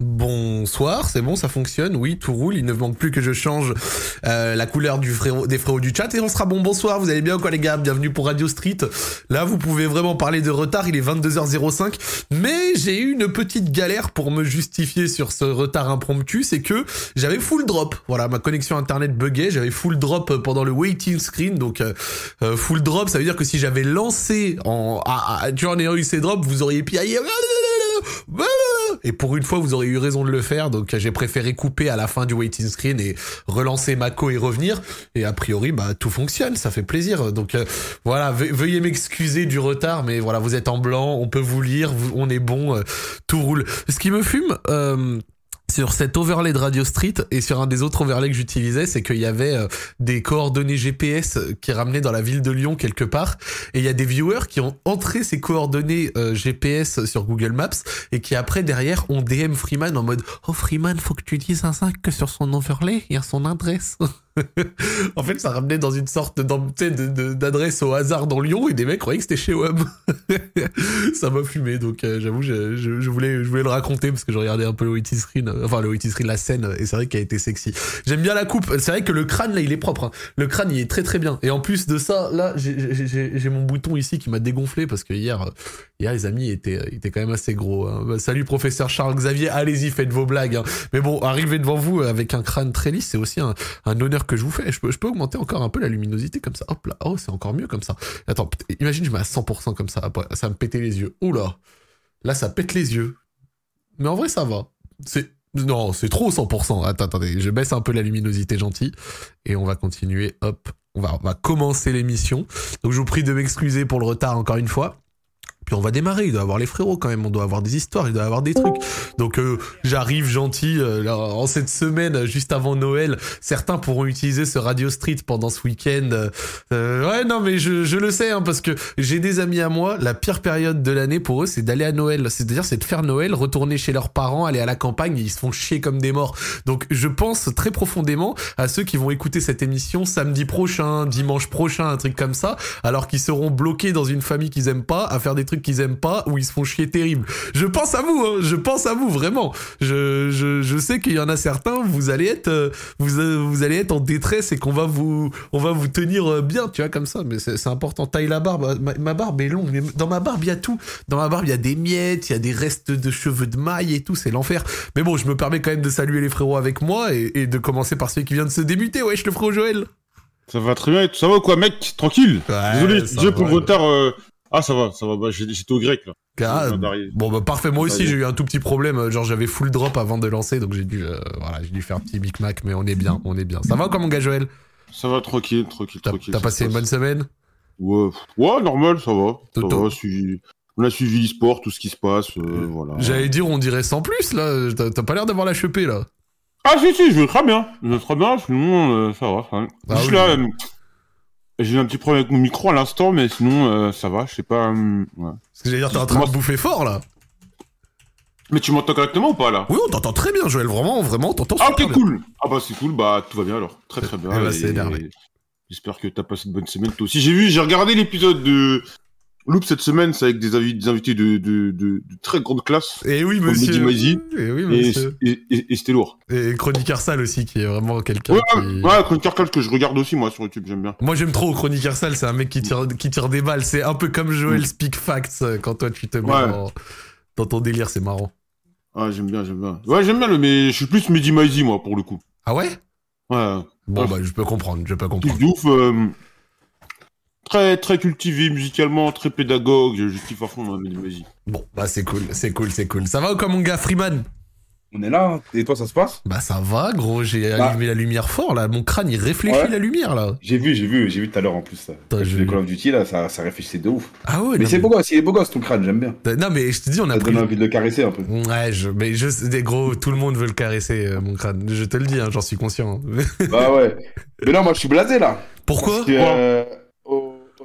Bonsoir, c'est bon, ça fonctionne, oui, tout roule, il ne manque plus que je change euh, la couleur du des frérots du chat et on sera bon. Bonsoir, vous allez bien quoi les gars? Bienvenue pour Radio Street. Là, vous pouvez vraiment parler de retard, il est 22h05, mais j'ai eu une petite galère pour me justifier sur ce retard impromptu, c'est que j'avais full drop. Voilà, ma connexion internet buguait, j'avais full drop pendant le waiting screen, donc euh, euh, full drop, ça veut dire que si j'avais lancé en... Tu en ayant eu ces drops, vous auriez piaillé... Et pour une fois, vous aurez eu raison de le faire, donc j'ai préféré couper à la fin du waiting screen et relancer Mako et revenir. Et a priori, bah tout fonctionne, ça fait plaisir. Donc euh, voilà, veuillez m'excuser du retard, mais voilà, vous êtes en blanc, on peut vous lire, on est bon, euh, tout roule. Ce qui me fume. Euh, sur cet overlay de Radio Street et sur un des autres overlays que j'utilisais, c'est qu'il y avait euh, des coordonnées GPS qui ramenaient dans la ville de Lyon quelque part et il y a des viewers qui ont entré ces coordonnées euh, GPS sur Google Maps et qui après derrière ont DM Freeman en mode "Oh Freeman, faut que tu dises un 5 que sur son overlay, il y a son adresse." en fait, ça ramenait dans une sorte d'adresse au hasard dans Lyon et des mecs croyaient que c'était chez WAM. ça m'a fumé, donc euh, j'avoue, je, je, voulais, le raconter parce que je regardais un peu le screen, euh, enfin le screen, la scène, et c'est vrai qu'elle a été sexy. J'aime bien la coupe. C'est vrai que le crâne là, il est propre. Hein. Le crâne, il est très très bien. Et en plus de ça, là, j'ai mon bouton ici qui m'a dégonflé parce que hier, euh, hier les amis étaient, étaient quand même assez gros. Hein. Bah, salut professeur Charles Xavier, allez-y, faites vos blagues. Hein. Mais bon, arriver devant vous avec un crâne très lisse, c'est aussi un honneur que je vous fais. Je peux, augmenter encore un peu la luminosité comme ça. Hop là. Oh, c'est encore mieux comme ça. Attends, imagine, je mets à 100% comme ça. Ça va me péter les yeux. Oula. Là, ça pète les yeux. Mais en vrai, ça va. C'est, non, c'est trop 100%. Attends, attendez. Je baisse un peu la luminosité gentil. Et on va continuer. Hop. On va commencer l'émission. Donc, je vous prie de m'excuser pour le retard encore une fois on va démarrer, il doit avoir les frérots quand même, on doit avoir des histoires, il doit avoir des trucs. Donc euh, j'arrive gentil euh, en cette semaine juste avant Noël. Certains pourront utiliser ce Radio Street pendant ce week-end. Euh, ouais non mais je, je le sais hein, parce que j'ai des amis à moi, la pire période de l'année pour eux c'est d'aller à Noël, c'est-à-dire c'est de faire Noël, retourner chez leurs parents, aller à la campagne, ils se font chier comme des morts. Donc je pense très profondément à ceux qui vont écouter cette émission samedi prochain, dimanche prochain, un truc comme ça, alors qu'ils seront bloqués dans une famille qu'ils aiment pas à faire des trucs qu'ils aiment pas ou ils se font chier terrible. Je pense à vous, hein, je pense à vous vraiment. Je, je, je sais qu'il y en a certains, vous allez être, euh, vous, euh, vous allez être en détresse et qu'on va vous, on va vous tenir euh, bien, tu vois, comme ça. Mais c'est important. Taille la barbe. Ma, barbe est longue. Mais dans ma barbe, il y a tout. Dans ma barbe, il y a des miettes, il y a des restes de cheveux de maille et tout. C'est l'enfer. Mais bon, je me permets quand même de saluer les frérots avec moi et, de commencer par celui qui vient de se débuter. Wesh, le frérot Joël. Ça va très bien. Ça va quoi, mec? Tranquille. Désolé, Dieu pour le retard. Ah, ça va, ça va. Bah, J'étais au grec, là. bon, bah, parfait. Moi aussi, j'ai eu un tout petit problème. Genre, j'avais full drop avant de lancer, donc j'ai dû, euh, voilà, j'ai dû faire un petit Mac, mais on est bien, on est bien. Ça va, comme mon gars Joël? Ça va, tranquille, tranquille, tranquille. T'as passé une bonne semaine? Ouais, ouais, normal, ça va. Ça va On a suivi l'e-sport, tout ce qui se passe, euh, euh, voilà. J'allais dire, on dirait sans plus, là. T'as pas l'air d'avoir la chepée, là. Ah, si, si, je vais très bien. Je vais très bien, sinon, ça va. Ah, Juste là, j'ai eu un petit problème avec mon micro à l'instant, mais sinon, euh, ça va, je sais pas. Euh, ouais. Parce que j'allais dire, t'es en train de bouffer fort, là. Mais tu m'entends correctement ou pas, là? Oui, on t'entend très bien, Joël, vraiment, vraiment, t'entends Ah, ok, cool Ah bah, c'est cool, bah, tout va bien, alors. Très, très bien. Eh bah, c'est énervé. J'espère que t'as passé une bonne semaine, toi aussi. J'ai vu, j'ai regardé l'épisode de Loop cette semaine, c'est avec des, invités de, de, de, très grande classe. Et oui, monsieur. Et oui, monsieur. Et, et, c'était lourd. Et Chronique Arsal aussi, qui est vraiment quelqu'un ouais, qui... Ouais, Chronique Arsal que je regarde aussi, moi, sur YouTube, j'aime bien. Moi, j'aime trop Chronique Arsal, c'est un mec qui tire, qui tire des balles. C'est un peu comme Joel mm. Speak Facts, euh, quand toi, tu te mets dans, dans, ton délire, c'est marrant. Ah, j'aime bien, j'aime bien. Ouais, j'aime bien, mais je suis plus Mehdi Maizy, moi, pour le coup. Ah ouais? Ouais. Bon, bah, je peux comprendre, je peux comprendre. C'est ouf, euh, très très cultivé musicalement, très pédagogue. Je kiffe à fond, hein, vas-y. Bon, bah c'est cool, c'est cool, c'est cool. Ça va ou comme mon gars Freeman? On est là, hein. et toi ça se passe? Bah ça va, gros. J'ai bah. allumé la lumière fort là. Mon crâne il réfléchit la lumière là. J'ai vu, j'ai vu, j'ai vu tout à l'heure en plus ça. je vais Call of Duty là, ça, ça réfléchissait de ouf. Ah ouais. Mais c'est beau gosse, il est beau gosse ton crâne, j'aime bien. Non mais je te dis, on a ça pris. envie de le caresser un peu. Ouais, je, mais je, des gros, tout le monde veut le caresser euh, mon crâne. Je te le dis, hein, j'en suis conscient. bah ouais. Mais non, moi je suis blasé là. Pourquoi?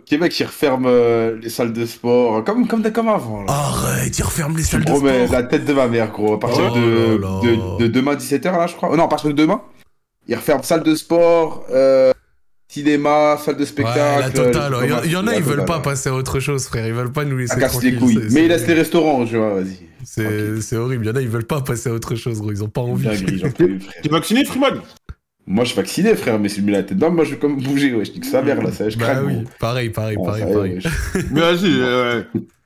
Québec, ils referment euh, les salles de sport, comme, comme, comme avant. Là. Arrête, ils referment les salles de sport. la tête de ma mère, gros. À partir oh de, de, demain 17h, là, je crois. Oh, non, à partir de demain, ils referment salle de sport, euh, cinéma, salle de spectacle. Ouais, la totale. Il y, en a, ils veulent pas passer à autre chose, frère. Ils veulent pas nous laisser. les couilles. Mais ils laissent les restaurants, tu vois, vas-y. C'est horrible. Il y en a, ils veulent pas passer à autre chose, gros. Ils ont pas envie. T'es vacciné, Freeman? Moi, je suis vacciné, frère, mais si je mets la tête dedans, moi, je vais comme bouger, ouais. Je dis que ça merde, là, ça, je bah oui, pareil, pareil, pareil, pareil. mais vas-y, euh,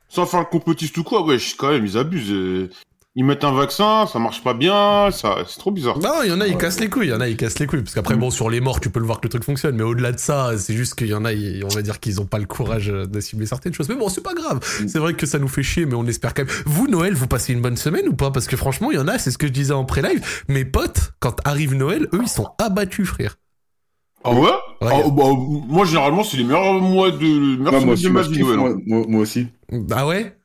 sans faire le compétiste ou quoi, ouais, quand même, ils abusent. Euh. Ils mettent un vaccin, ça marche pas bien, ça, c'est trop bizarre. Non, il y en a, ils cassent les couilles, il y en a, ils cassent les couilles. Parce qu'après, bon, sur les morts, tu peux le voir que le truc fonctionne, mais au-delà de ça, c'est juste qu'il y en a, on va dire qu'ils ont pas le courage d'assimiler certaines choses. Mais bon, c'est pas grave. C'est vrai que ça nous fait chier, mais on espère quand même. Vous, Noël, vous passez une bonne semaine ou pas? Parce que franchement, il y en a, c'est ce que je disais en pré-live. Mes potes, quand arrive Noël, eux, ils sont abattus, frère. Ah ouais, ah, bah, Moi, généralement, c'est les meilleurs mois de, meilleurs moi, aussi, de ma vie, Noël. Moi, aussi. Ah ouais?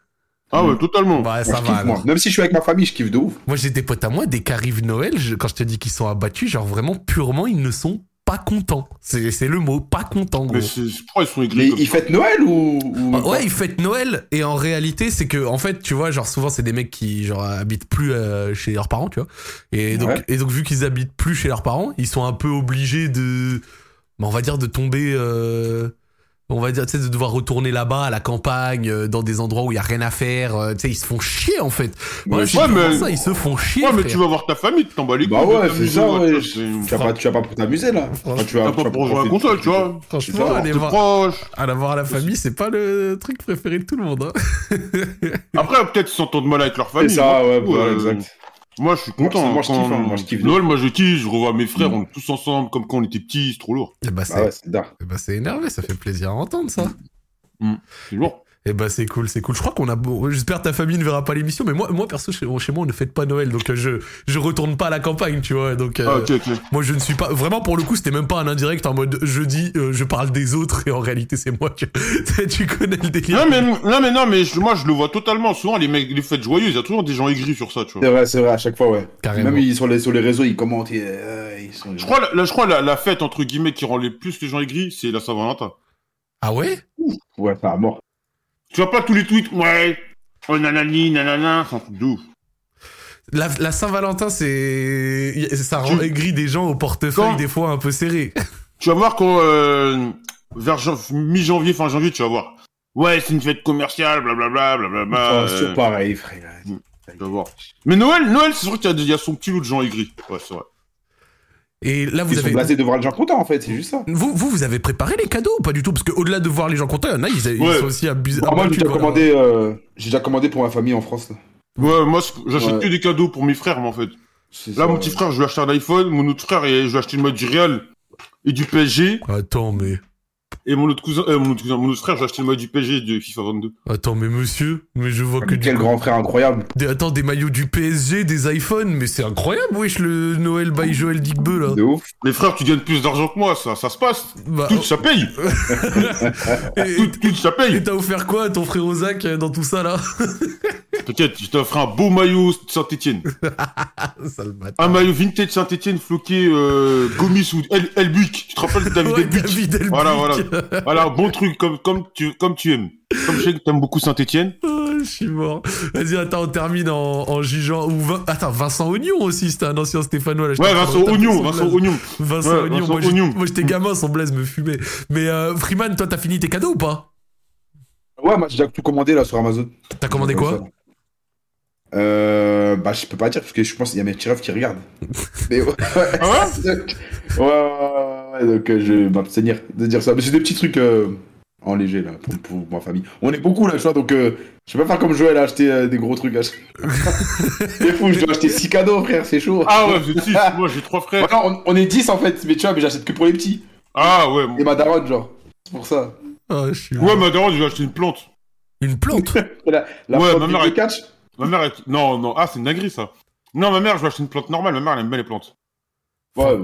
Ah ouais, totalement. Bah, ça va. Même si je suis avec ma famille, je kiffe de ouf. Moi, j'ai des potes à moi, dès qu'arrive Noël, quand je te dis qu'ils sont abattus, genre vraiment purement, ils ne sont pas contents. C'est le mot, pas contents. Mais pourquoi ils sont aigris ils fêtent Noël ou, ah, Ouais, ils fêtent Noël. Et en réalité, c'est que, en fait, tu vois, genre souvent, c'est des mecs qui, genre, habitent plus euh, chez leurs parents, tu vois. Et donc, et donc vu qu'ils habitent plus chez leurs parents, ils sont un peu obligés de, bah, on va dire, de tomber. Euh, on va dire, tu sais, de devoir retourner là-bas à la campagne, euh, dans des endroits où il y a rien à faire. Euh, tu sais, ils se font chier en fait. ouais, mais ça, ils se font chier. Ouais, mais tu vas voir ta famille, tu t'en bats les Bah ouais, c'est ça. Ouais. Tu vas pas, tu vas pas pour t'amuser là. tu vas, pas pour jouer à la console, tu vois. Franchement, aller voir, aller voir à la famille, c'est pas le truc préféré de tout le monde. Hein. Après, peut-être ils s'entendent mal avec leur famille. C'est ça, ouais, ouais, exact. Moi, je suis content. Moi, je kiffe. Hein, moi, je kiffe. Noël, moi, je kiffe. Je revois mes frères, mm. on est tous ensemble, comme quand on était petits. C'est trop lourd. Et eh bah, ah c'est ah ouais, bah, énervé. Ça fait plaisir à entendre, ça. Mm. C'est lourd. Eh bah c'est cool, c'est cool. Je crois qu'on a. J'espère ta famille ne verra pas l'émission, mais moi, moi perso, chez, moi, on ne fête pas Noël, donc euh, je je retourne pas à la campagne, tu vois. Donc euh, ah, moi, je ne suis pas vraiment pour le coup, c'était même pas un indirect en mode je dis, euh, je parle des autres et en réalité c'est moi. Tu, tu connais le délire. Non mais non mais non mais moi je le vois totalement. Souvent les mecs, les fêtes joyeuses, il y a toujours des gens aigris sur ça, tu vois. C'est vrai, c'est vrai à chaque fois, ouais. Carrément. Même sur les sur les réseaux, ils commentent. Ils, sont... Je crois, la, je crois la, la fête entre guillemets qui rend les plus les gens aigris, c'est la Saint-Valentin. Ah ouais? Ouais, pas à mort. Tu vois pas tous les tweets, ouais, oh nanani, nanana, c'est un truc de ouf. La, la Saint-Valentin, c'est. Ça rend aigri des gens au portefeuille, des fois un peu serré. Tu vas voir quand. Euh, vers mi-janvier, fin janvier, tu vas voir. Ouais, c'est une fête commerciale, blablabla, blablabla. C'est pareil, frère. Tu vas voir. Mais Noël, Noël, c'est sûr qu'il y, y, a son petit lot de gens aigris. Ouais, c'est vrai. Et là, vous ils avez. sont blasés de voir les gens contents, en fait, c'est juste ça. Vous, vous, vous avez préparé les cadeaux ou pas du tout? Parce qu'au-delà de voir les gens contents, il y en a, ils, sont aussi abusés. moi, j'ai déjà, commandé, euh, j'ai déjà commandé pour ma famille en France. Ouais, moi, j'achète que des cadeaux pour mes frères, moi, en fait. Là, mon petit frère, je lui ai acheté un iPhone. Mon autre frère, je lui ai acheté une mode du Real et du PSG. Attends, mais. Et mon autre cousin, euh, mon autre cousin, mon autre frère, j'ai acheté le maillot du PSG de FIFA 22. Attends, mais monsieur, mais je vois que quel grand frère incroyable. Des, attends, des maillots du PSG, des iPhones, mais c'est incroyable, wesh, le Noël by Joël Digbeu là. De ouf. Les frères, tu gagnes plus d'argent que moi, ça, ça se passe. Bah, tout ça paye. tout, tout, ça paye. Et t'as offert quoi à ton frère Ozak euh, dans tout ça là? T'inquiète, je t'ai offert un beau maillot Saint-Etienne. un maillot vintage Saint-Etienne floqué euh, Gomis ou El. Tu te rappelles de David ouais, Elbuc David Elbuc. Voilà, voilà. Voilà, bon truc comme, comme, tu, comme tu aimes. Comme je sais que t'aimes beaucoup Saint-Etienne. Oh, je suis mort. Vas-y, attends, on termine en, en jugeant. Ou Attends, Vincent Oignon aussi, c'était un ancien Stéphanois. Là, ouais, Vincent Oignon, Vincent Oignon. Vincent Oignon. Moi, j'étais gamin, son blaze me fumait. Mais euh, Freeman, toi, t'as fini tes cadeaux ou pas? Ouais, moi j'ai déjà tout commandé là sur Amazon. T'as commandé quoi? euh, bah, je peux pas dire parce que je pense qu'il y a mes petits rêves qui regardent. Mais ouais, ah ouais, ouais, ouais, donc euh, je vais m'abstenir de dire ça. Mais c'est des petits trucs euh, en léger là pour, pour, ma famille. On est beaucoup là, je vois, donc euh, je vais pas faire comme Joël acheter euh, des gros trucs. c'est fou, je dois acheter 6 cadeaux, frère, c'est chaud. Ah ouais, j'ai 6, moi j'ai 3 frères. on, on, est 10 en fait, mais tu vois, mais j'achète que pour les petits. Ah ouais. Et ma daronne, genre. C'est pour ça. Ah, je suis ouais, ma daronne, je vais acheter une plante. Une plante? La, la Ouais, ma mère, catch Ma mère, non, non, ah, c'est une dinguerie, ça. Non, ma mère, je vais acheter une plante normale. Ma mère, elle aime bien les plantes. Ouais,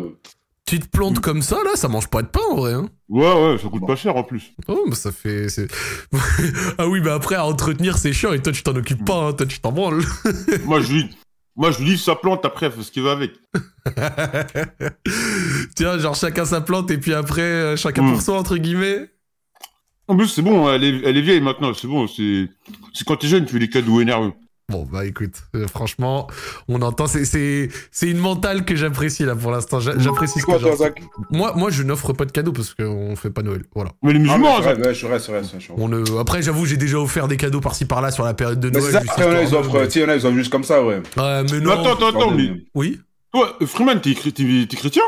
ouais. Petite plante comme ça, là, ça mange pas de pain, en vrai. Hein. Ouais, ouais, ça coûte pas cher, en plus. Oh, bah ça fait... ah oui, bah après, à entretenir, c'est chiant, et toi, tu t'en occupes pas, hein. toi, tu t'en branles. Moi, je lui... Moi, je lui livre sa plante, après, elle fait ce qu'il veut avec. Tiens, genre, chacun sa plante, et puis après, euh, chacun pour hmm. soi, entre guillemets. En plus, c'est bon, elle est, elle est vieille maintenant, c'est bon, c'est... C'est quand t'es jeune, tu fais des cadeaux énerveux. Bon, bah écoute, euh, franchement, on entend, c'est, c'est, c'est une mentale que j'apprécie là pour l'instant. J'a- J'apprécie ce que Quoi, toi, j'en- Zach Moi, moi, je n'offre pas de cadeaux parce qu'on fait pas Noël. Voilà. Mais les Ah, musulmans, mais c'est vrai. On ne... Après, j'avoue, j'ai déjà offert des cadeaux par-ci par-là sur la période de Mais Noël. c'est ça, juste après, il y en a, ils offrent, a, ils offrent juste comme ça, ouais. Mais Mais non. attends, attends, attends, mais Oui. toi, Freeman, t'es chrétien?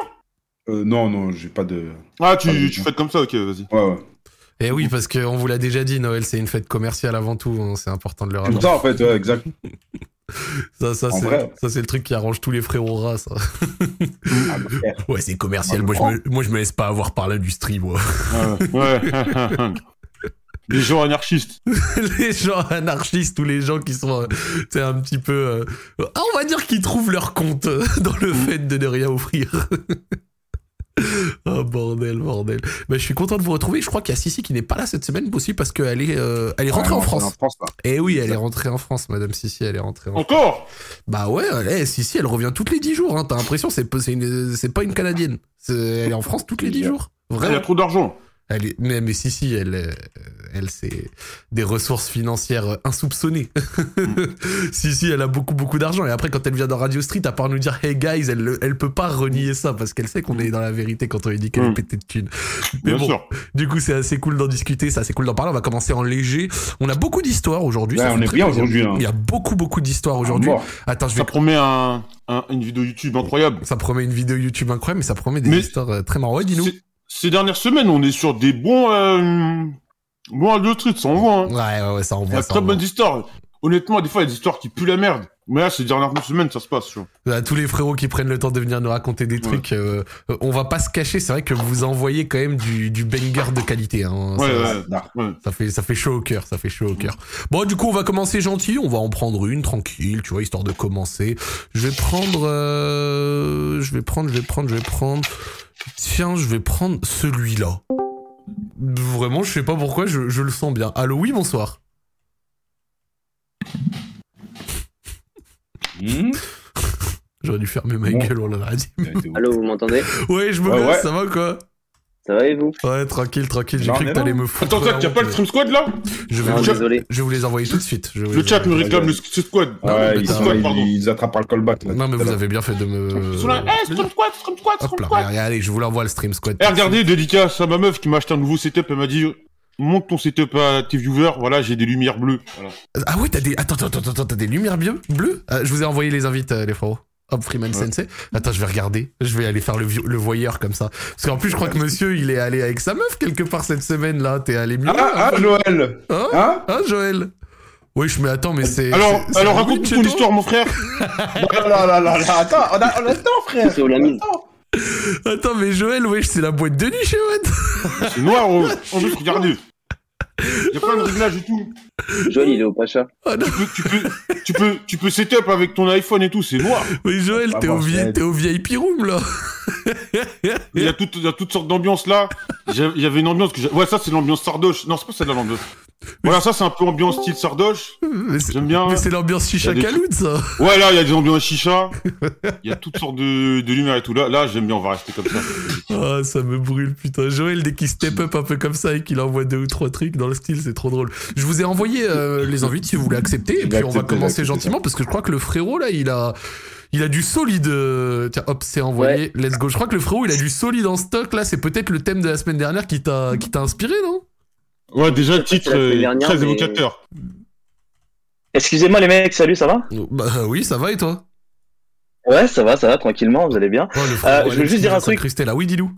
Euh, non, non, j'ai pas de. Ah, tu, Ah, tu fais comme ça, ok, vas-y. Ouais, ouais. Eh oui, parce qu'on vous l'a déjà dit, Noël, c'est une fête commerciale avant tout. hein, C'est important de le Tout rappeler. ça, en fait, ouais, exact. Ça, c'est, vrai. ça, c'est le truc qui arrange tous les frérots rats, ça. Ah, bah. Ouais, c'est commercial. Ah, moi, je me, moi, je me laisse pas avoir par l'industrie, moi. Ouais. les gens anarchistes. les gens anarchistes ou les gens qui sont, euh, un petit peu, euh, ah, on va dire qu'ils trouvent leur compte euh, dans le Mm. fait de ne rien offrir. oh bordel, bordel. Bah, je suis content de vous retrouver. Je crois qu'il y a Sissi qui n'est pas là cette semaine aussi parce qu'elle est, euh, elle est rentrée Ouais, en France. En France, là. Eh oui, elle est rentrée en France, Madame Sissi, elle est rentrée en Encore? Bah ouais, elle est- Sissi, elle revient toutes les 10 jours. Hein. T'as l'impression c'est pas, c'est une- c'est pas une Canadienne. C'est- Elle est en France toutes les 10 jours. Il y Vraiment. a trop d'argent. Elle est, mais, mais Sissi, elle, euh, elle, c'est des ressources financières insoupçonnées. Sissi, elle a beaucoup, beaucoup d'argent. Et après, quand elle vient dans Radio Street, à part nous dire Hey guys, elle, le- elle peut pas renier ça parce qu'elle sait qu'on est dans la vérité quand on lui dit qu'elle est Mm. pétée de thunes. Mais Bien bon, sûr. du coup, c'est assez cool d'en discuter, c'est assez cool d'en parler. On va commencer en léger. On a beaucoup d'histoires aujourd'hui. Ouais, on est bien aujourd'hui, hein. Il y a beaucoup, beaucoup d'histoires aujourd'hui. Ah, mort. Attends, je vais Ça promet un, un- une vidéo YouTube incroyable. ça promet une vidéo YouTube incroyable, mais ça promet des Mais- histoires euh, très marrantes. Ouais, dis-nous. Ces- dernières semaines, on est sur des bons, euh, bons Radio Street, ça envoie. Hein. Ouais, ouais, ouais, ça Il y envoie. a ça très bonnes histoires. Honnêtement, des fois, il y a des histoires qui puent la merde. Mais là, ces dernières semaines, ça se passe. tu vois. À tous les frérots qui prennent le temps de venir nous raconter des trucs, euh, euh, on va pas se cacher, c'est vrai que vous envoyez quand même du, du banger de qualité. Hein. Ouais, ça, ouais. ça fait, ça fait chaud au cœur, ça fait chaud au cœur. Bon, du coup, on va commencer gentil, on va en prendre une tranquille, tu vois, histoire de commencer. Je vais prendre, euh, je vais prendre, je vais prendre, je vais prendre. Tiens, je vais prendre celui-là. Vraiment, je sais pas pourquoi, je, je le sens bien. Allô, oui, bonsoir. Hmm J'aurais dû fermer ma Bon. gueule, on l'a dit. Allô, vous m'entendez? Ouais, je me ouais. ça va quoi? Ça va et vous Ouais, tranquille, tranquille. J'ai cru que t'allais me foutre. Attends, honte. pas le Stream Squad là Je vais, Non, vous... désolé. je vais vous les envoyer tout de suite. Je vais vous Le les chat me réclame le Stream Squad. Non, Ouais, mais ils, t'as- sont- pardon. ils attrapent par le callback. là. Non, mais vous avez bien fait de me. Ils sont là, eh, Stream Squad, Stream Squad, Stream là, Squad. allez, allez, je vous l'envoie le stream squad. Eh, regardez, dédicace à ma meuf qui m'a acheté un nouveau setup. Elle m'a dit, monte ton setup à tes viewers. Voilà, j'ai des lumières bleues. Voilà. Ah ouais, t'as des. Attends, attends, attends, attends, t'as des lumières bleues bleues? Ah, Je vous ai envoyé les invites, euh, les frérots. Hop, Freeman Ouais. Sensei. Attends, je vais regarder. Je vais aller faire le, le voyeur comme ça. Parce qu'en plus, je crois que monsieur, il est allé avec sa meuf quelque part cette semaine là. T'es allé mieux. Ah, ah, Noël Hein Hein Hein, Joël Oui, je mais attends, mais c'est. Alors, alors Halloween raconte chez ton toi histoire, mon frère. Non, non, non, non, non, attends, on a, on a le temps, frère C'est. Attends, mais Joël, wesh, c'est la boîte de nuit chez Watt. C'est noir, oh. En plus, regardez. Il y a plein de réglages et tout. Joël, il est au Pacha. Ah Tu peux, tu peux, tu peux, tu peux setup avec ton iPhone et tout, c'est noir. mais Joël, Ah, t'es bon, au, t'es au VIP room là. Il y a toutes, il y a toutes sortes d'ambiances là. Il y avait une ambiance que. Ouais, ça c'est l'ambiance sardoche. Non, c'est pas celle-là l'ambiance. Voilà, ça c'est un peu ambiance style sardoche. Mais c'est- J'aime bien. mais c'est l'ambiance chicha des caloute, ça. Ouais, là, il y a des ambiances chicha. Il y a toutes sortes de, de lumière et tout. Là, là, j'aime bien, on va rester comme ça. Ah, ça me brûle, putain. Joël, dès qu'il step up un peu comme ça et qu'il envoie deux ou trois trucs dans le style, c'est trop drôle. Je vous ai envoyé euh, les invites si vous voulez accepter. Et puis on va commencer gentiment parce que je crois que le frérot, là, il a. Il a du solide. euh, Tiens, hop, c'est envoyé. Let's go. Je crois que le frérot, il a du solide en stock. Là, c'est peut-être le thème de la semaine dernière qui t'a qui t'a inspiré, non? Ouais, déjà, le titre euh, dernière, très mais- évocateur. Excusez-moi les mecs, salut, ça va? Bah oui, ça va et toi? Ouais, ça va, ça va, tranquillement, vous allez bien. Ouais, le frérot, Euh, je veux juste dire un truc. s'incruster là. Oui, dis-nous.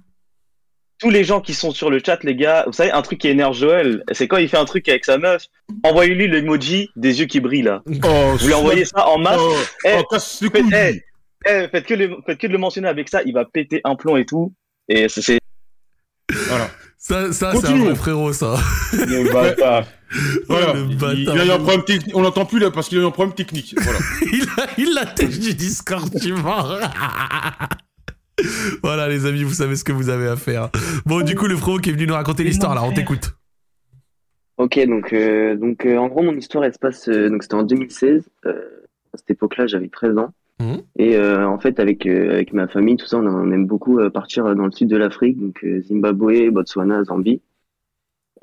Tous les gens qui sont sur le chat, les gars, vous savez, un truc qui énerve Joël, c'est quand il fait un truc avec sa meuf, envoyez-lui l'emoji des yeux qui brillent là. Oh, Vous lui envoyez ça en masse, Oh, Eh, oh, faites, eh, eh, faites, que le, faites que de le mentionner avec ça, il va péter un plomb et tout. Et c'est- c'est Voilà. Ça, ça c'est un vrai frérot, ça. Le bâtard. Voilà. le Il, bâtard. il a eu un problème technique. On l'entend plus là parce qu'il a eu un problème technique. Voilà. il a, il a tête du Discord, tu mens. voilà, les amis, vous savez ce que vous avez à faire. Bon, du coup, le frérot qui est venu nous raconter l'histoire, là, on t'écoute. Ok, donc, euh, donc euh, en gros, mon histoire, elle se passe. euh, donc, c'était en 2016. Euh, à cette époque-là, j'avais 13 ans. Mhm. Et euh, en fait, avec, euh, avec ma famille, tout ça, on, on aime beaucoup euh, partir dans le sud de l'Afrique, donc euh, Zimbabwe, Botswana, Zambie.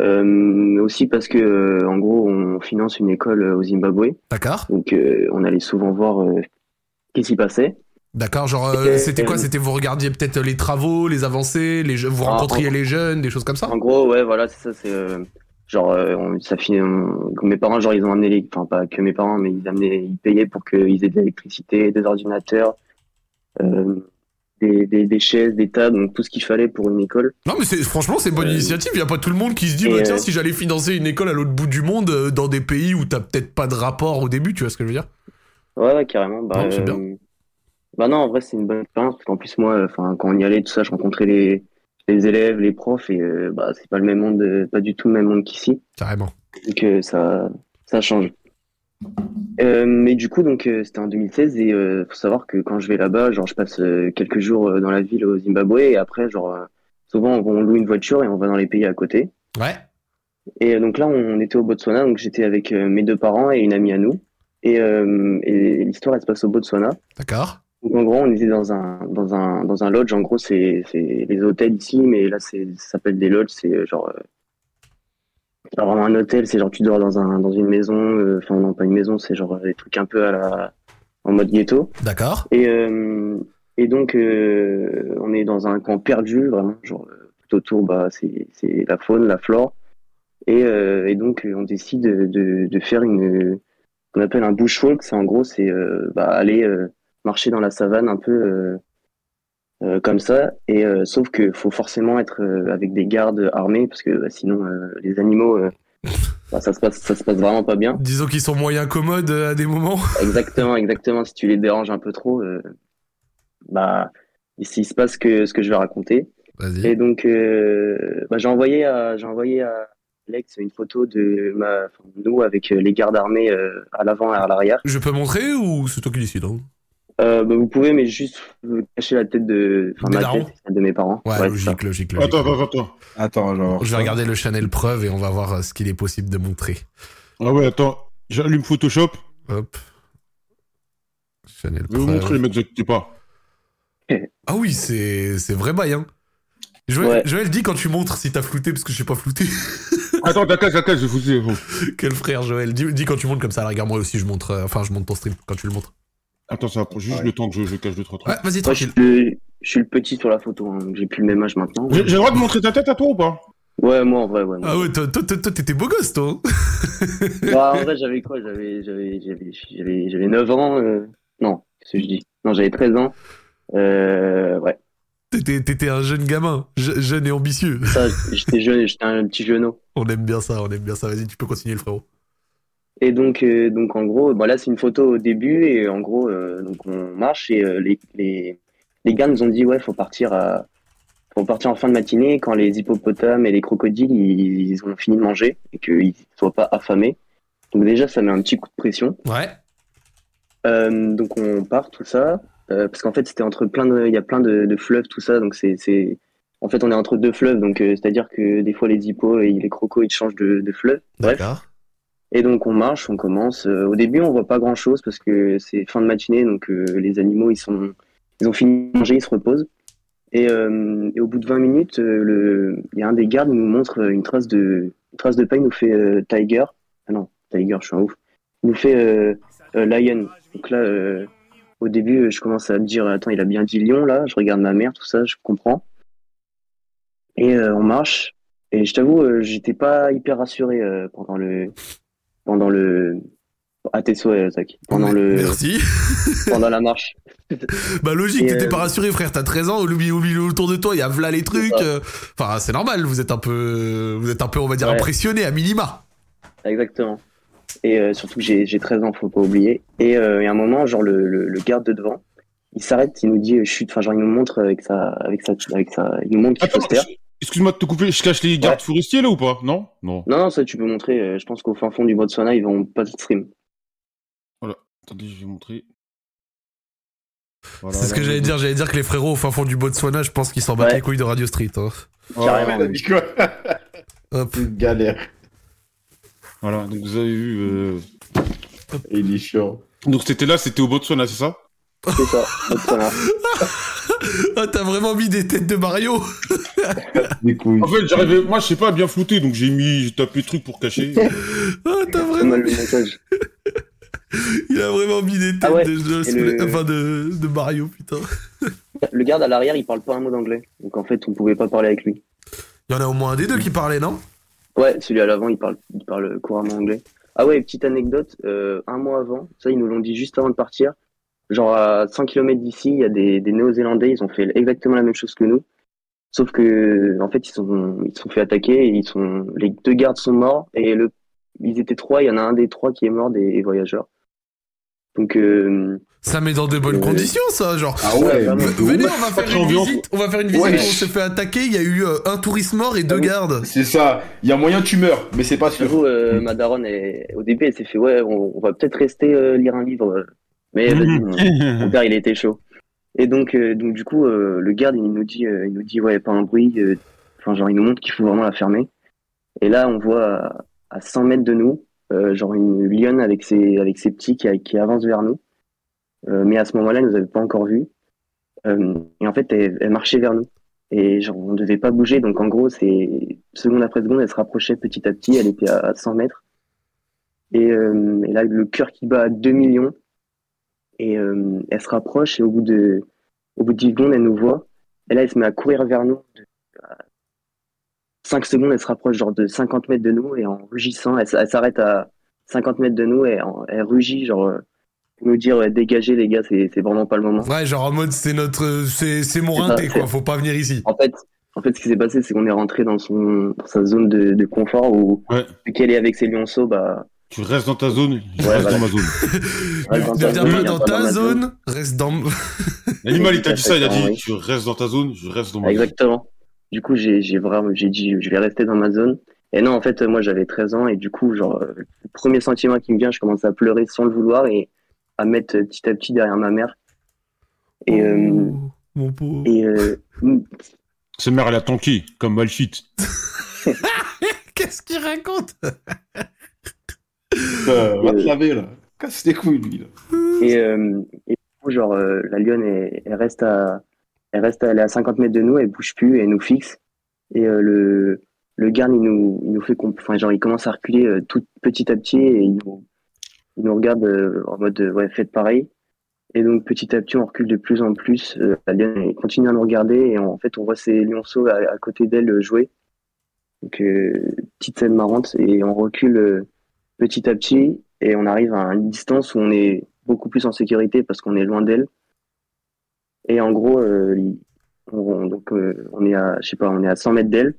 Euh, aussi parce que, euh, en gros, on finance une école au Zimbabwe. D'accord. Donc, euh, on allait souvent voir euh, ce qui s'y passait. D'accord, genre euh, C'était- quoi? C'était vous regardiez peut-être les travaux, les avancées, les vous Ah, rencontriez en- les jeunes, des choses comme ça? En gros, ouais, voilà, c'est ça. C'est euh, genre, euh, on- ça finit. on- mes parents, genre, ils ont amené les, enfin pas que mes parents, mais ils amenaient, ils payaient pour qu'ils aient de l'électricité, des ordinateurs, euh, des, des, des chaises, des tables, donc tout ce qu'il fallait pour une école. Non mais c'est franchement c'est une bonne Euh, initiative, il y a pas tout le monde qui se dit bah, tiens euh, si j'allais financer une école à l'autre bout du monde euh, dans des pays où t'as peut-être pas de rapport au début, tu vois ce que je veux dire? Ouais, ouais, carrément. Bah, Non, c'est bien. Bah non, en vrai, c'est une bonne expérience parce qu'en plus, moi, enfin, quand on y allait, tout ça, je rencontrais les, les élèves, les profs et euh, bah, c'est pas le même monde, euh, pas du tout le même monde qu'ici. Carrément. Donc euh, ça, ça change. Euh, mais du coup, donc c'était en 2016 et euh, faut savoir que quand je vais là-bas, genre je passe quelques jours dans la ville au Zimbabwe et après, genre souvent on, on loue une voiture et on va dans les pays à côté. Ouais. Et donc là, on était au Botswana, donc j'étais avec mes deux parents et une amie à nous. Et, et l'histoire, elle se passe au Botswana. D'accord. Donc en gros, on était dans un dans un dans un lodge. En gros, c'est c'est les hôtels ici, mais là, c'est ça s'appelle des lodges. C'est euh, genre euh, c'est pas vraiment un hôtel. C'est genre tu dors dans un dans une maison. euh, Enfin non, pas une maison. C'est genre des trucs un peu à la en mode ghetto. D'accord. Et euh, et donc euh, on est dans un camp perdu, vraiment. Genre euh, tout autour, bah c'est c'est la faune, la flore. Et euh, et donc euh, on décide de de, de faire une qu'on appelle un bushwalk. C'est en gros c'est euh, bah, aller euh, marcher dans la savane un peu euh, euh, comme ça. Et euh, sauf que faut forcément être euh, avec des gardes armés parce que bah, sinon les animaux, bah, ça se passe, ça se passe vraiment pas bien. Disons qu'ils sont moyens commodes à des moments. Exactement, exactement. Si tu les déranges un peu trop, bah ici il se passe que ce que je vais raconter. Et donc bah, j'ai envoyé à j'ai envoyé à Alex une photo de ma enfin, nous avec les gardes armés à l'avant et à l'arrière. Je peux montrer ou c'est toi qui décides hein? Euh, bah, vous pouvez, mais juste cacher la tête de, enfin Des ma darons tête, celle de mes parents. Ouais, logique, logique, logique. Attends, attends, attends. Attends, genre. Je vais regarder le Chanel preuve et on va voir euh, ce qu'il est possible de montrer. Ah ouais, attends. J'allume Photoshop. Hop. Chanel Je vais vous montrer, les mecs, vous inquiétez pas. Ah oui, c'est c'est vrai bail, hein. Joël, Ouais. Joël, dis quand tu montres si t'as flouté, parce que je sais pas flouté. Attends, t'inquiète, t'inquiète, je vais foutre. Quel frère, Joël. Dis, dis quand tu montres comme ça, regarde, moi aussi, je montre. euh, enfin, je monte ton stream quand tu le montres. Attends, ça prend juste Ouais. le temps que je, je cache deux, trois trucs. Ouais, vas-y, je, tranquille. suis le, je suis le petit sur la photo, hein, donc j'ai plus le même âge maintenant. J'ai j'ai le droit de montrer ta tête à toi ou pas? Ouais, moi en vrai, ouais. moi. Ah ouais, toi, toi, toi, toi, t'étais beau gosse, toi. hein. Bah, en vrai, j'avais quoi? J'avais, j'avais, j'avais, j'avais, j'avais 9 ans. euh, Non, qu'est-ce que je dis Non, j'avais 13 ans. Euh, ouais. T'étais t'étais un jeune gamin, je- jeune et ambitieux. Ça, j'étais jeune, j'étais un petit genou. On aime bien ça, on aime bien ça. Vas-y, tu peux continuer, le frérot. Et donc, euh, donc en gros, bah là, c'est une photo au début et en gros, euh, donc on marche et euh, les, les, les gars nous ont dit ouais, faut partir à, faut partir en fin de matinée quand les hippopotames et les crocodiles ils, ils ont fini de manger et qu'ils soient pas affamés. Donc déjà, ça met un petit coup de pression. Ouais. Euh, donc on part tout ça euh, parce qu'en fait c'était entre plein de, il y a plein de, de fleuves tout ça, donc c'est, c'est, en fait on est entre deux fleuves, donc euh, c'est-à-dire que des fois les hippos et les crocos ils changent de, de fleuve. Bref. D'accord. Et donc on marche, on commence. Euh, au début, on voit pas grand chose parce que c'est fin de matinée, donc euh, les animaux ils sont, ils ont fini de manger, ils se reposent. Et, euh, au bout de 20 minutes, il y a un des gardes qui nous montre une trace de, une trace de pas, il nous fait Tiger. Ah non, Tiger, je suis un ouf. Il nous fait Lion. Donc là, au début, je commence à me dire, attends, il a bien dit lion là. Je regarde ma mère, tout ça, je comprends. Et on marche. Et je t'avoue, j'étais pas hyper rassuré pendant le, pendant le, à tes souhaits, Zach. Pendant le, Merci. pendant la marche. bah logique, Et, t'étais euh, pas rassuré, frère. T'as 13 ans, au milieu, au milieu autour de toi, il y a v'là les trucs. euh, Enfin, c'est normal. Vous êtes un peu, vous êtes un peu, on va dire, Ouais. impressionné à minima. Exactement. Et euh, surtout que j'ai j'ai 13 ans, faut pas oublier. Et, euh, et à un moment, genre le, le, le garde de devant, il s'arrête, il nous dit euh, chute. Enfin, genre il nous montre avec sa, avec sa, avec sa, il nous montre qu'il faut se taire. Excuse-moi de te couper, je cache les gardes Ouais. forestiers là ou pas? Non? Non. Non, non, ça tu peux montrer. euh, je pense qu'au fin fond du Botswana, ils vont pas de stream. Attendez, je vais montrer. Voilà, C'est ce que j'allais dire. J'allais dire que les frérots au fin fond du Botswana, je pense qu'ils s'en battent Ouais. les couilles de Radio Street. hein. Voilà, Carrément. T'as dit quoi? Hop. Une galère. Voilà, donc vous avez vu. euh, il est chiant. Donc c'était là, c'était au Botswana, c'est ça? C'est ça. Ah, t'as vraiment mis des têtes de Mario Des couilles. En fait, j'arrivais, moi, je sais pas à bien flouter, donc j'ai mis, j'ai tapé le truc pour cacher. Ah, t'as vraiment... Il a vraiment mis des têtes Ah ouais, de, jeux- et le- enfin, de, de Mario, putain. Le garde à l'arrière, il parle pas un mot d'anglais. Donc en fait, on pouvait pas parler avec lui. Il y en a au moins un des deux qui parlait, non? Ouais, celui à l'avant, il parle, il parle couramment anglais. Ah ouais, petite anecdote, euh, un mois avant, ça ils nous l'ont dit juste avant de partir, genre à 100 km d'ici, il y a des, des Néo-Zélandais, ils ont fait exactement la même chose que nous. Sauf que, en fait, ils sont, ils se sont fait attaquer et ils sont, les deux gardes sont morts et le, ils étaient trois, il y en a un des trois qui est mort des voyageurs. Donc, euh, Ça met dans de bonnes Euh, conditions, ça, genre. Ah ouais, Venez, on va faire une ambiance. visite. On va faire une visite. Ouais. où On s'est fait attaquer. Il y a eu euh, un touriste mort et deux Ah gardes. C'est ça. Il y a moyen que tu meurs, mais c'est pas sûr. J'avoue, euh, ma daronne, est- au début, elle s'est fait, ouais, on, on va peut-être rester euh, lire un livre. Mais vas-y, mon, mon père, il était chaud. Et donc, euh, donc du coup, euh, le garde, il nous dit, euh, il nous dit, ouais, pas un bruit. euh, Enfin, genre, il nous montre qu'il faut vraiment la fermer. Et là, on voit à, à 100 mètres de nous, euh, genre une lionne avec ses, avec ses petits qui, qui avance vers nous. Euh, mais à ce moment-là, elle nous avait pas encore vus. Euh, et en fait, elle, elle marchait vers nous. Et genre, on devait pas bouger. Donc, en gros, c'est seconde après seconde, elle se rapprochait petit à petit. Elle était à 100 mètres. Et, euh, et là, le cœur qui bat à 2 millions. Et euh, elle se rapproche. Et au bout de, au bout de 10 secondes, elle nous voit. Et là, elle se met à courir vers nous. De, 5 secondes, elle se rapproche genre de 50 mètres de nous. Et en rugissant, elle, s'arrête à 50 mètres de nous. Et en- elle rugit, genre, euh, pour nous dire, dégagez, les gars, c'est vraiment pas le moment. Ouais, genre en mode c'est notre, c'est c'est mon rinté quoi. Faut pas venir ici. En fait, en fait, ce qui s'est passé, c'est qu'on est rentré dans son, dans sa zone de, de confort où, Ouais. qu'elle est avec ses lionceaux, bah, Tu restes dans ta zone, je Ouais, reste voilà. dans ma zone. Ne Ouais, dans ta viens zone, pas dans ta zone. zone. Reste dans. L'animal, il t'a dit ça, il a dit, Oui. tu restes dans ta zone, je reste dans ma zone. exactement. Du coup, j'ai, vraiment, j'ai dit, je vais rester dans ma zone. Et non, en fait, moi, j'avais 13 ans et du coup, genre, euh, le premier sentiment qui me vient, je commence à pleurer sans le vouloir et à mettre petit à petit derrière ma mère. Et, euh, Oh, mon pauvre. et euh, Sa mère, elle a tanké, comme Malchit. Qu'est-ce qu'il raconte? Euh, va te laver, là. Casse tes couilles, lui, là. Et, euh, et du coup, genre, euh, la lionne, elle, elle reste à, elle reste, à- elle est à 50 mètres de nous, elle bouge plus, elle nous fixe. Et euh, le, le garde, il nous, il nous fait, enfin, genre, il commence à reculer euh, tout petit à petit et il nous, il nous regarde euh, en mode, euh, ouais, faites pareil. Et donc, petit à petit, on recule de plus en plus. Euh, la lionne, elle continue à nous regarder et en fait, on voit ses lionceaux à, à côté d'elle euh, jouer. Donc, euh, petite scène marrante et on recule euh, petit à petit et on arrive à une distance où on est beaucoup plus en sécurité parce qu'on est loin d'elle. Et en gros, euh, on, donc euh, on est à, je sais pas, on est à 100 mètres d'elle.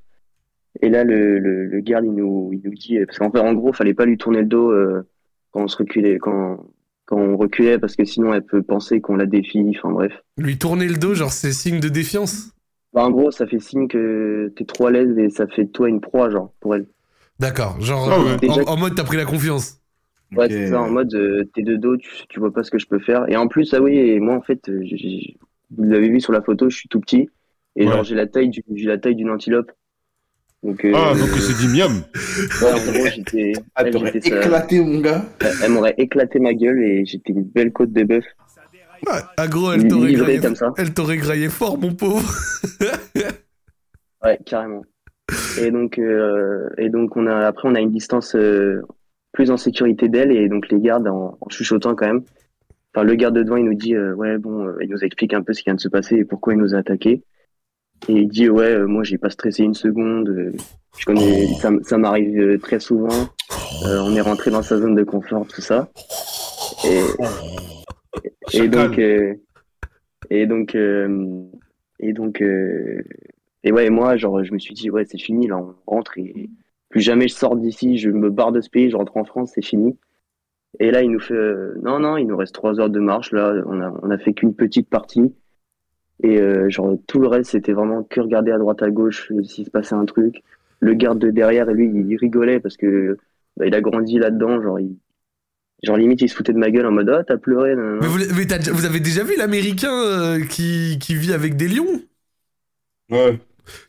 Et là, le, le, le garde, il nous, il nous dit, parce qu'en fait, en gros, fallait pas lui tourner le dos euh, quand on se reculait, quand, quand on reculait, parce que sinon, elle peut penser qu'on la défie. Enfin bref. Lui tourner le dos, genre c'est signe de défiance? Bah, en gros, ça fait signe que t'es trop à l'aise et ça fait de toi une proie, genre, pour elle. D'accord. Genre Ah euh, ouais. en, en mode t'as pris la confiance. Ouais, c'est ça, en mode, euh, t'es de dos, tu, tu vois pas ce que je peux faire. Et en plus, ah oui, et moi, en fait, euh, vous l'avez vu sur la photo, je suis tout petit. Et Ouais. genre, j'ai la taille du, j'ai la taille d'une antilope. Donc, euh, Ah, donc c'est dit miam. ouais, en gros, j'étais, Ah, elle, j'étais ça- éclaté, mon gars. elle m'aurait éclaté ma gueule et j'étais une belle côte de bœuf. Ouais, agro, elle t'aurait graillé. comme ça. Elle t'aurait graillé fort, mon pauvre. Ouais, carrément. Et donc, euh, et donc on a, après, on a une distance euh, plus en sécurité d'elle et donc les gardes en, en chuchotant quand même. Enfin, le garde de devant, il nous dit, euh, ouais, bon, euh, il nous explique un peu ce qui vient de se passer et pourquoi il nous a attaqué. Et il dit, ouais, euh, moi, j'ai pas stressé une seconde. euh, je connais, ça, m'arrive euh, très souvent. Euh, on est rentré dans sa zone de confort, tout ça. Et, et Chacal. donc, euh, et donc, euh, et donc, euh, et ouais, moi, genre, je me suis dit, ouais, c'est fini, là, on rentre et plus jamais je sors d'ici, je me barre de ce pays, je rentre en France, c'est fini. Et là, il nous fait, euh, non, non, il nous reste trois heures de marche, là, on a, on a fait qu'une petite partie. Et euh, genre, tout le reste, c'était vraiment que regarder à droite, à gauche, euh, s'il se passait un truc. Le garde de derrière, lui, il rigolait parce que bah, il a grandi là-dedans, genre, il, genre, limite, il se foutait de ma gueule en mode, ah, t'as pleuré, nan. Mais, vous, mais vous avez déjà vu l'américain euh, qui, qui vit avec des lions? Ouais.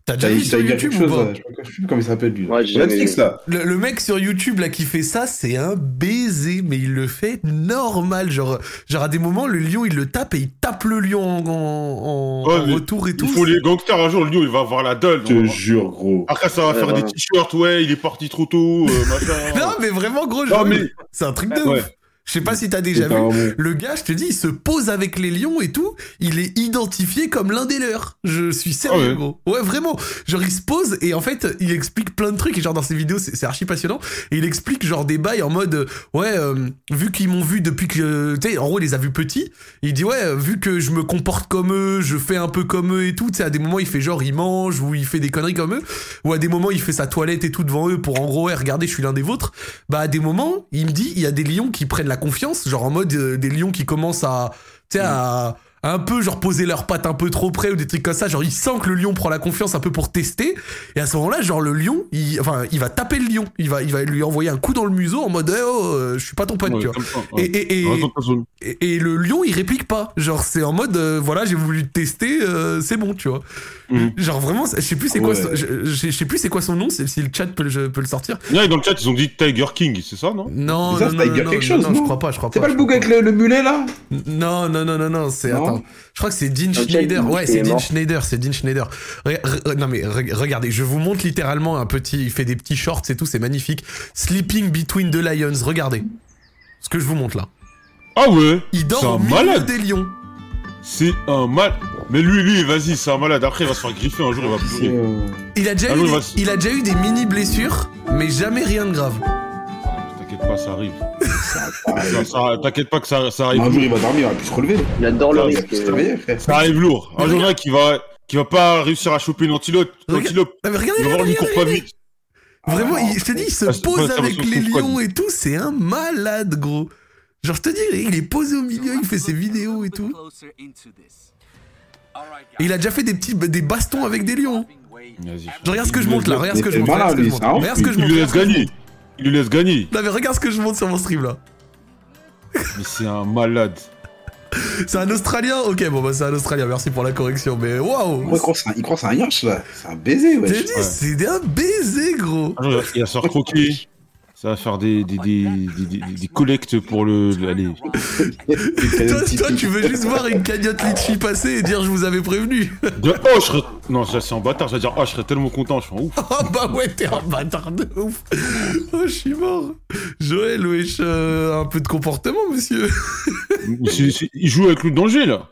T'as déjà vu sur YouTube ou pas Je sais plus comment il s'appelle lui. Ouais, Netflix là. le, le mec sur YouTube là qui fait ça, c'est un baiser, mais il le fait normal. Genre, genre à des moments, le lion il le tape et il tape le lion en, en- en- Ouais, en mais retour et tout. Il faut les gangsters un jour, le lion, il va avoir la dalle. Je te jure, gros. Après, ça va Ouais, faire vraiment. des t-shirts, ouais, il est parti trop tôt, euh, machin. Non, mais vraiment gros, Non, genre, mais- c'est un truc de Ouais. ouf. Je sais pas si t'as déjà vu. Le gars, je te dis, il se pose avec les lions et tout. Il est identifié comme l'un des leurs. Je suis sérieux, Ah ouais. gros. Ouais, vraiment. Genre, il se pose et en fait, il explique plein de trucs. Et genre, dans ses vidéos, c'est archi passionnant. Et il explique, genre, des bails en mode, euh, ouais, euh, vu qu'ils m'ont vu depuis que, tu sais, en gros, il les a vus petits. Il dit, ouais, euh, vu que je me comporte comme eux, je fais un peu comme eux et tout. Tu sais, à des moments, il fait genre, il mange ou il fait des conneries comme eux. Ou à des moments, il fait sa toilette et tout devant eux pour en gros, ouais, regardez, je suis l'un des vôtres. Bah, à des moments, il me dit, il y a des lions qui prennent la confiance, genre en mode euh, des lions qui commencent à, tu sais, à, à un peu genre poser leurs pattes un peu trop près ou des trucs comme ça. Genre, il sent que le lion prend la confiance un peu pour tester. Et à ce moment-là, genre, le lion, il, enfin, il va taper le lion. Il va, il va lui envoyer un coup dans le museau en mode, eh, oh, euh, je suis pas ton pote, Ouais, tu vois. ça, Et, ouais. et, et, le lion, il réplique pas. Genre, c'est en mode, euh, voilà, j'ai voulu te tester, c'est bon, tu vois. Mhm. Genre, vraiment, je sais plus c'est quoi, Ouais. son- je, je- je sais plus c'est quoi son nom, si le chat peut, le- je sortir. Ouais, dans le chat, ils ont dit Tiger King, c'est ça, non? Non, ça, non, c'est non, Tiger non, quelque non, chose, non, je non? crois pas, je crois pas. C'est pas je le bouc avec le, le mulet là? Non, non, non, non, non, c'est, attends. Je crois que c'est Dean Schneider. Ouais, c'est est Dean. Schneider, c'est Dean Schneider. Re- re- non, mais re- regardez, je vous montre littéralement un petit, il fait des petits shorts et tout, c'est magnifique. Sleeping between the lions, regardez. Ce que je vous montre là. Ah ouais Il dort au milieu malade. des lions. C'est un mal. Mais lui, lui, vas-y, c'est un malade. Après, il va se faire griffer un jour, il va pleurer. Il a déjà, Ah eu, des, il a déjà eu des mini blessures, mais jamais rien de grave. T'inquiète pas, ça arrive. ah, Ça- ça- T'inquiète pas que ça, ça arrive Un jour lourd. il va dormir, il va plus se relever. Il adore le Il risque. plus se réveiller, frère. Ça arrive lourd. Un jour, là, qui va, qui va pas réussir à choper une antilope. Regarde-. Non, mais regardez, Il va voir, regardez, lui, court regardez, pas regardez. vite. Vraiment, il- je te dis, il se Ah, c'est- pose ça avec les lions et tout, c'est un malade, gros. Genre, je te dis, il est posé au milieu, il fait ses vidéos et tout. Et il a déjà fait des petits des bastons avec des lions. Vas-y. Je regarde ce que je monte là, regarde ce que je monte. Regarde ce que je monte. c'est un ouf, Regarde ce que je Il lui laisse gagner. Il lui laisse gagner. Non mais regarde ce que je monte sur mon stream là. Mais c'est un malade. C'est un Australien? Ok, bon bah c'est un Australien, merci pour la correction, mais waouh il croit que c'est un- yinche là. C'est un baiser, J'ai ouais. dit, c'est un baiser, gros il se faire croquer. Ça va faire des, des, des, des, collectes pour le. le- Allez. toi, toi, tu veux juste voir une cagnotte litchi passer et dire je vous avais prévenu. De- Oh, je serais. Non, ça, c'est en bâtard. Je vais dire, oh, je serais tellement content. Je suis en ouf. Oh bah ouais, t'es un bâtard de ouf. Oh, je suis mort. Joël, wesh, euh, un peu de comportement, monsieur. Il joue avec le danger, là.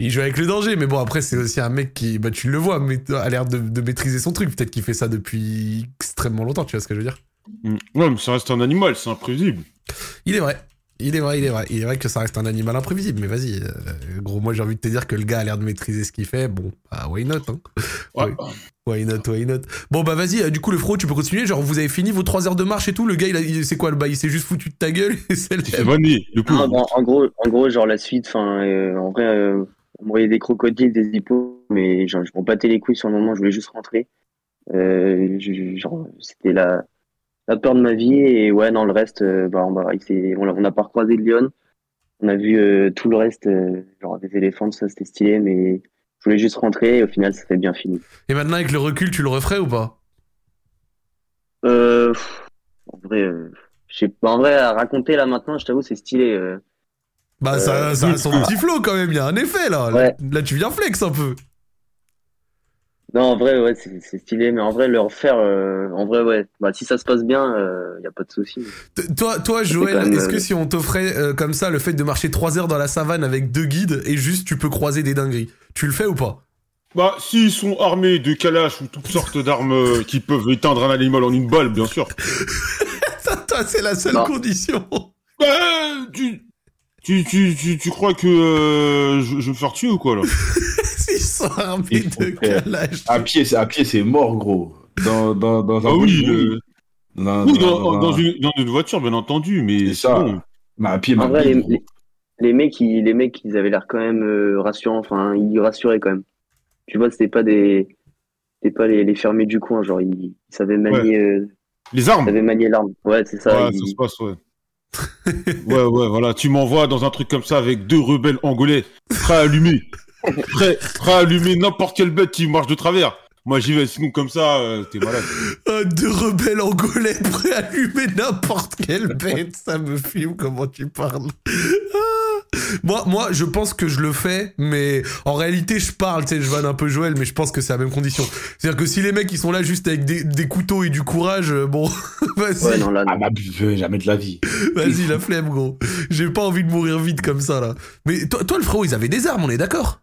Il joue avec le danger, mais bon, après, c'est aussi un mec qui, bah, tu le vois, mais a l'air de, de maîtriser son truc. Peut-être qu'il fait ça depuis extrêmement longtemps, tu vois ce que je veux dire Mm. Ouais, mais ça reste un animal, c'est imprévisible. Il est vrai. Il est vrai, il est vrai. Il est vrai que ça reste un animal imprévisible, mais vas-y. euh, gros, moi, j'ai envie de te dire que le gars a l'air de maîtriser ce qu'il fait. Bon, bah, why not, hein? Ouais. Why not, why not? Bon, bah, vas-y, euh, du coup, le fro, tu peux continuer. Genre, vous avez fini vos 3 heures de marche et tout. Le gars, il, a- il- c'est quoi le bail? Il s'est juste foutu de ta gueule et c'est vanner, le Ah, bon, en gros, en gros, genre la suite, enfin, euh, en vrai, euh, on voyait des crocodiles, des hippos, mais genre, je m'en battais les couilles sur le moment, je voulais juste rentrer. Euh, je- genre, c'était la, la peur de ma vie et ouais, dans le reste, euh, bah, on, bah, il s'est- on, a- on a pas recroisé de lion. On a vu euh, tout le reste, euh, genre des éléphants, ça, c'était stylé, mais je voulais juste rentrer et au final, ça s'est bien fini. Et maintenant, avec le recul, tu le referais ou pas? Euh, en vrai, je sais pas, en vrai, à raconter là maintenant, je t'avoue, c'est stylé. euh. Bah, ça, ça a son petit flow quand même. Il y a un effet là. Ouais. Là, tu viens flex un peu. Non, en vrai, ouais, c'est stylé, mais en vrai, le refaire, euh, en vrai, ouais, bah, si ça se passe bien, il y a pas de souci. Toi, toi, Joël, est-ce que euh, si on t'offrait euh, comme ça le fait de marcher 3 heures dans la savane avec deux guides et juste tu peux croiser des dingueries, tu le fais ou pas? Bah, s'ils sont armés de calaches ou toutes sortes d'armes euh, qui peuvent éteindre un animal en une balle, bien sûr. Toi, c'est la seule Non. condition. Bah, tu. Tu, tu, tu, tu crois que euh, je, je vais me faire tuer ou quoi là? S'ils sont armés de calage. À pied, c'est à pied, c'est mort, gros. Dans, dans, dans un Ah oui, bout de- le- dans, oui dans- dans, dans dans un- une, dans une voiture, bien entendu, mais ça. bon. Mais à pied, En ma vrai, les, les, les mecs, ils, les mecs, ils avaient l'air quand même euh, rassurants, enfin, ils rassuraient quand même. Tu vois, c'était pas des, c'était pas les, les fermiers du coin, genre, ils, ils savaient manier, euh, Les ils armes savaient manier l'arme. Ouais, c'est ça. Ouais, ils- ça se passe, ouais. ouais, ouais, voilà. Tu m'envoies dans un truc comme ça avec deux rebelles angolais, prêts à allumer. Prêts à allumer n'importe quelle bête qui marche de travers. Moi, j'y vais, sinon, comme ça, euh, t'es malade. Ah, deux rebelles angolais prêts à allumer n'importe quelle bête. Ça me filme comment tu parles. Ah. Moi, moi, je pense que je le fais, mais en réalité, je parle, tu sais, je vanne un peu Joël, mais je pense que c'est la même condition. C'est-à-dire que si les mecs, ils sont là juste avec des, des couteaux et du courage, euh, bon, vas-y. Ouais, non, là, non. Ah bah, je- jamais de la vie. Vas-y, la flemme, gros. J'ai pas envie de mourir vite comme ça, là. Mais toi, toi, le frérot, ils avaient des armes, on est d'accord?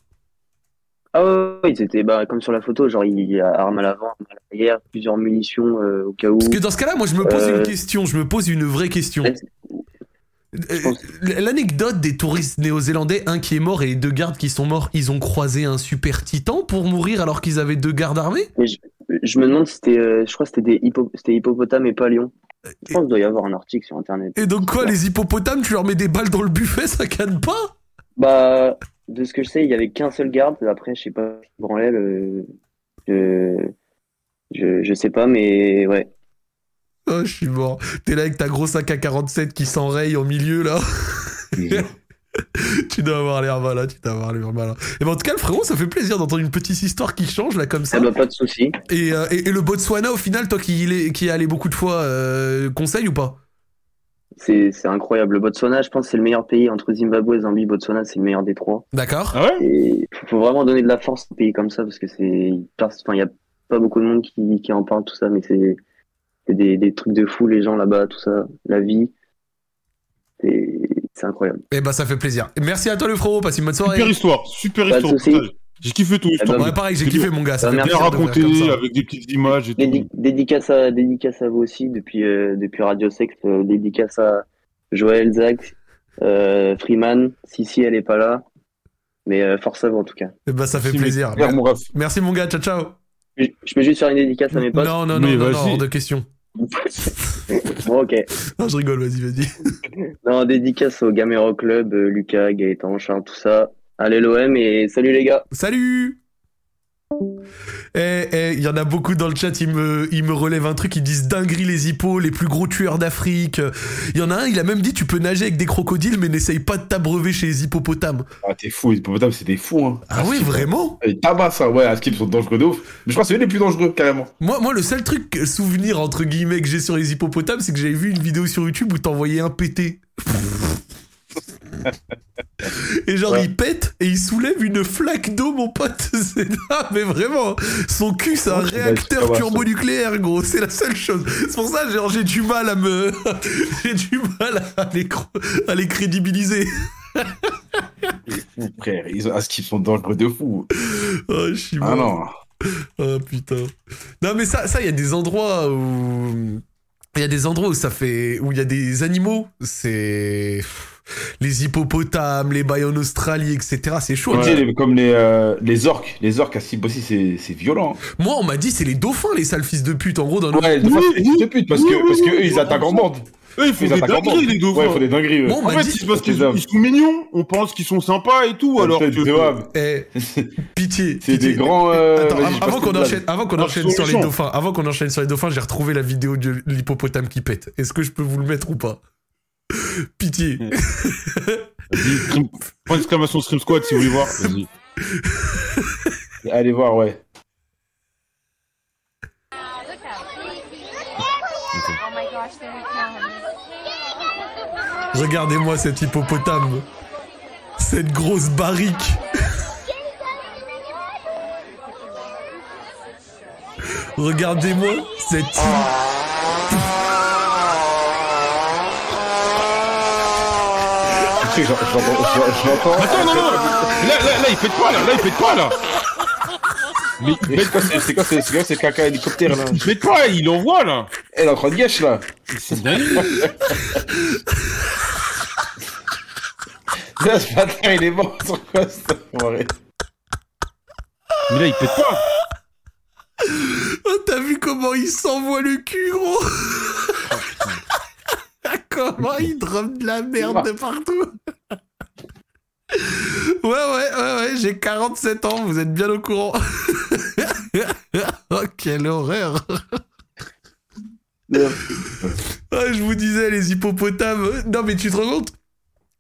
Ah ouais, ouais, ils étaient bah, comme sur la photo, genre il y a arme à l'avant, arme à l'arrière, plusieurs munitions euh, au cas où. Parce que dans ce cas-là, moi, je me pose Euh, une question. Je me pose une vraie question. Euh, L'anecdote des touristes néo-zélandais, un qui est mort et les deux gardes qui sont morts, ils ont croisé un super titan pour mourir alors qu'ils avaient deux gardes armés? Mais je, je me demande si c'était, euh, je crois que c'était des hippo, c'était hippopotame et pas lion. Je pense qu'il doit y avoir un article sur internet. Et donc quoi, les hippopotames, tu leur mets des balles dans le buffet, ça canne pas? Bah, de ce que je sais, il y avait qu'un seul garde. Après, je sais pas, branlait le, je, je, je sais pas, mais ouais. Oh, je suis mort. T'es là avec ta grosse AK-47 qui s'enraye au milieu, là. tu dois avoir l'air malin, tu dois avoir l'air malin. Et ben, en tout cas, le frérot, ça fait plaisir d'entendre une petite histoire qui change, là, comme ça. Ça doit pas de souci. Et, euh, et, et le Botswana, au final, toi qui, y est- qui y es allé beaucoup de fois, euh, conseil ou pas? C'est, c'est incroyable. Le Botswana, je pense, que c'est le meilleur pays entre Zimbabwe, Zambie, Botswana, c'est le meilleur des trois. D'accord Ah ouais? Et faut, faut vraiment donner de la force à un pays comme ça parce que c'est, enfin, il y a pas beaucoup de monde qui, qui en parle tout ça, mais c'est, c'est des, des trucs de fou les gens là-bas, tout ça, la vie, c'est, c'est incroyable. Et bah, ça fait plaisir. Et merci à toi, le frérot, passe une bonne soirée. Super histoire, super Pas de histoire. J'ai kiffé ton histoire. Ouais, pareil, j'ai kiffé, mon gars. Ça Bah, fait merci. bien de raconté, avec des petites images et Dédi- tout. dédicace à, dédicace à vous aussi depuis, euh, depuis Radio Sex, euh, dédicace à Joël, Zach, euh, Freeman, Sissi, elle est pas là, mais euh, force à vous en tout cas. Et bah, ça fait Merci, plaisir. mec. Mon. Merci, mon gars. Ciao, ciao. Je, je peux juste faire une dédicace à mes potes Non, non, non, non, non, de question. Bon, ok. Non, je rigole, vas-y, vas-y. Non, dédicace au Gamero Club, euh, Lucas, Gaëtan, Charles, tout ça. Allez l'OM et salut les gars. Salut Eh, eh, il y en a beaucoup dans le chat, ils me, ils me relèvent un truc, ils disent dinguerie les hippos, les plus gros tueurs d'Afrique. Il y en a un, il a même dit tu peux nager avec des crocodiles, mais n'essaye pas de t'abreuver chez les hippopotames. Ah, t'es fou, les hippopotames, c'est des fous, hein. Ah oui, vraiment? Ils tabassent, ça, ouais, à Skip, sont dangereux de ouf. Mais je crois que c'est eux les plus dangereux, carrément. moi, moi, le seul truc, souvenir entre guillemets que j'ai sur les hippopotames, c'est que j'avais vu une vidéo sur YouTube où t'envoyais un pété. Et genre, Ouais. il pète et il soulève une flaque d'eau, mon pote. C'est ah, mais vraiment, son cul, c'est un Ouais, c'est réacteur turbonucléaire, gros. C'est la seule chose. C'est pour ça, genre, j'ai du mal à me. j'ai du mal à les, à les crédibiliser. Frère, ils, à Skip sont dangereux de fou. Oh, je suis Ah mort. non. Oh putain. Non mais ça, ça, il y a des endroits où, il y a des endroits où ça fait, où il y a des animaux. C'est les hippopotames, les bails en Australie, etc. C'est chaud. Tu hein. sais, les- comme les, euh, les orques. Les orques à Skip aussi, c'est c'est violent. hein. Moi, on m'a dit c'est les dauphins, les sales fils de pute. En gros, dans le... Ouais, des fois, c'est des fils de pute parce oui, que, parce oui, que eux, oui, ils attaquent en bande. Eux, ils font Ils des dingueries, les dauphins. Ouais, ils font des dingueries. eux. Bon, on En m'a fait, dit- c'est parce qu'ils les sont mignons, on pense qu'ils sont sympas et tout, alors que... Eh, pitié. C'est des grands. euh, avant qu'on enchaîne, avant qu'on enchaîne ils sont sur les dauphins, avant qu'on enchaîne sur les dauphins, j'ai retrouvé la vidéo de l'hippopotame qui pète. Est-ce que je peux vous le mettre ou pas? Pitié. Scream- Point d'exclamation Stream Squad si vous voulez voir. Allez voir, ouais. Regardez-moi cet hippopotame. Cette grosse barrique. Regardez-moi cette... J'en- j'entends. Attends, non, non Là, là, là, il pète pas, là? Là, il pète pas, là? Mais Mais C'est quoi, c'est quoi, c'est quoi, caca hélicoptère là? Il pète pas, il envoie, là? Elle est en train de gâcher là. C'est dingue. Là, ce matin, il est mort sur quoi. Mais là, il pète pas Oh, T'as vu comment il s'envoie le cul, gros? Comment il drop de la merde de partout Ouais, ouais, ouais, ouais, j'ai 47 ans, vous êtes bien au courant. oh, quelle horreur Ah, je vous disais, les hippopotames. Non, mais tu te rends compte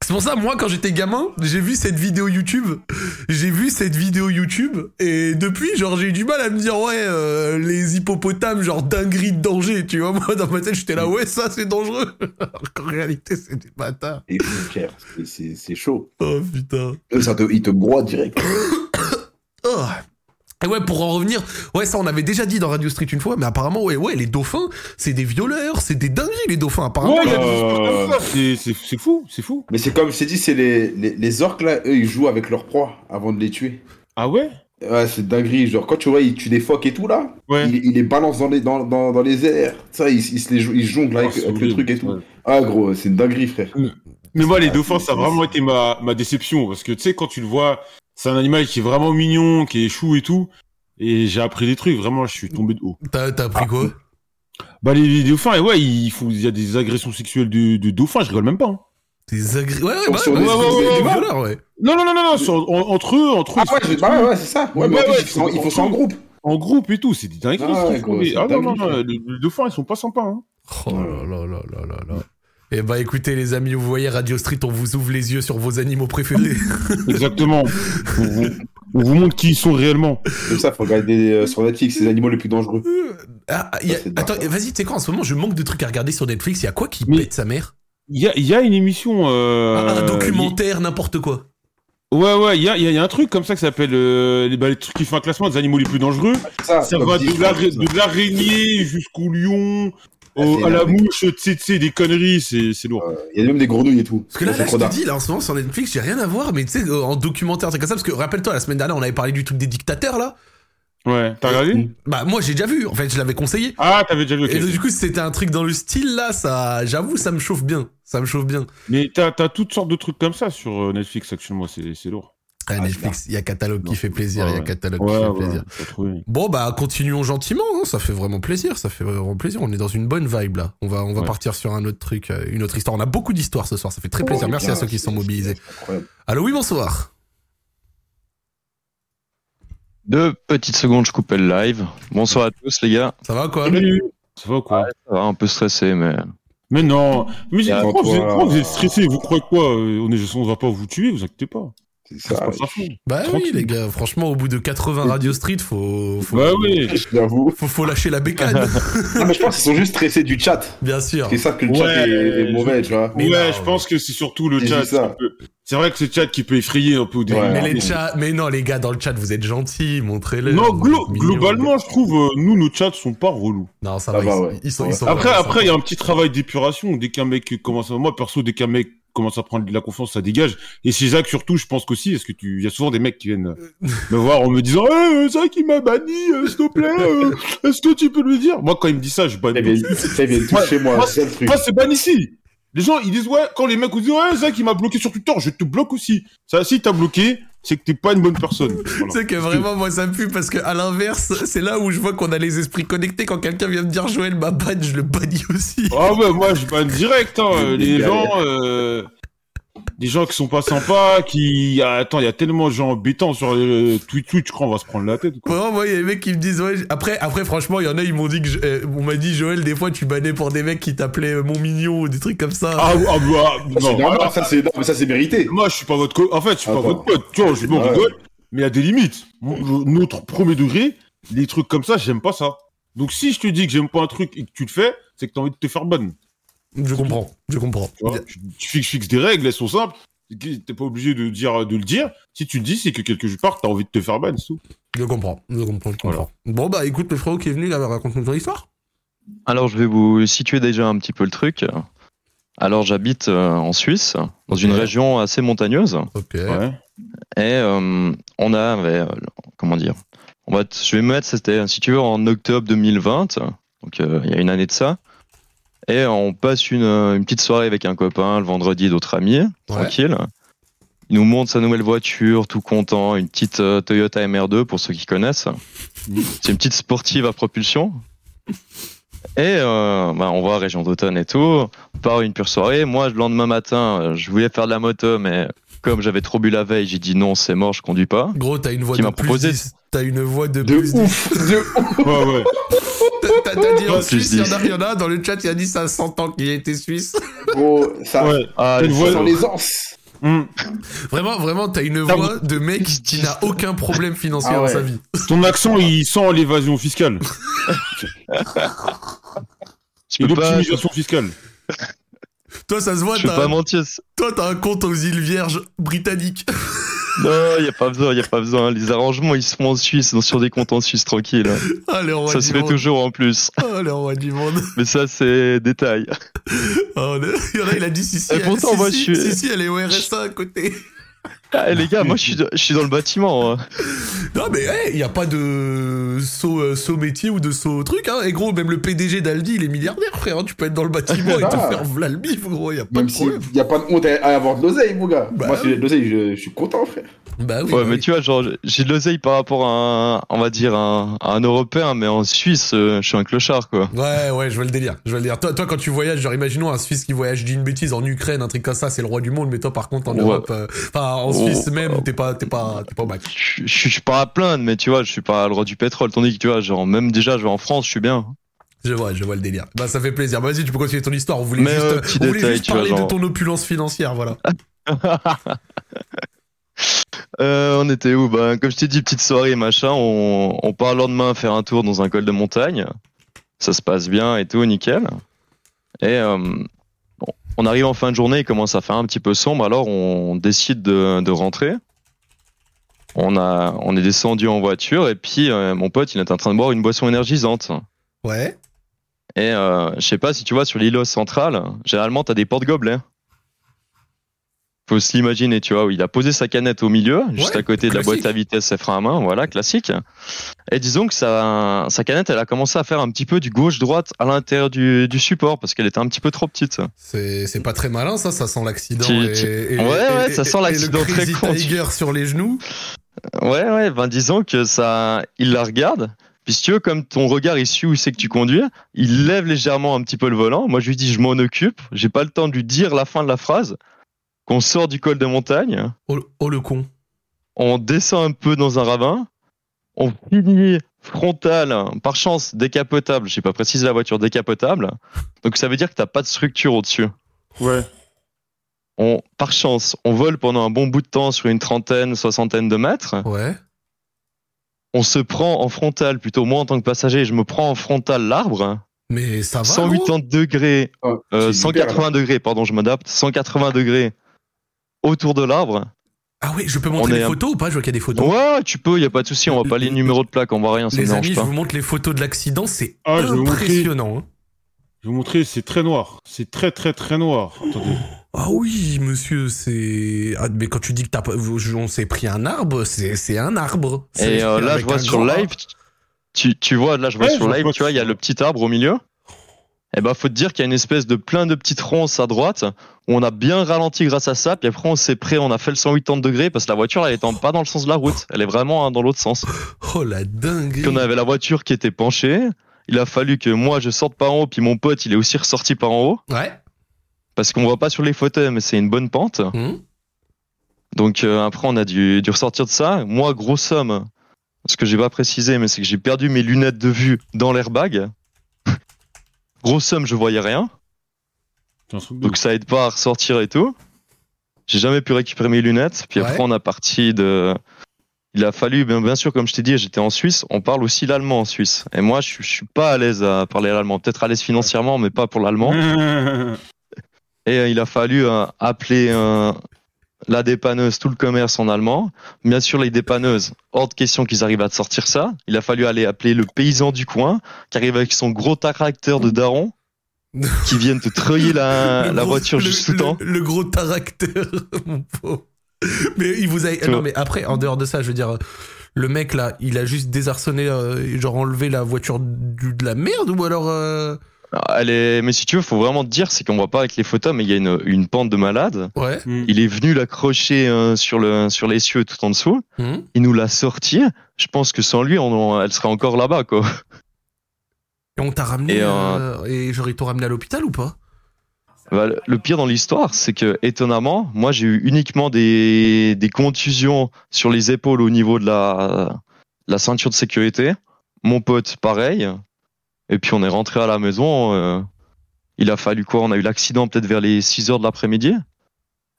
C'est pour ça, moi, quand j'étais gamin, j'ai vu cette vidéo YouTube. J'ai vu cette vidéo YouTube. Et depuis, genre, j'ai eu du mal à me dire, ouais, euh, les hippopotames, genre, dinguerie de danger. Tu vois, moi, dans ma tête, j'étais là, ouais, ça, c'est dangereux. Alors qu'en réalité, c'est des bâtards. Et frère, c'est- chaud. Oh, putain. Ça te, ils te broient direct. Oh. Et ouais, pour en revenir, ouais, ça on avait déjà dit dans Radio Street une fois, mais apparemment, ouais, ouais, les dauphins, c'est des violeurs, c'est des dingueries les dauphins, apparemment. Ouais, il Euh, c'est- c'est c'est fou, c'est fou. Mais c'est comme je t'ai dit, c'est les, les, les orques là, eux, ils jouent avec leur proie avant de les tuer. Ah ouais? Ouais, c'est dinguerie. Genre, quand tu vois, ils tuent des phoques et tout là, Ouais. ils, ils les balancent dans les, dans, dans, dans les airs. Ça, ils, ils, se les, jonglent avec, Oh, le truc et tout. Ouais. Ah, gros, c'est une dinguerie, frère. Mais moi, les Ah, dauphins, ça a vraiment été ma, ma déception. Parce que, tu sais, quand tu le vois, c'est un animal qui est vraiment mignon, qui est chou et tout. Et j'ai appris des trucs, vraiment, je suis tombé de haut. T'as t'as appris quoi? Bah, les, les dauphins, et ouais, il, faut, il y a des agressions sexuelles de, de dauphins, je rigole même pas. hein. Des agré... Ouais, ouais, bah, ouais, ouais, ouais, des- ouais. Non, non, non, non, non, sur- en- entre eux, entre eux. Ah, ouais, bah, ouais, ouais, c'est ça. Ouais, mais Ouais, en ça en groupe. En groupe et tout, c'est des dingueries. Ah, ah non, non, non, les, les dauphins, ils sont pas sympas. Hein. Oh là là là là là là. Eh bah écoutez les amis, vous voyez Radio Street, on vous ouvre les yeux sur vos animaux préférés. Exactement. on, vous, on vous montre qui ils sont réellement. Comme ça, faut regarder euh, sur Netflix les animaux les plus dangereux. Ah, il y a- Ça, c'est dark, Attends, vas-y, tu sais quoi, en ce moment, je manque de trucs à regarder sur Netflix. Il y a quoi qui Mais- pète sa mère? Il y a, il y a une émission. Euh, Un un documentaire, n'importe quoi. Ouais, ouais, il y a, il y a- il y a un truc comme ça qui s'appelle euh, les, bah, les trucs qui font un classement des animaux les plus dangereux. Ça, Ça comme va de ça. l'araignée jusqu'au lion, Ah, au- c'est à la mouche, tu sais, tu sais, des conneries, c'est c'est lourd. Euh, Il y a même des grenouilles et tout. Parce que là, là trop je te dis, là, en ce moment, sur Netflix, j'ai rien à voir, mais tu sais, euh, en documentaire, c'est comme ça, parce que rappelle-toi, la semaine dernière, on avait parlé du truc des dictateurs, là. Ouais, t'as regardé? Mm. Bah, moi, j'ai déjà vu. En fait, je l'avais conseillé. Ah, t'avais déjà vu, ok. Et donc, du coup, si c'était un truc dans le style, là, ça, j'avoue, ça me chauffe bien. Ça me chauffe bien. Mais t'as as toutes sortes de trucs comme ça sur euh, Netflix actuellement, c'est c'est lourd. Ah, Netflix, il y a catalogue qui fait plaisir, il y a ouais. catalogue qui fait ouais, plaisir. Bon, bah, continuons gentiment, hein, ça fait vraiment plaisir, ça fait vraiment plaisir. On est dans une bonne vibe, là. On va, on va Ouais. partir sur un autre truc, euh, une autre histoire. On a beaucoup d'histoires ce soir, ça fait très plaisir. Ouais, Merci à ceux qui sont mobilisés. Allô, oui, bonsoir. Deux petites secondes, je coupe le live. Bonsoir à tous les gars. Ça va, quoi Salut Ça va ou quoi Ça va, un peu stressé, mais Mais non Mais Et pourquoi vous, êtes, toi- pourquoi vous êtes stressé Vous croyez quoi? Euh, On est, on va pas vous tuer, vous inquiétez pas. C'est Ça. Bah oui, les gars, franchement, au bout de 80 Radio Street, faut, faut, Bah oui J'avoue. faut, faut lâcher la bécane, Non, mais je pense qu'ils sont juste stressés du chat. bien sûr. C'est ça que le chat est, est mauvais, tu vois. Mais ouais, non, je mais- pense que c'est surtout le chat. C'est vrai que c'est le chat qui peut effrayer un peu au début. Ouais. Mais les chats, mais non, les gars, dans le chat, vous êtes gentils, montrez-le. Non, glo- globalement, je trouve, euh, nous, nos chats sont pas relous. Non, ça Ça va, va, ils, ouais. ils sont, Ouais. ils sont Après, après, il y a un petit travail d'épuration. Dès qu'un mec commence à, moi, perso, dès qu'un mec commence à prendre de la confiance, ça dégage. Et chez Zach, surtout, je pense qu'aussi, parce que tu, il y a souvent des mecs qui viennent me voir en me disant, eh, Zach, il m'a banni, euh, s'il te plaît, euh, est-ce que tu peux lui dire? Moi, quand il me dit ça, je bannis. Bien, bien, tout chez moi, moi, c'est ça le truc. Moi, c'est ban ici. Les gens, ils disent, ouais, quand les mecs vous disent, ouais, Zach, il m'a bloqué sur Twitter, je te bloque aussi. Ça, si t'as bloqué, c'est que t'es pas une bonne personne. Voilà. Sais que vraiment, moi, ça me pue parce que, à l'inverse, c'est là où je vois qu'on a les esprits connectés. Quand quelqu'un vient me dire Joël m'a ban, je le bannis aussi. Ah ouais, moi, je banne direct, hein. C'est Les gens, euh, des gens qui sont pas sympas, qui, ah, attends, il y a tellement de gens embêtants sur euh, Twitch, Twitch, je crois, on va se prendre la tête, quoi. Vraiment, moi, il y a des mecs qui me disent, ouais, après, après, franchement, il y en a, ils m'ont dit que, je- euh, on m'a dit, Joël, des fois, tu bannais pour des mecs qui t'appelaient euh, mon mignon ou des trucs comme ça. Ah, ah, bah, Ça, c'est non. normal, ça, c'est non, mais ça, c'est mérité. Moi, je suis pas votre co... En fait, je suis pas votre pote. Tu vois, je m'en Ouais. rigole. Mais il y a des limites. Mon- Notre premier degré, les trucs comme ça, j'aime pas ça. Donc, si je te dis que j'aime pas un truc et que tu le fais, c'est que t'as envie de te faire bonne. Je comprends, je comprends. Tu vois, tu, tu fixes, des règles, elles sont simples. T'es pas obligé de dire, de le dire. Si tu le dis, c'est que quelque part, t'as envie de te faire bonne, c'est tout. Je comprends, je comprends, je comprends. Bon, bah, écoute, le frérot qui est venu, là, raconte-nous ton histoire. alors je vais vous situer déjà un petit peu le truc. Alors j'habite euh, en Suisse, dans une région assez montagneuse, Ok. Ouais. et euh, on a, euh, comment dire, on va, je vais me mettre, c'était si tu veux en octobre 2020, donc euh, il y a une année de ça, et on passe une, une petite soirée avec un copain le vendredi, d'autres amis, tranquille. Il nous montre sa nouvelle voiture, tout content, une petite euh, Toyota MR2 pour ceux qui connaissent. C'est une petite sportive à propulsion. Et euh, bah, on à Région d'Automne et tout. On part une pure soirée. Moi, le lendemain matin, euh, je voulais faire de la moto, mais comme j'avais trop bu la veille, j'ai dit non, c'est mort, je conduis pas. Gros, t'as une voix Qui de m'a plus proposé- 10. t'as une voix de, De plus ouf, de ouf. Ouais, ouais. T'as t'as dit en Ouais, Suisse, il y, en a- il y en a dans le chat, il a dit ça à 100 ans qu'il était suisse. Gros, ça, ouais. Ah, T'as une les voix- sent l'aisance. Hum. Vraiment, vraiment, t'as une Ah, voix de mec qui n'a aucun problème financier Ah dans ouais. sa vie. Ton accent, il sent l'évasion fiscale Je et pas, l'optimisation fiscale. Toi, ça se voit, je pas mentir. toi, t'as un compte aux îles Vierges britanniques. Non, y a pas besoin, y a pas besoin. Les arrangements, ils se font en Suisse, donc sur des comptes en Suisse, tranquille. Ah, le roi Ça se fait monde. toujours en plus. Ah, le roi du monde. Mais ça, c'est détail. Ah, Il y en a, il a dit si, si, Et pourtant, si, moi, si, je suis- si, si, elle est au RSA à côté. Ah, les gars, moi, je suis, je suis dans le bâtiment. hein. Non, mais il n'y a pas de saut, euh, saut métier ou de saut truc. Hein. Et gros, même le PDG d'Aldi, il est milliardaire, frère. hein. Tu peux être dans le bâtiment et te Ah. faire v'là le bif, gros. Il n'y a pas Même de s'il problème. n'y a pas de honte à, à avoir de l'oseille, mon gars. Bah Moi, si j'ai de l'oseille, je, je suis content, frère. Bah oui. Ouais, bah mais oui. tu vois, genre, j'ai de l'oseille par rapport à un, on va dire, un, à un Européen, mais en Suisse, euh, je suis un clochard, quoi. Ouais, ouais, je vois le délire. Je vois le délire. Toi, toi, quand tu voyages, genre, imaginons un Suisse qui voyage, je dis une bêtise, en Ukraine, un truc comme ça, c'est le roi du monde, mais toi, par contre, en Ouais. Europe, euh, enfin, en. Suisse même, t'es pas, t'es pas, t'es pas. Je, suis pas à plaindre, mais tu vois, je suis pas le roi du pétrole, tandis que tu vois, genre, même déjà, je vais en France, je suis bien. Je vois, je vois le délire. Bah, ça fait plaisir. Bah, Vas-y, tu peux continuer ton histoire. On voulait Mais, juste, euh, petit on voulait détail, juste tu vois, parler de ton opulence financière, voilà. Euh, on était où? Bah, comme je t'ai dit, petite soirée, machin. On, on part le lendemain faire un tour dans un col de montagne. Ça se passe bien et tout, nickel. Et euh, on arrive en fin de journée, il commence à faire un petit peu sombre, alors on décide de, de rentrer. On, a, on est descendu en voiture et puis euh, mon pote, il est en train de boire une boisson énergisante. Ouais. Et euh, je sais pas si tu vois sur l'îlot central, généralement t'as des porte-gobelets. Faut se l'imaginer, tu vois, où il a posé sa canette au milieu, juste à côté de la boîte à vitesse et frein à main, voilà, classique. Et disons que sa, sa canette, elle a commencé à faire un petit peu du gauche-droite à l'intérieur du, du support, parce qu'elle était un petit peu trop petite. C'est, pas très malin, ça. Ça sent l'accident. Et, Ouais, ouais, et- ça sent l'accident très con, Tiger sur les genoux. Ouais, ouais, ben disons que ça, il la regarde. Puis si tu veux, comme ton regard il suit où c'est que tu conduis, il lève légèrement un petit peu le volant. Moi, je lui dis, je m'en occupe. J'ai pas le temps de lui dire la fin de la phrase. Qu'on sort du col de montagne, Oh, oh, le con. on descend un peu dans un ravin, on finit frontal, par chance décapotable. J'ai pas précisé la voiture décapotable. Donc ça veut dire que t'as pas de structure au-dessus. Ouais. On, par chance, on vole pendant un bon bout de temps sur une trentaine, soixantaine de mètres. Ouais. on se prend en frontal, plutôt moi en tant que passager, je me prends en frontal l'arbre, Mais ça va. gros? 180 degrés, Oh, euh, c'est hyper, 180 degrés, pardon, je m'adapte, 180 degrés autour de l'arbre. Ah oui, je peux montrer On les un- photos ou pas? Je vois qu'il y a des photos. Ouais, tu peux, y a pas de souci, on va pas les numéros de plaque, on voit rien, ça Les je vous montre les photos de l'accident, c'est Ah, je vais vous montrer. impressionnant. hein. Je vais vous montrer, c'est très noir. C'est très très très noir. Attendez. Ah oui, monsieur, c'est. Ah, mais quand tu dis que t'as pas... on s'est pris un arbre, c'est c'est un arbre. C'est Et euh, là, je vois un sur live, tu, tu vois, là, je vois Ouais, sur je live, vois tu vois, il y a le petit arbre au milieu. Et ben, faut te dire qu'il y a une espèce de plein de petites ronces à droite où on a bien ralenti grâce à ça. Puis après, on s'est prêt, on a fait le 180 degrés parce que la voiture, elle est en- pas dans le sens de la route. Elle est vraiment hein, dans l'autre sens. Oh la dinguerie. Puis on avait la voiture qui était penchée. Il a fallu que moi, je sorte par en haut, puis mon pote, il est aussi ressorti par en haut. Ouais. Parce qu'on voit pas sur les photos, mais c'est une bonne pente. Hum. Donc euh, après, on a dû, dû ressortir de ça. Moi, grosse somme, ce que j'ai pas précisé, mais c'est que j'ai perdu mes lunettes de vue dans l'airbag. Grosse somme, je voyais rien. Un Donc ça aide pas à ressortir et tout. J'ai jamais pu récupérer mes lunettes. Puis Ouais. après, on a parti de. Il a fallu, bien, bien sûr, comme je t'ai dit, j'étais en Suisse. On parle aussi l'allemand en Suisse. Et moi, je, suis- je suis pas à l'aise à parler l'allemand. Peut-être à l'aise financièrement, mais pas pour l'allemand. Et euh, il a fallu euh, appeler euh, la dépanneuse, tout le commerce en allemand. Bien sûr, les dépanneuses, hors de question qu'ils arrivent à te sortir ça. Il a fallu aller appeler le paysan du coin, qui arrive avec son gros tracteur de daron, qui viennent te treuiller la, Le la gros- voiture le- juste tout le temps. Le, gros taracteur, mon pauvre. Mais il vous a. Non, mais après, en dehors de ça, je veux dire, le mec là, il a juste désarçonné, euh, genre enlevé la voiture du- de la merde ou alors. euh, Elle est... Mais si tu veux, faut vraiment te dire, c'est qu'on voit pas avec les photos, mais il y a une, une pente de malade. Ouais. Hmm. Il est venu l'accrocher euh, sur le sur les cieux tout en dessous. Hum. Il nous l'a sorti. Je pense que sans lui, on, elle serait encore là-bas, quoi. Et on t'a ramené. Et, euh, Et genre, ils t'ont ramené à l'hôpital ou pas? Bah, le- le pire dans l'histoire, c'est que étonnamment, moi j'ai eu uniquement des, des contusions sur les épaules au niveau de la la ceinture de sécurité. Mon pote, pareil. Et puis on est rentré à la maison. euh, il a fallu quoi? On a eu l'accident peut-être vers les 6 heures de l'après-midi.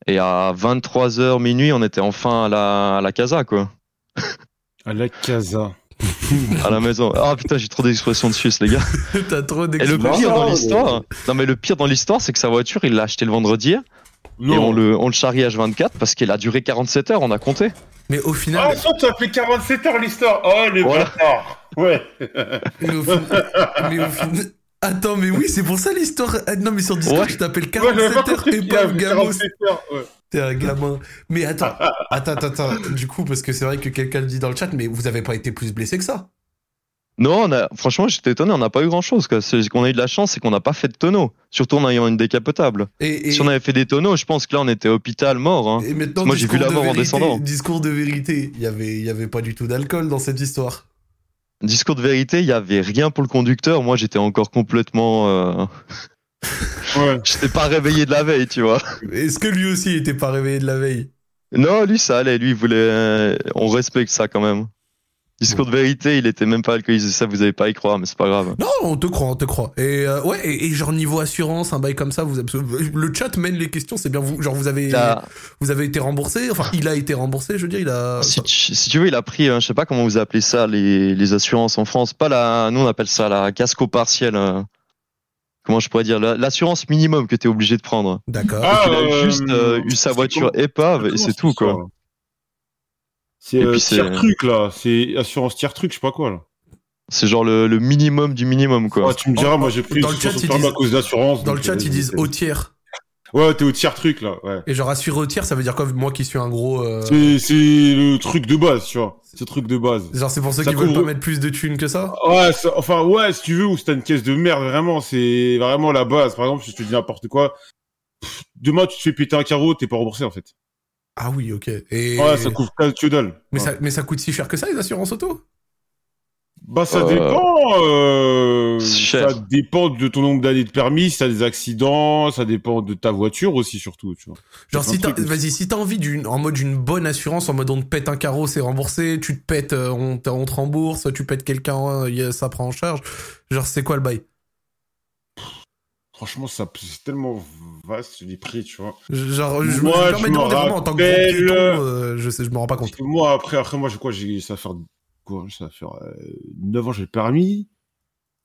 Et à 23h minuit, on était enfin à la, à la casa, quoi. À la casa. À la maison. Ah putain, j'ai trop d'expressions de Suisse, les gars. T'as trop Et le pire dans l'histoire, non mais le pire dans l'histoire, c'est que sa voiture, il l'a acheté le vendredi et on le, on le charrie H24 parce qu'elle a duré 47 heures, on a compté. Mais au Ah, final, ça, tu as fait 47 heures l'histoire. Oh, les Voilà. bâtards. Ouais. mais au fin- mais au fin- Attends, mais oui, c'est pour ça l'histoire. Ah, Non, mais sur Discord, Ouais. je t'appelle Ouais, j'avais 47 pas heures et qu'il pas Gamos. 47 heures. Ouais. T'es un gamin. Mais attends, attends, attends, attends. Du coup, parce que c'est vrai que quelqu'un le dit dans le chat, mais vous avez pas été plus blessé que ça. Non, on a, franchement, j'étais étonné, on n'a pas eu grand chose. Ce qu'on a eu de la chance, c'est qu'on n'a pas fait de tonneau. Surtout en ayant une décapotable. Et, et, Si on avait fait des tonneaux, je pense que là, on était hôpital mort. Hein. et maintenant, Moi, j'ai vu discours la de mort en vérité, descendant. Discours de vérité. Il y avait, il y avait pas du tout d'alcool dans cette histoire. Discours de vérité, il y avait rien pour le conducteur. Moi, j'étais encore complètement. Euh... Ouais. j'étais pas réveillé de la veille, tu vois. Est-ce que lui aussi était pas réveillé de la veille? Non, lui, ça allait. Lui, il voulait. euh, On respecte ça quand même. Discours de vérité, il était même pas alcoolisé. Ça, vous avez pas à y croire, mais c'est pas grave. Non, on te croit, on te croit. Et euh, ouais, et, et genre niveau assurance, un bail comme ça, vous le chat mène les questions, c'est bien vous. Genre vous avez, Là, vous avez été remboursé. Enfin, il a été remboursé, je veux dire, il a. si, tu, si tu veux, il a pris, euh, je sais pas comment vous appelez ça, les, les assurances en France. Pas la, nous on appelle ça la casco partielle. euh, comment je pourrais dire, la- l'assurance minimum que tu es obligé de prendre. D'accord. Ah, il a euh, juste euh, eu sa voiture épave et c'est tout ça quoi. C'est euh, tiers truc là, c'est assurance tiers truc, je sais pas quoi là. C'est genre le, le minimum du minimum quoi. Ouais, tu me diras, moi j'ai pris dans une le chat, ils disent- à cause d'assurance. Dans le chat, euh, ils disent au tiers. Ouais, t'es au tiers truc là, ouais. Et genre assuré au tiers, ça veut dire quoi Moi qui suis un gros. euh, C'est le truc de base, tu vois. C'est le truc de base. Genre c'est pour ceux Ça qui veulent couvre- pas mettre plus de thunes que ça? Ouais, ça- enfin ouais, si tu veux, ou si t'as une caisse de merde, vraiment, c'est vraiment la base. Par exemple, si je te dis n'importe quoi, pff, demain tu te fais péter un carreau, t'es pas remboursé en fait. Ah oui, ok. Et... Ouais, ça couvre pas que dalle. mais, Ouais. ça, mais ça coûte si cher que ça les assurances auto? Bah ça Euh, dépend. Euh, ça dépend de ton nombre d'années de permis, si t'as des accidents, ça dépend de ta voiture aussi surtout, tu vois. Genre si un t'as, truc- vas-y, si t'as envie d'une, en mode d'une bonne assurance, en mode on te pète un carreau, c'est remboursé, tu te pètes, euh, on, te- on te rembourse, tu pètes quelqu'un, ça prend en charge. Genre c'est quoi le bail? Franchement, ça c'est tellement vaste les prix, tu vois. Genre je, Moi, je me je en tant que piéton, euh, je sais, je me rends pas compte. moi après après moi j'ai quoi j'ai ça va faire quoi ça va faire euh, 9 ans j'ai le permis.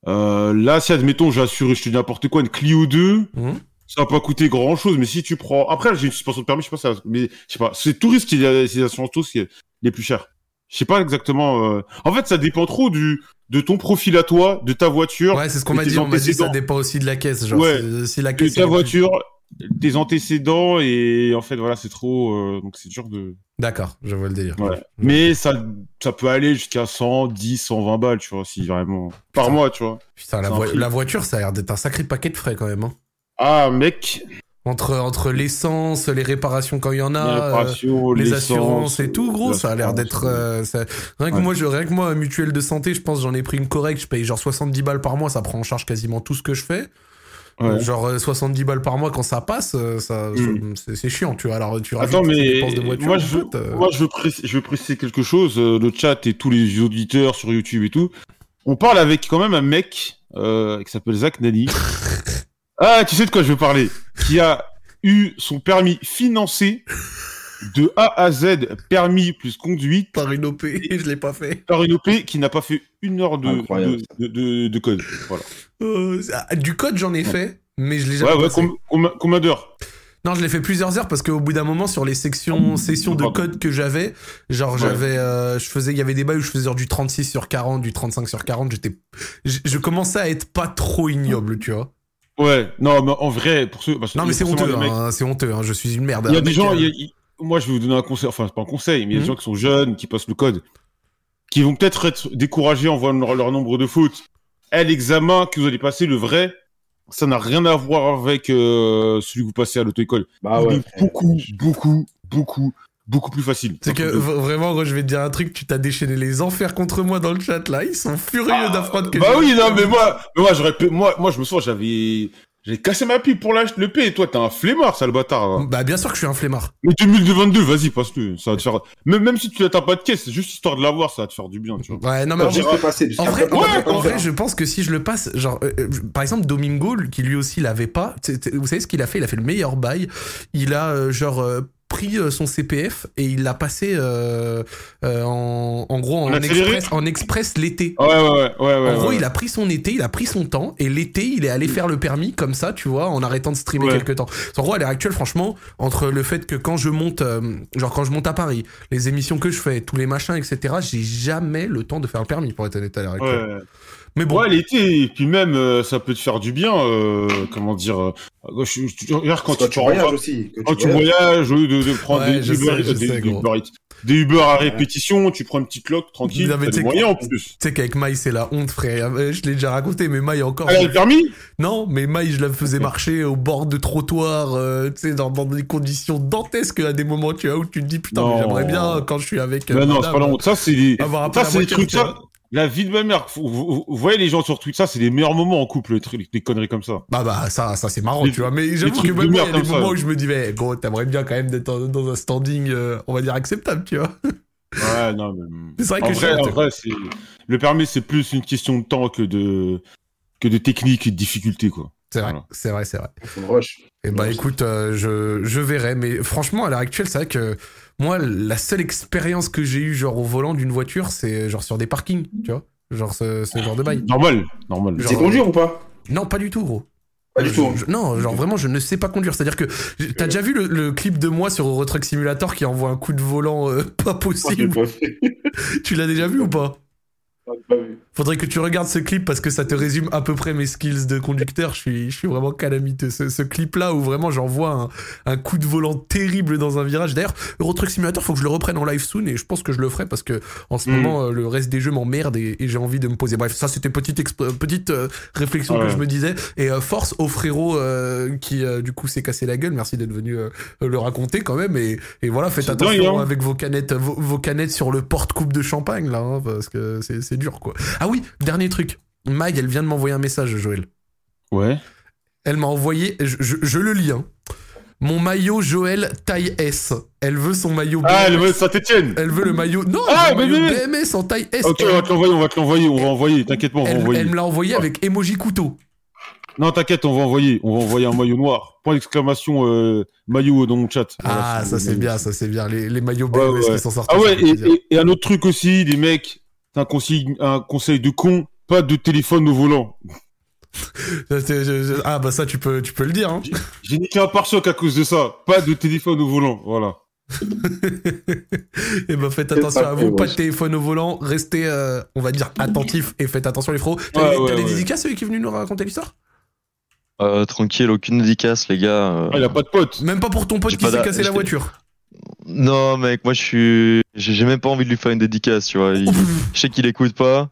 Euh, là si admettons j'ai assuré je te dis n'importe quoi une Clio 2 Mhm. ça va pas coûter grand chose mais si tu prends après j'ai une suspension de permis je sais pas ça mais je sais pas c'est tout risque qui les assurances tous qui est les plus chers. Je sais pas exactement euh, en fait ça dépend trop du de ton profil à toi, de ta voiture, Ouais, c'est ce qu'on m'a tes dit, on m'a dit ça dépend aussi de la caisse. Genre Ouais. si la de caisse ta est plus- voiture, des antécédents et en fait voilà c'est trop euh, donc c'est dur de D'accord, je vois le délire. Ouais. Mais ça, ça peut aller jusqu'à 100, 10, 120 balles, tu vois, si vraiment. Par mois, tu vois. Putain, la voiture, ça a l'air d'être un sacré paquet de frais quand même. hein. Ah, mec, Entre, entre l'essence, les réparations quand il y en les a, euh, les l'essence, assurances et tout, gros, ça a l'air d'être. euh, ça- Rien, que Ouais. moi, je, rien que moi, un mutuelle de santé, je pense j'en ai pris une correcte, je paye genre 70 balles par mois, ça prend en charge quasiment tout ce que je fais. Ouais. Genre euh, 70 balles par mois quand ça passe, euh, ça, Mm. c'est chiant, tu vois. Alors tu Attends, mais de voiture, moi, je veux, fait, euh, moi je, veux préciser, je veux préciser quelque chose. euh, le chat et tous les auditeurs sur YouTube et tout. On parle avec quand même un mec euh, qui s'appelle Zach Nani. ah, tu sais de quoi je veux parler Qui a eu son permis financé de A à Z, permis plus conduite, par une OP, je l'ai pas fait. par une OP qui n'a pas fait une heure de, Incroyable. de, de, de- de code. Voilà. Euh, ah, du code, j'en ai fait, mais je l'ai jamais Ouais, ouais, passé. com- combien, combien d'heures? Non, je l'ai fait plusieurs heures parce qu'au bout d'un moment, sur les sections, sessions de code que j'avais, genre Ouais. j'avais, euh, je faisais, il y avait des bails où je faisais genre du 36 sur 40, du 35 sur 40. J'étais, je, je commençais à être pas trop ignoble, tu vois. Ouais, non, mais en vrai, pour ceux. Non, mais c'est honteux, mecs- hein, c'est honteux. hein, je suis une merde. Il y a des gens, euh, y a- moi je vais vous donner un conseil, enfin c'est pas un conseil, mais il y a Mhm. des gens qui sont jeunes, qui passent le code, qui vont peut-être être découragés en voyant leur, leur nombre de fautes. Eh, l'examen que vous allez passer, le vrai, ça n'a rien à voir avec euh, celui que vous passez à l'auto-école. Bah ouais. beaucoup, beaucoup, beaucoup, beaucoup plus facile. C'est que de- vraiment, je vais te dire un truc, tu t'as déchaîné les enfers contre moi dans le chat là, ils sont furieux d'apprendre que Bah oui, non, mais moi, mais moi, j'aurais pu, moi, moi, je me souviens, j'avais, J'ai cassé ma pipe pour l'acheter le P et toi, t'es un flemmard, sale bâtard. hein. Bah bien sûr que je suis un flemmard. Mais 2022, vas-y, passe-le. Ça va te faire. Même, même si tu n'as pas de caisse, c'est juste histoire de l'avoir, ça va te faire du bien, tu vois. Ouais, non mais en vrai, en vrai, Ouais, en je pense que si je le passe, genre, euh, euh, par exemple, Domingo, qui lui aussi l'avait pas, tu sais- vous savez ce qu'il a fait? Il a fait le meilleur bail. Il a, euh, genre, euh, pris euh, son CPF et il l'a passé euh, euh, en, en gros en, express, en express l'été. Ouais, ouais, ouais, ouais, ouais. en gros, il a pris son été, il a pris son temps, et l'été, il est allé faire le permis comme ça, tu vois, en arrêtant de streamer quelques temps. En gros, à l'heure actuelle, franchement, entre le fait que quand je monte, euh, genre quand je monte à Paris, les émissions que je fais, tous les machins, etc., j'ai jamais le temps de faire le permis, pour être honnête à l'heure actuelle. Ouais. Mais bon, Ouais, l'été, et puis même, euh, ça peut te faire du bien, euh, comment dire, euh, je, je- je- regarde quand, Quand tu, tu voyages aussi. quand tu voyages, au lieu de, de prendre Ouais, des, Uber, sais, des, sais, des. Uber Eats. Des Uber à répétition, tu prends une petite cloque, tranquille, Non, mais t'as des moyens en plus. Tu sais qu'avec Maï, c'est la honte, frère. Je l'ai déjà raconté, mais Maï encore. Elle a le permis Non, mais Maï, je la faisais marcher au bord de trottoir, euh, tu sais, dans, dans des conditions dantesques à des moments, tu vois, où tu te dis, putain, mais j'aimerais bien, quand je suis avec. euh, non, c'est pas la honte. Ça, c'est les, ça, c'est les trucs, ça. La vie de ma mère. Vous, vous- vous voyez les gens sur Twitter, ça, c'est les meilleurs moments en couple, les conneries comme ça. Bah bah ça ça c'est marrant Les- tu vois mais j'avoue que même moi, il y a des ça, moments ouais. où je me dis mais gros t'aimerais bien quand même d'être dans, dans un standing euh, on va dire acceptable tu vois Ouais, non, mais. C'est vrai en que vrai, en vrai, c'est, le permis, c'est plus une question de temps que de, que de technique et de difficulté, quoi. c'est vrai Voilà. c'est vrai c'est vrai et bah Ouais, écoute euh, je je verrai mais franchement à l'heure actuelle c'est vrai que moi la seule expérience que j'ai eue genre au volant d'une voiture c'est genre sur des parkings tu vois genre ce, ce genre de bail Normal, normal. C'est conduire ou pas? Non pas du tout gros Pas du Je- tout. je- non, genre vraiment, je ne sais pas conduire. C'est-à-dire que t'as déjà vu le, le clip de moi sur Euro Truck Simulator qui envoie un coup de volant euh, pas possible pas fait. Tu l'as déjà vu ou pas? Faudrait que tu regardes ce clip parce que ça te résume à peu près mes skills de conducteur. Je suis, je suis vraiment calamiteux. Ce, ce clip-là où vraiment j'envoie un, un coup de volant terrible dans un virage. D'ailleurs, Euro Truck Simulator, faut que je le reprenne en live soon et je pense que je le ferai parce que en ce Mm. moment, euh, le reste des jeux m'emmerde et, et j'ai envie de me poser. Bref, ça c'était petite, exp- petite euh, réflexion que je me disais. Et euh, force au frérot euh, qui euh, du coup s'est cassé la gueule. Merci d'être venu euh, le raconter quand même. Et, et voilà, faites attention dingue, hein. avec vos canettes, vos, vos canettes sur le porte-coupe de champagne là, hein, parce que c'est c'est dur quoi. Ah oui, dernier truc. Mag, elle vient de m'envoyer un message, Joël. Ouais. Elle m'a envoyé, je, je- je le lis, hein. Mon maillot Joël taille S. Elle veut son maillot Ah, BMS. le mec Saint-Etienne. Elle veut le maillot. Non, Ah, elle veut le mais maillot. BMS en taille S. Ok, elle, on va te l'envoyer, on va te l'envoyer, on va envoyer. T'inquiète pas, on va elle- envoyer. elle me l'a envoyé avec emoji couteau. Non, t'inquiète, on va envoyer. On va envoyer un maillot noir. Point d'exclamation, euh, maillot dans mon chat. Ah, Voilà, ça c'est bien, ça c'est bien. Les, les maillots BMS ouais. qui sont sortis. Ah ouais, et, et- et un autre truc aussi, les mecs, un conseil, un conseil de con, pas de téléphone au volant. Ah bah ça tu peux, tu peux le dire. Hein. J'ai niqué un pare-choc à cause de ça. Pas de téléphone au volant, voilà. et bah faites attention à vous, pas de téléphone au volant, restez, euh, on va dire, attentifs et faites attention les fros. T'as Ouais, des- ouais, dédicaces celui qui est venu nous raconter l'histoire? Euh, tranquille, aucune dédicace, les gars. euh. Ah, il a pas de pote. Même pas pour ton pote qui s'est cassé la voiture. Non, mec, moi je suis. J'ai même pas envie de lui faire une dédicace, tu vois. Il- Je sais qu'il écoute pas.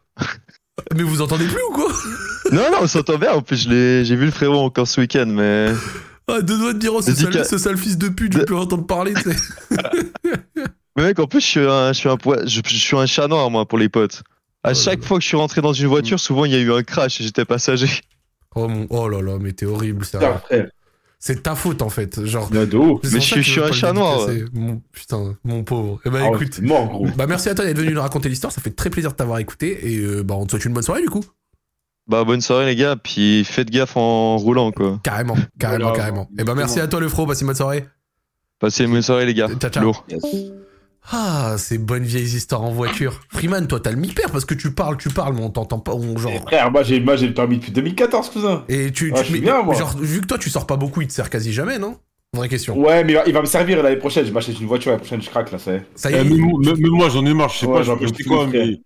Mais vous entendez plus ou quoi? Non, non, on s'entend bien. En plus, je l'ai- j'ai vu le frérot encore ce week-end, mais. Ah, deux doigts de dire, oh, ce, Dédica- sale, ce sale fils de pute, je De- plus entendre parler, tu sais. Mais mec, en plus, je suis un, je suis un, je, je suis un chat noir, moi, pour les potes. À Oh chaque là fois que je suis rentré dans une voiture, souvent il y a eu un crash et j'étais passager. Oh, mon... oh là là, mais t'es horrible, ça. Putain, frère. C'est ta faute, en fait. Genre. De Mais je suis un chat noir. Mon... Putain, mon pauvre. Eh bah, Ah ouais, écoute. mort, gros. Bah, merci à toi d'être venu nous raconter l'histoire. Ça fait très plaisir de t'avoir écouté. Et euh, bah, on te souhaite une bonne soirée, du coup. Bah, bonne soirée, les gars, puis faites gaffe en roulant, quoi. Carrément, carrément, Voilà, carrément. Et bah, merci exactement. à toi, le fro. Passe une bonne soirée. Passez une bonne soirée, les gars. Ciao, ciao. Lourd. Ah, ces bonnes vieilles histoires en voiture. Freeman, toi, t'as le mi-père parce que tu parles, tu parles, mais on t'entend pas. On, genre. Frère, moi j'ai moi, j'ai le permis depuis 2014, cousin. Et tu, Ah, tu je suis mais- bien, moi. genre, vu que toi, tu sors pas beaucoup, il te sert quasi jamais, non? Vraie question. Ouais, mais il va, il va me servir l'année prochaine. Je m'achète une voiture l'année prochaine, je craque là, ça y est. Ça y Eh, est. même moi, j'en ai marre. Je sais Ouais, pas, j'en je plus, quoi, frère. mais.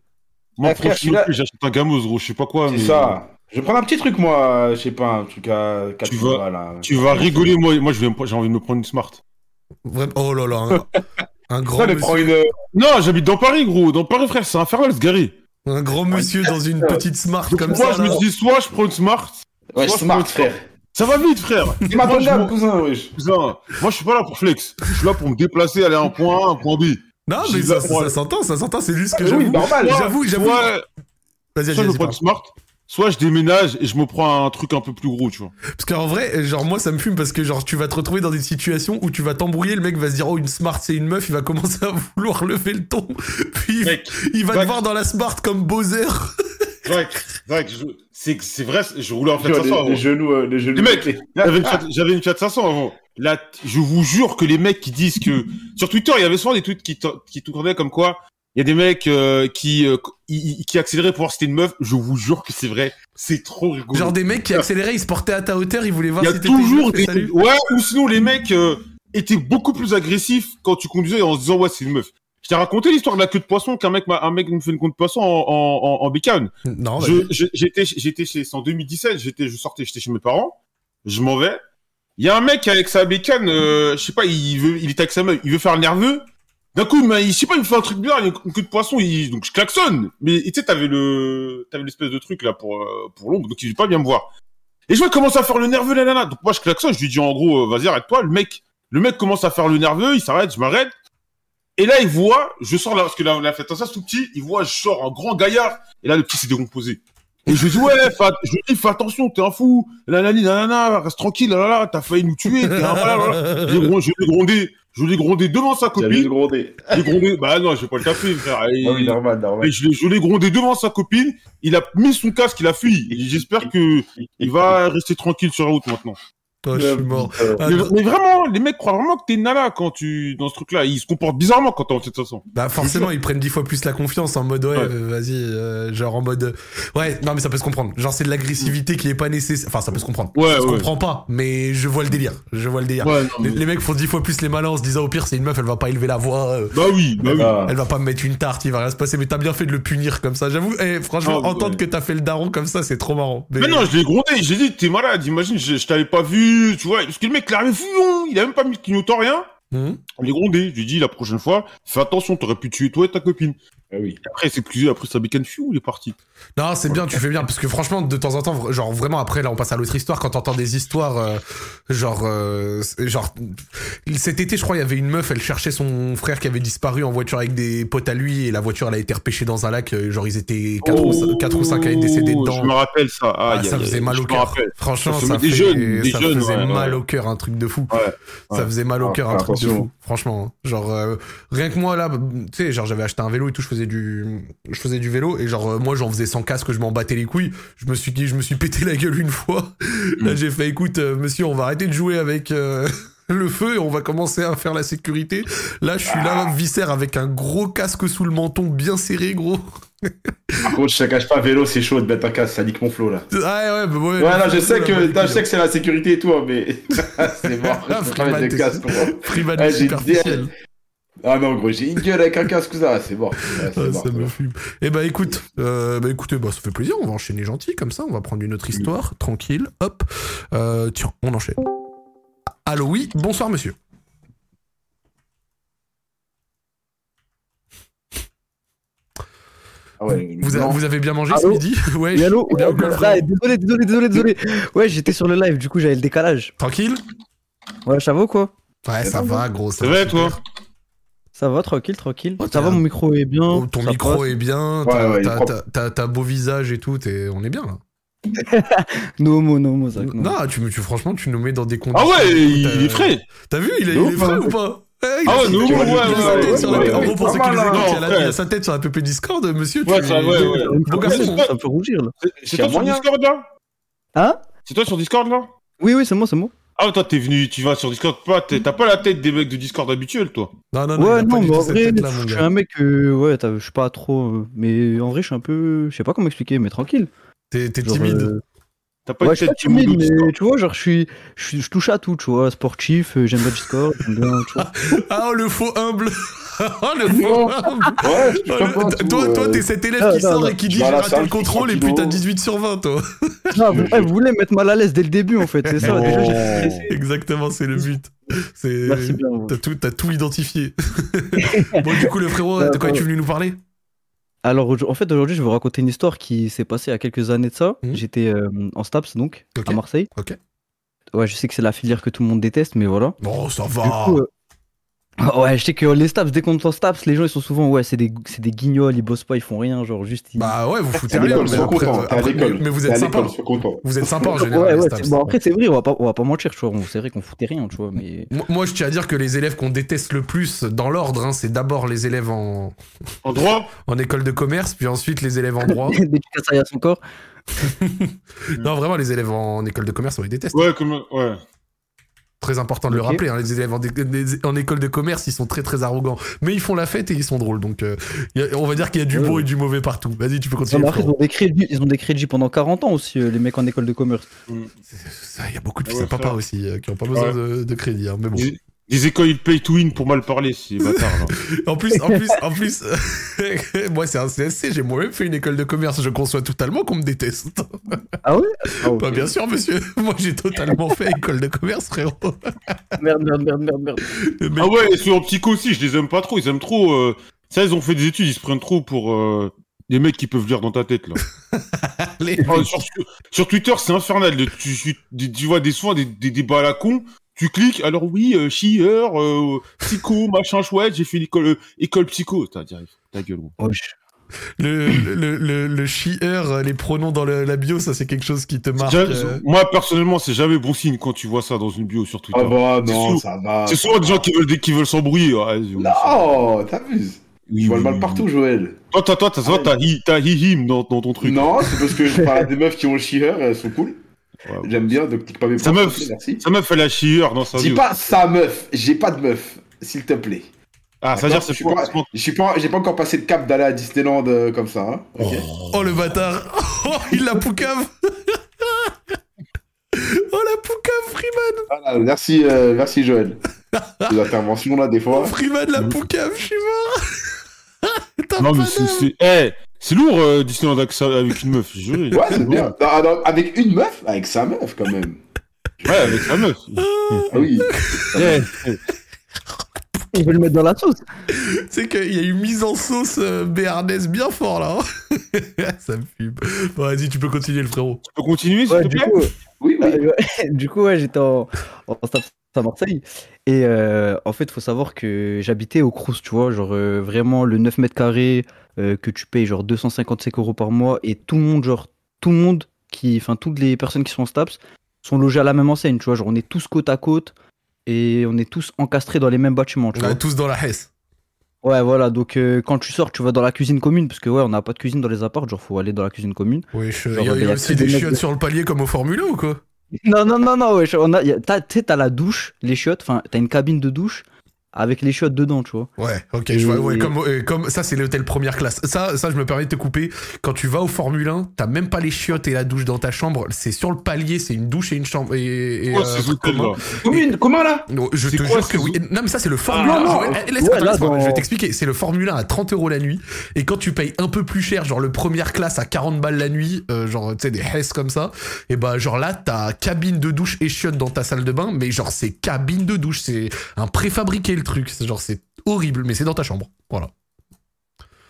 Moi, Eh, frère, j'achète un gamos, gros. Je sais pas quoi, C'est mais. ça. Je vais prendre un petit truc, moi, je sais pas, un truc à 4 Tu vas- là. Tu vas rigoler, moi. Moi, j'ai envie de me prendre une smart. Oh là là, un, grand Ça, les monsieur, prend une. Non, j'habite dans Paris, gros. Dans Paris, frère, c'est infernal, ce gary. un grand monsieur dans une petite smart comme moi, ça. je là. me dis, soit je prends une smart. Ouais, soit je smart, une frère. Ça va vite, frère. C'est ma Moi, je cousin, wesh. Cousin, moi, je suis pas là pour flex. Je suis là pour me déplacer, aller à un point A, un point B. Non, mais ça, vais, ça, moi. ça s'entend, ça s'entend, c'est juste que Ah oui, j'avoue. normal. J'avoue, j'avoue. Vas-y, je prends une smart, soit je déménage et je me prends un truc un peu plus gros, tu vois. Parce qu'en vrai, genre moi ça me fume parce que genre tu vas te retrouver dans des situations où tu vas t'embrouiller, le mec va se dire oh une smart c'est une meuf, il va commencer à vouloir lever le ton, puis Mec, il va te voir dans la smart comme Bowser. C'est c'est vrai, je roulais en Fiat les, 500 avant. les genoux, euh, les genoux. Les mecs. J'avais une, Fiat- j'avais une Fiat 500 avant. Là, je vous jure que les mecs qui disent que sur Twitter, il y avait souvent des tweets qui, qui tournaient comme quoi il y a des mecs euh, qui euh, qui qui accéléraient pour voir si c'était une meuf. Je vous jure que c'est vrai. C'est trop rigolo. Genre des mecs qui accéléraient, ils se portaient à ta hauteur, ils voulaient voir il y a si t'étais une toujours meuf des ouais ou sinon les mecs euh, étaient beaucoup plus agressifs quand tu conduisais en se disant ouais c'est une meuf. Je t'ai raconté l'histoire de la queue de poisson qu'un mec m'a- un mec me fait une queue de poisson en en, en, en bécane. Non, j'étais j'étais chez c'est en 2017 j'étais je sortais j'étais chez mes parents je m'en vais il y a un mec avec sa bécane euh, je sais pas il veut il est avec sa meuf il veut faire le nerveux d'un coup il, pas me fait un truc bizarre il y a une de poisson donc je klaxonne. Mais tu sais t'avais le t'avais l'espèce de truc là pour euh, pour l'ombre donc il veut pas bien me voir. Et je vois il commence à faire le nerveux là là là donc moi je klaxonne je lui dis en gros euh, vas-y arrête-toi. Le mec commence à faire le nerveux il s'arrête je m'arrête. Et là il voit je sors là parce que la, la fête ça c'est tout petit il voit je sors un grand gaillard. Et là le petit s'est décomposé et je lui dis, ouais, je lui dis, fais attention, t'es un fou. La la reste tranquille, là, là, là, t'as failli nous tuer. t'es un malade. Je l'ai gron- je l'ai grondé, je l'ai grondé devant sa copine. grondé. Je l'ai grondé, bah non, je vais pas le taper, frère. Et, Ah oui, normal, normal. et je l'ai, je l'ai grondé devant sa copine. Il a mis son casque, il a fui. Et j'espère que il va rester tranquille sur la route maintenant. Oh, je suis mort. Euh, Ah, mais, vraiment, les mecs croient vraiment que t'es nana quand tu, dans ce truc-là. Ils se comportent bizarrement quand t'es en cette façon. Bah forcément ils prennent dix fois plus la confiance en mode ouais, Ouais. euh, vas-y euh, genre en mode euh, ouais non mais ça peut se comprendre genre c'est de l'agressivité qui est pas nécessaire enfin ça peut se comprendre Ouais, ça se comprend pas mais je vois le délire je vois le délire Ouais, non, les, mais- les mecs font dix fois plus les malins en se disant au pire c'est une meuf elle va pas élever la voix euh, Bah oui, bah oui. elle va pas me mettre une tarte il va rien se passer mais t'as bien fait de le punir comme ça j'avoue eh, franchement Ah, entendre ouais. que t'as fait le daron comme ça c'est trop marrant Mais non, je l'ai grondé, j'ai dit, t'es malade, imagine, je, je t'avais pas vu, tu vois, parce que le mec, il fouillon, il a même pas mis de clignotant, rien. Je l'ai grondé, je lui dit, la prochaine fois, fais attention, t'aurais pu tuer toi et ta copine. Ah oui. Après, c'est plus, après sa bécane fiou, il est parti. Non, c'est bien, tu fais bien, parce que franchement, de temps en temps, genre vraiment après, là, on passe à l'autre histoire, quand t'entends des histoires, euh, genre, euh, genre, cet été, je crois, il y avait une meuf, elle cherchait son frère qui avait disparu en voiture avec des potes à lui, et la voiture, elle a été repêchée dans un lac, euh, genre, ils étaient 4 ou, Oh, 4 ou 5 à être décédés dedans. Je me rappelle ça. Ah, ça faisait mal au cœur. Franchement, Ça ça, fait- des fait- jeunes, des ça jeunes, faisait ouais, mal ouais. au cœur, un truc de fou. Ouais, Ça ouais. faisait mal au Ah, cœur, un truc de fou. Franchement, hein. genre, euh, rien que moi, là, tu sais, genre, j'avais acheté un vélo et tout, je faisais du, je faisais du vélo, et genre, euh, moi, j'en faisais sans casque, je m'en battais les couilles. Je me suis dit, je me suis pété la gueule une fois. Mm. Là, j'ai fait, écoute, euh, monsieur, on va arrêter de jouer avec, euh, le feu et on va commencer à faire la sécurité. Là, je suis là, viscère, avec un gros casque sous le menton, bien serré, gros. Par contre, je te cache pas, vélo, c'est chaud de mettre un casque, ça nique mon flow là. Ah, ouais, bah, ouais. Ouais, là, je sais que, là, je sais que c'est la sécurité et tout, hein, mais c'est mort. Je peux pas mettre de casque. j'ai. Ah non, gros, j'ai une gueule avec un casque, ça, c'est mort. C'est Ah, mort, ça me fume. Eh ben écoute, euh, bah écoutez, bah ça fait plaisir. On va enchaîner gentil comme ça. On va prendre une autre histoire, tranquille. Hop. Euh, tiens, on enchaîne. Allô, oui. Bonsoir, monsieur. Ah ouais, Vous, a- vous avez bien mangé ce midi? Ouais. Oui, allô bien, Ouais, bien, ouais, frère. Désolé, désolé, désolé, désolé. Ouais, j'étais sur le live, du coup j'avais le décalage. Tranquille? Ouais, ça va ou quoi? Ouais, ça va, gros. Ça C'est va vrai, super. toi? Ça va, tranquille, tranquille. Oh, ça va, mon micro est bien. Oh, ton micro passe. est bien. T'as beau visage et tout. t'es- On est bien là. No homo, no homo, Zach, no. Non, tu, me- tu, franchement, tu nous mets dans des conditions. Ah ouais, il, est frais. T'as vu Il est, Non, il est frais pas- ou pas? Eh, Ah ouais, nous, ouais, il a ouais, sa tête ouais, sur la- ouais, En ouais. gros, pour ceux qui écoutent, hein. il a sa tête sur la PP Discord, monsieur. Ouais, tu ça, es- ouais, ouais. Garçon. Ça peut rougir là. C'est- toi sur. Discord là? Hein? C'est toi sur Discord là? Oui, oui, c'est moi, c'est moi. Ah, toi, t'es venu, tu vas sur Discord, t'as pas la tête des mecs de Discord habituels, toi. Non, non, non, ouais, non, mais en vrai, je suis un mec, euh, ouais, t'as- je suis pas trop. euh, mais en vrai, je suis un peu. Je sais pas comment expliquer, mais tranquille. T'es timide. euh, T'as pas Ouais, une tête pas timide, de Discord. mais tu vois, genre, je suis. Je, suis- je touche à tout, tu vois. Sportif, euh, j'aime bien Discord, j'aime bien. Tu vois. Ah, le faux humble Oh, le Ouais, je Oh, Toi, toi, t'es cet élève non, qui non, sort non. et qui dit j'ai raté le contrôle et puis t'as 18 sur 20, toi. Non, vous, eh, vous voulez me mettre mal à l'aise dès le début, en fait, c'est ça. Déjà, j'ai stressé. Exactement, c'est le but. C'est... Merci bien. ouais. T'as tout, t'as tout identifié. bon, du coup, le frérot, de quoi es-tu venu nous parler? Alors, en fait, aujourd'hui, je vais vous raconter une histoire qui s'est passée il y a quelques années de ça. Mhm. J'étais euh, en STAPS, donc, à Marseille. Ok. Ouais, je sais que c'est la filière que tout le monde déteste, mais voilà. Bon, ça Du va. coup, euh, Ouais, je sais que les Staps, dès qu'on entend Staps, les gens ils sont souvent, ouais, c'est des, c'est des guignols, ils bossent pas, ils font rien, genre juste. Ils... Bah ouais, vous foutez T'es à rien. Mais, après, après- mais vous T'es êtes sympa. Vous êtes sympa en ouais, général. les ouais, Staps. c'est- bon, après c'est vrai, on va pas, on va pas mentir, tu vois, c'est vrai qu'on foutait rien, tu vois, mais. Moi- Moi, je tiens à dire que les élèves qu'on déteste le plus dans l'ordre, hein, c'est d'abord les élèves en, En droit en école de commerce, puis ensuite les élèves en droit. À son corps. non, vraiment, les élèves en école de commerce, on les déteste. Ouais, comme. Ouais. Très important de le rappeler. hein, les élèves en, école de commerce, ils sont très très arrogants. Mais ils font la fête et ils sont drôles. Donc, euh, a- on va dire qu'il y a du Ouais. beau et du mauvais partout. Vas-y, tu peux continuer. après, ils ont des crédits, ils ont des crédits pendant 40 ans aussi, euh, les mecs en école de commerce. Ça, Il y a beaucoup de fils Ouais, à papa aussi euh, qui n'ont pas besoin de, de crédit. hein, mais bon. Des, des écoles ils pay to win pour mal parler, ces bâtards là. En plus, en plus, en plus, moi c'est un CSC, j'ai moi-même fait une école de commerce, je conçois totalement qu'on me déteste. Ah ouais? Ah. Bah, bien sûr, monsieur, moi j'ai totalement fait école de commerce, frérot. Merde, merde, merde, merde, merde. Mec- Ah ouais, et ceux en psycho aussi, je les aime pas trop. Ils aiment trop. euh, Ça, ils ont fait des études, ils se prennent trop pour euh, des mecs qui peuvent lire dans ta tête là. les- Ah, sur, sur Twitter, c'est infernal. de- Tu, tu, tu vois des soins des, des débats à la con. Tu cliques, alors oui, euh, chieur, euh, psycho, machin chouette, j'ai fait l'école euh, école psycho. T'as dit, ta gueule, gros. Le, le, le, le chieur, euh, les pronoms dans le- la bio, ça c'est quelque chose qui te marque. Euh. Moi, personnellement, c'est jamais bon signe quand tu vois ça dans une bio sur Twitter. Ah bah non, sous- ça va. c'est souvent des gens qui veulent, qui veulent s'embrouiller. Ouais. Non, t'abuses. Oui, Tu vois le mal partout. Joël. Toi, toi, toi, t'as toi, t'as hi- t'as hi-him dans, dans ton truc. Non, c'est parce que je parle à des meufs qui ont le chieur, elles sont cool. Ouais. J'aime bien, donc clique pas mes Sa points, meuf. merci. Sa meuf, elle a chieur dans sa Dis pas sa meuf, j'ai pas de meuf, s'il te plaît. Ah, ça veut dire c'est je suis pas... pas- Je suis pas, j'ai pas encore passé le cap d'aller à Disneyland euh, comme ça. Hein. ok Oh le bâtard Oh il la poucave Oh la poucave Freeman Voilà, merci, euh, merci Joël. Les interventions là, des fois. Freeman la poucave, je suis mort T'as Non, mais. C'est Eh, c'est lourd, euh, Disneyland avec, une meuf, j'ai juré. Ouais, c'est bien. Non, non, avec une meuf Avec sa meuf quand même. Ouais, avec sa meuf. Ah oui. Eh, Ils veulent le mettre dans la sauce. C'est qu'il y a eu mise en sauce euh, béarnaise bien fort là. hein. ça me fume. Bon, vas-y, tu peux continuer le frérot. Tu peux continuer, s'il Ouais, te du plaît coup, Oui, oui. euh, ouais, du coup, ouais, j'étais en, en à Marseille. Et euh, en fait, faut savoir que j'habitais au Crous, tu vois, genre euh, vraiment le 9 mètres carrés euh, que tu payes genre 255 euros par mois. Et tout le monde, genre, tout le monde, qui, enfin, toutes les personnes qui sont en Staps sont logées à la même enseigne, tu vois. Genre, on est tous côte à côte et on est tous encastrés dans les mêmes bâtiments, tu On est vois. tous dans la Hesse. Ouais, voilà. Donc, quand tu sors, tu vas dans la cuisine commune parce que, ouais, on n'a pas de cuisine dans les apparts, genre, faut aller dans la cuisine commune. Oui, je- il y y y a aussi des chiottes de- sur le palier comme au Formule 1 ou quoi Non, non, non, non, wesh, tu sais, t'as la douche, les chiottes, enfin, t'as une cabine de douche avec les chiottes dedans, tu vois. Ouais, ok, je vois. Ouais, comme, euh, comme ça, c'est l'hôtel première classe. Ça, ça, je me permets de te couper. Quand tu vas au Formule 1, t'as même pas les chiottes et la douche dans ta chambre. C'est sur le palier, c'est une douche et une chambre. Et, et, Quoi, euh, commun. là Commune, comment là Non, je te quoi, jure que oui. Non, mais ça, c'est le Formule Ah, 1. non, Je- non. eh, laisse- Ouais, laisse-moi, dans- Je vais t'expliquer. C'est le Formule 1 à 30 euros la nuit. Et quand tu payes un peu plus cher, genre le première classe à 40 balles la nuit, euh, genre, tu sais, des Hess comme ça, et bah, genre là, t'as cabine de douche et chiottes dans ta salle de bain, mais genre, c'est cabine de douche. C'est un préfabriqué le truc. C'est genre, c'est horrible, mais c'est dans ta chambre. Voilà.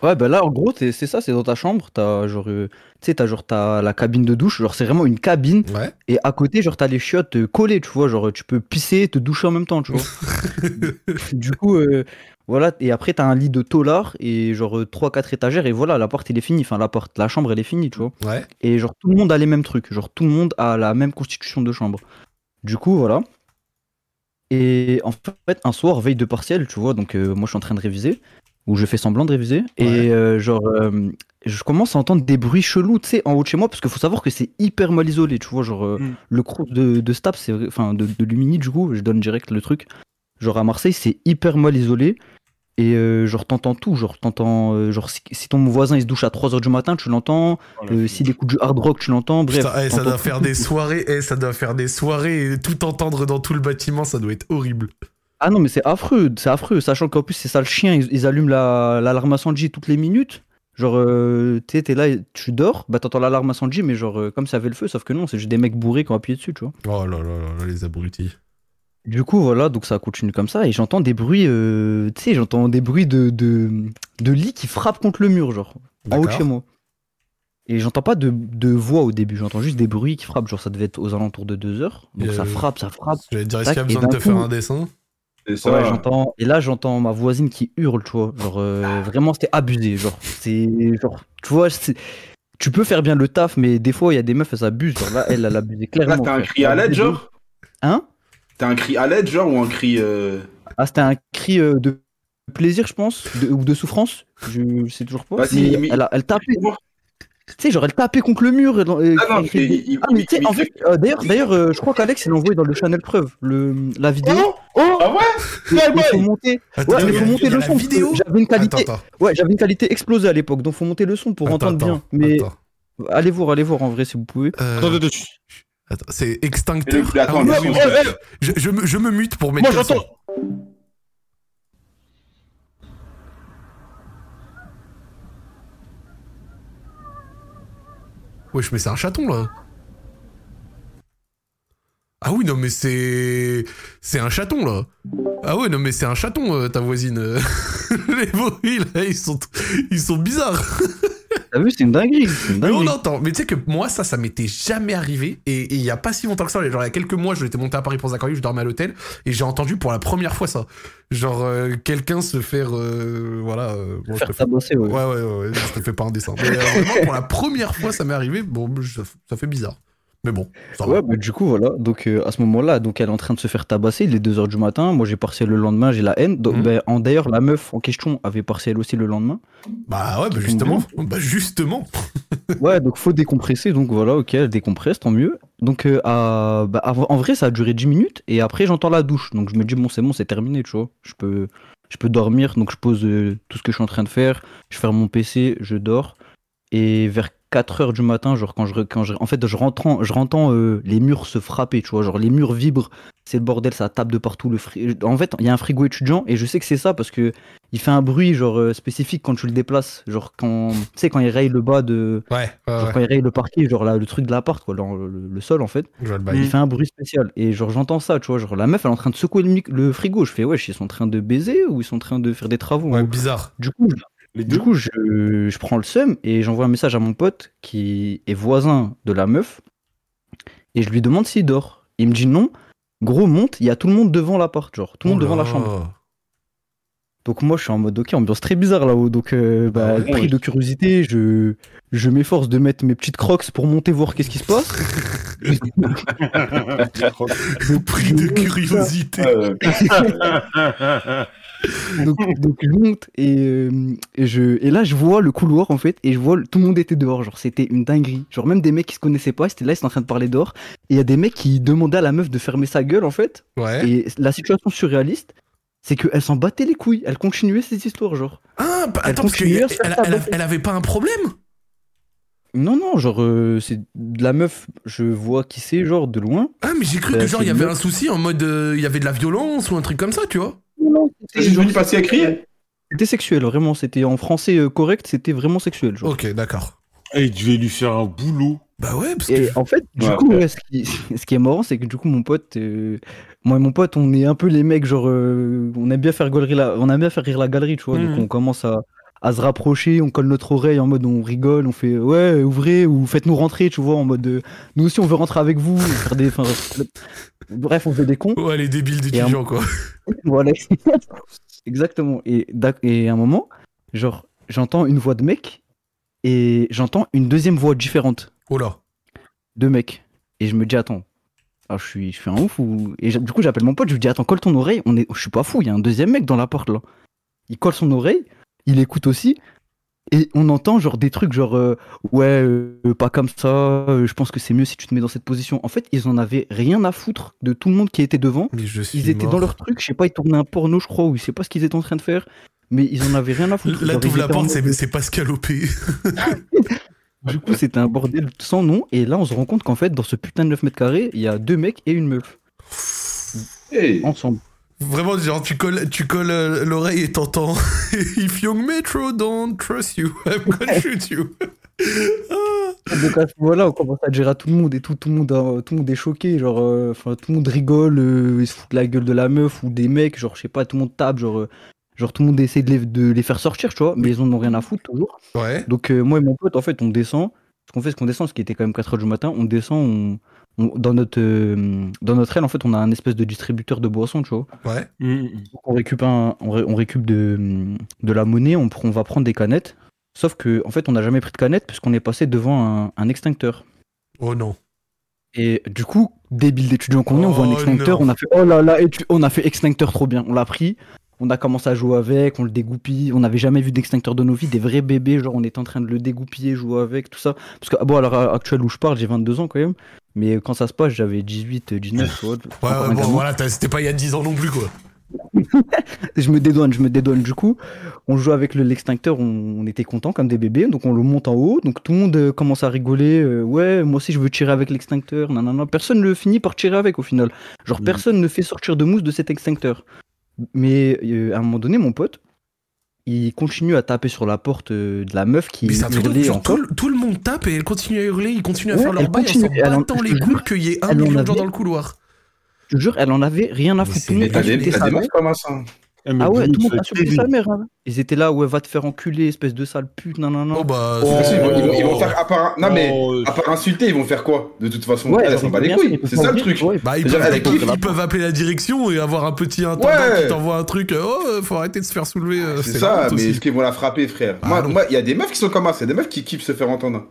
Ouais, bah là, en gros, c'est ça, c'est dans ta chambre, t'as genre, euh, tu sais, t'as genre, t'as la cabine de douche, genre, c'est vraiment une cabine, Ouais. et à côté, genre, t'as les chiottes euh, collées, tu vois, genre, tu peux pisser, te doucher en même temps, tu vois. du coup, euh, voilà, et après, t'as un lit de tolard, et genre, 3-4 étagères, et voilà, la porte, elle est finie, enfin, la porte, la chambre, elle est finie, tu vois. Ouais. Et genre tout le monde a les mêmes trucs, genre tout le monde a la même constitution de chambre. Du coup, voilà. Et en fait, un soir, veille de partiel, tu vois, donc euh, moi je suis en train de réviser, ou je fais semblant de réviser, Ouais. et euh, genre euh, je commence à entendre des bruits chelous, tu sais, en haut de chez moi, parce qu'il faut savoir que c'est hyper mal isolé, tu vois, genre euh, Mm. le crew de, de enfin de, de Lumini, du coup, je donne direct le truc. Genre à Marseille, c'est hyper mal isolé. Et euh, genre t'entends tout, genre t'entends, euh, genre si, si ton voisin il se douche à 3h du matin, tu l'entends, euh, s'il écoute du hard rock, tu l'entends, bref. Putain, eh, ça doit faire tout, des tout. soirées, eh, ça doit faire des soirées et tout entendre dans tout le bâtiment, ça doit être horrible. Ah non, mais c'est affreux, c'est affreux, sachant qu'en plus c'est ça le chien, ils, ils allument la- l'alarme incendie toutes les minutes. Genre, euh, tu t'es là, et tu dors, bah t'entends l'alarme incendie, mais genre, euh, comme ça avait le feu, sauf que non, c'est juste des mecs bourrés qui ont appuyé dessus, tu vois. Oh là là là là, les abrutis. Du coup, voilà, donc ça continue comme ça, et j'entends des bruits, euh, tu sais, j'entends des bruits de, de, de lits qui frappent contre le mur, genre, en haut de chez moi. Et j'entends pas de, de voix au début, j'entends juste des bruits qui frappent, genre ça devait être aux alentours de 2 heures. Donc Et, ça euh, frappe, ça frappe. J'allais te dire, est-ce qu'il y a besoin et de te faire un dessin? C'est ça. Ouais, j'entends. Et là, j'entends ma voisine qui hurle, tu vois. Genre, euh, vraiment, c'était abusé. Genre, c'est. Genre, tu vois, c'est- tu peux faire bien le taf, mais des fois, il y a des meufs, elles abusent. Genre là, elle, elle abusé Là, clairement. c'était un frère. cri à l'aide, genre? Hein? T'as un cri à l'aide, genre, ou un cri. euh, Ah, c'était un cri euh, de plaisir, je pense, de- ou de souffrance. Je, je sais toujours pas. Bah, mais elle, tapait. Tu sais, genre, elle tapait contre le mur. et Ah non, il- Ah, mais tu sais, il- en fait, euh, d'ailleurs, d'ailleurs, euh, je crois qu'Alex, il a envoyé dans le channel preuve le, la vidéo. Ah ouais? Il il faut monter. Attends, Ouais, mais faut monter le la son. J'avais une qualité. Attends, attends. Ouais, j'avais une qualité explosée à l'époque, donc faut monter le son pour Attends, entendre bien. Mais attends. allez voir, allez voir en vrai si vous pouvez. Euh, Attends, attends, attends. attends, c'est extincteur. Attends, Ah oui, mais oui, attends, oui. je, je me, je me mute pour mettre Moi, j'entends. Wesh, mais c'est un chaton là. Ah oui, non, mais c'est. C'est un chaton là. Ah ouais, non, mais c'est un chaton, euh, ta voisine. Les bruits là, ils sont, ils sont bizarres. T'as vu, c'est une dinguerie. une Mais on dinguerie. entend. Mais tu sais que moi, ça, ça m'était jamais arrivé. Et il y a pas si longtemps que ça, genre il y a quelques mois, je j'étais monté à Paris pour Zachary, je dormais à l'hôtel. Et j'ai entendu pour la première fois ça. Genre euh, quelqu'un se faire. euh, voilà. euh, bon, je te fais- ouais. Ouais, ouais, ouais, ouais, je te fais pas un dessin. Mais vraiment, pour la première fois, ça m'est arrivé. Bon, ça, ça fait bizarre. Mais bon, ça. Ouais, bah, du coup, voilà. Donc, euh, à ce moment-là, donc elle est en train de se faire tabasser. Il est 2h du matin. Moi, j'ai partiel le lendemain, j'ai la haine. Donc, Mhm. ben, en- D'ailleurs, la meuf en question avait partiel aussi le lendemain. Bah ouais, bah justement. Bah justement. Ouais, donc faut décompresser. Donc voilà, ok, elle décompresse, tant mieux. Donc, euh, à- bah, en vrai, ça a duré 10 minutes. Et après, j'entends la douche. Donc, je me dis, bon, c'est bon, c'est terminé, tu vois. Je peux, je peux dormir. Donc, je pose euh, tout ce que je suis en train de faire. Je ferme mon PC, je dors. Et vers 4 heures du matin, genre quand je, quand je en fait, je rentre, je rentends euh, les murs se frapper, tu vois, genre les murs vibrent, c'est le bordel, ça tape de partout. Le fri- En fait, il y a un frigo étudiant et je sais que c'est ça parce que il fait un bruit genre euh, spécifique quand tu le déplaces, genre quand, tu sais, quand il raye le bas de, Ouais, ouais, genre ouais. quand il raye le parquet, genre là, le truc de l'appart, quoi, dans le, sol en fait, le il fait un bruit spécial et genre j'entends ça, tu vois, genre la meuf elle est en train de secouer le, le frigo, je fais wesh, ils sont en train de baiser ou ils sont en train de faire des travaux Ouais, haut bizarre. Du coup, du coup, je, je prends le seum et j'envoie un message à mon pote qui est voisin de la meuf et je lui demande s'il dort. Il me dit non. Gros, monte, il y a tout le monde devant l'appart, genre tout le monde Oh devant la là. chambre. Donc moi, je suis en mode ok, ambiance très bizarre là-haut. Donc, euh, bah, Ah ouais. pris de curiosité, je, je m'efforce de mettre mes petites crocs pour monter voir qu'est-ce qui se passe. Pris de curiosité. donc, donc je monte et, euh, et je et là je vois le couloir en fait et je vois tout le monde était dehors. Genre c'était une dinguerie. Genre même des mecs qui se connaissaient pas c'était là ils étaient en train de parler dehors. Et il y a des mecs qui demandaient à la meuf de fermer sa gueule en fait. Ouais. et la situation surréaliste c'est qu'elle s'en battait les couilles. Elle continuait cette histoire genre. Ah, bah, Elle attends, parce elle, elle, avait pas un problème? Non non genre euh, c'est de la meuf je vois qui c'est genre de loin. Ah, mais j'ai cru Euh, que genre il y avait un souci en mode euh, il y avait de la violence ou un truc comme ça, tu vois. Non juste venu passer à crier c'était sexuel vraiment c'était en français euh, correct c'était vraiment sexuel genre Ok, d'accord. Et je vais lui faire un boulot. Bah ouais, parce Et que. en fait, du Ouais. coup, ouais, ce, qui, ce qui est marrant, c'est que du coup, mon pote, euh, moi et mon pote, on est un peu les mecs, genre, euh, on aime bien faire galerie la, on aime bien faire rire la galerie, tu vois. Donc on commence à, à se rapprocher, on colle notre oreille en mode on rigole, on fait ouais, ouvrez ou faites-nous rentrer, tu vois, en mode euh, nous aussi on veut rentrer avec vous, faire des, bref, on fait des cons. Ouais, les débiles d'étudiants, quoi. Voilà. Exactement. Et, et à un moment, genre, j'entends une voix de mec et j'entends une deuxième voix différente Oh là. de mecs. Et je me dis, attends, ah, je, suis, je suis un ouf ou. Et du coup, j'appelle mon pote, je lui dis, attends, colle ton oreille. On est... Je suis pas fou, il y a un deuxième mec dans la porte là. Il colle son oreille, il écoute aussi. Et on entend genre des trucs genre euh, ouais euh, pas comme ça euh, je pense que c'est mieux si tu te mets dans cette position en fait ils en avaient rien à foutre de tout le monde qui était devant Mais je suis ils étaient mort. dans leur truc je sais pas ils tournaient un porno je crois ou je sais pas ce qu'ils étaient en train de faire mais ils en avaient rien à foutre Là, t'ouvres ils la porte, c'est Pascal Opé. du coup c'était un bordel sans nom et là on se rend compte qu'en fait dans ce putain de 9 mètres carrés il y a deux mecs et une meuf Hey. ensemble Vraiment, genre, tu colles, tu colles euh, l'oreille et t'entends If young Metro don't trust you, I'm gonna shoot you. Ah. Donc à ce moment-là, on commence à gérer à tout le monde et tout, tout le monde, a- tout le monde est choqué, genre, euh, tout le monde rigole, euh, ils se foutent la gueule de la meuf ou des mecs, genre je sais pas, tout le monde tape, genre, euh, genre tout le monde essaie de les, de les faire sortir, tu vois, mais ils en ont rien à foutre toujours. Ouais. Donc euh, moi et mon pote, en fait, on descend ce qu'on fait, c'est qu'on descend, ce qui était quand même 4h du matin, on descend, on, on- dans notre euh, dans notre aile, en fait, on a un espèce de distributeur de boissons, tu vois. Ouais. Mm, Donc, on récupère, un- on, ré- on récupère de, de la monnaie, on, va prendre des canettes. Sauf que, en fait, on n'a jamais pris de canettes puisqu'on est passé devant un, un extincteur. Oh non. Et du coup, débile d'étudiant qu'on est, on voit un Oh extincteur, on a fait oh là là, on a fait extincteur trop bien. On l'a pris, on a commencé à jouer avec, on le dégoupille. On n'avait jamais vu d'extincteur de nos vies, des vrais bébés, genre on était en train de le dégoupiller, jouer avec, tout ça. Parce que, ah bon, à l'heure actuelle où je parle, j'ai 22 ans quand même. Mais quand ça se passe, j'avais 18, 19, tu vois. Ouais, ouais, bon, voilà, c'était pas il y a 10 ans non plus, quoi. Je me dédouane, je me dédouane. Du coup, on joue avec le- l'extincteur, on, on était content comme des bébés, donc on le monte en haut. Donc tout le monde euh, commence à rigoler. euh, ouais, moi aussi je veux tirer avec l'extincteur. Non, non, non. Personne ne finit par tirer avec au final. Genre Mhm. personne ne fait sortir de mousse de cet extincteur. Mais euh, à un moment donné, mon pote, il continue à taper sur la porte euh, de la meuf qui Mais c'est un truc de hurlait genre, encore. tout, le- tout le monde tape et elle continue à hurler, ils continuent à Ouais, faire leur elle bail en elle en- battant je les jure, qu'il y ait un elle en million de gens dans le couloir. Je te jure, elle en avait rien à foutre. c'est Tout le monde Mais t'as des, insultait t'as sa des mère. meufs comme ça. Ah ouais, tout le monde insultait terrible. sa mère. hein. Ils étaient là, ouais, va te faire enculer, espèce de sale pute, non, non, non. Oh bah. De toute façon, ils, vont, ils oh. faire, à part, non mais, Oh, à part insulter, ils vont faire quoi De toute façon, Ouais, elle, elle genre, s'en ils bat les couilles. C'est ça le truc. Ouais. Bah, ils peuvent, ils peuvent- kiffe, ils peuvent appeler la direction et avoir un petit intendant Ouais. qui t'envoie un truc. euh, Oh, faut arrêter de se faire soulever. euh, C'est ça, mais est-ce qu'ils vont la frapper, frère? Ah, Moi, il y a des meufs qui sont comme ça, c'est des meufs qui kiffent se faire entendre.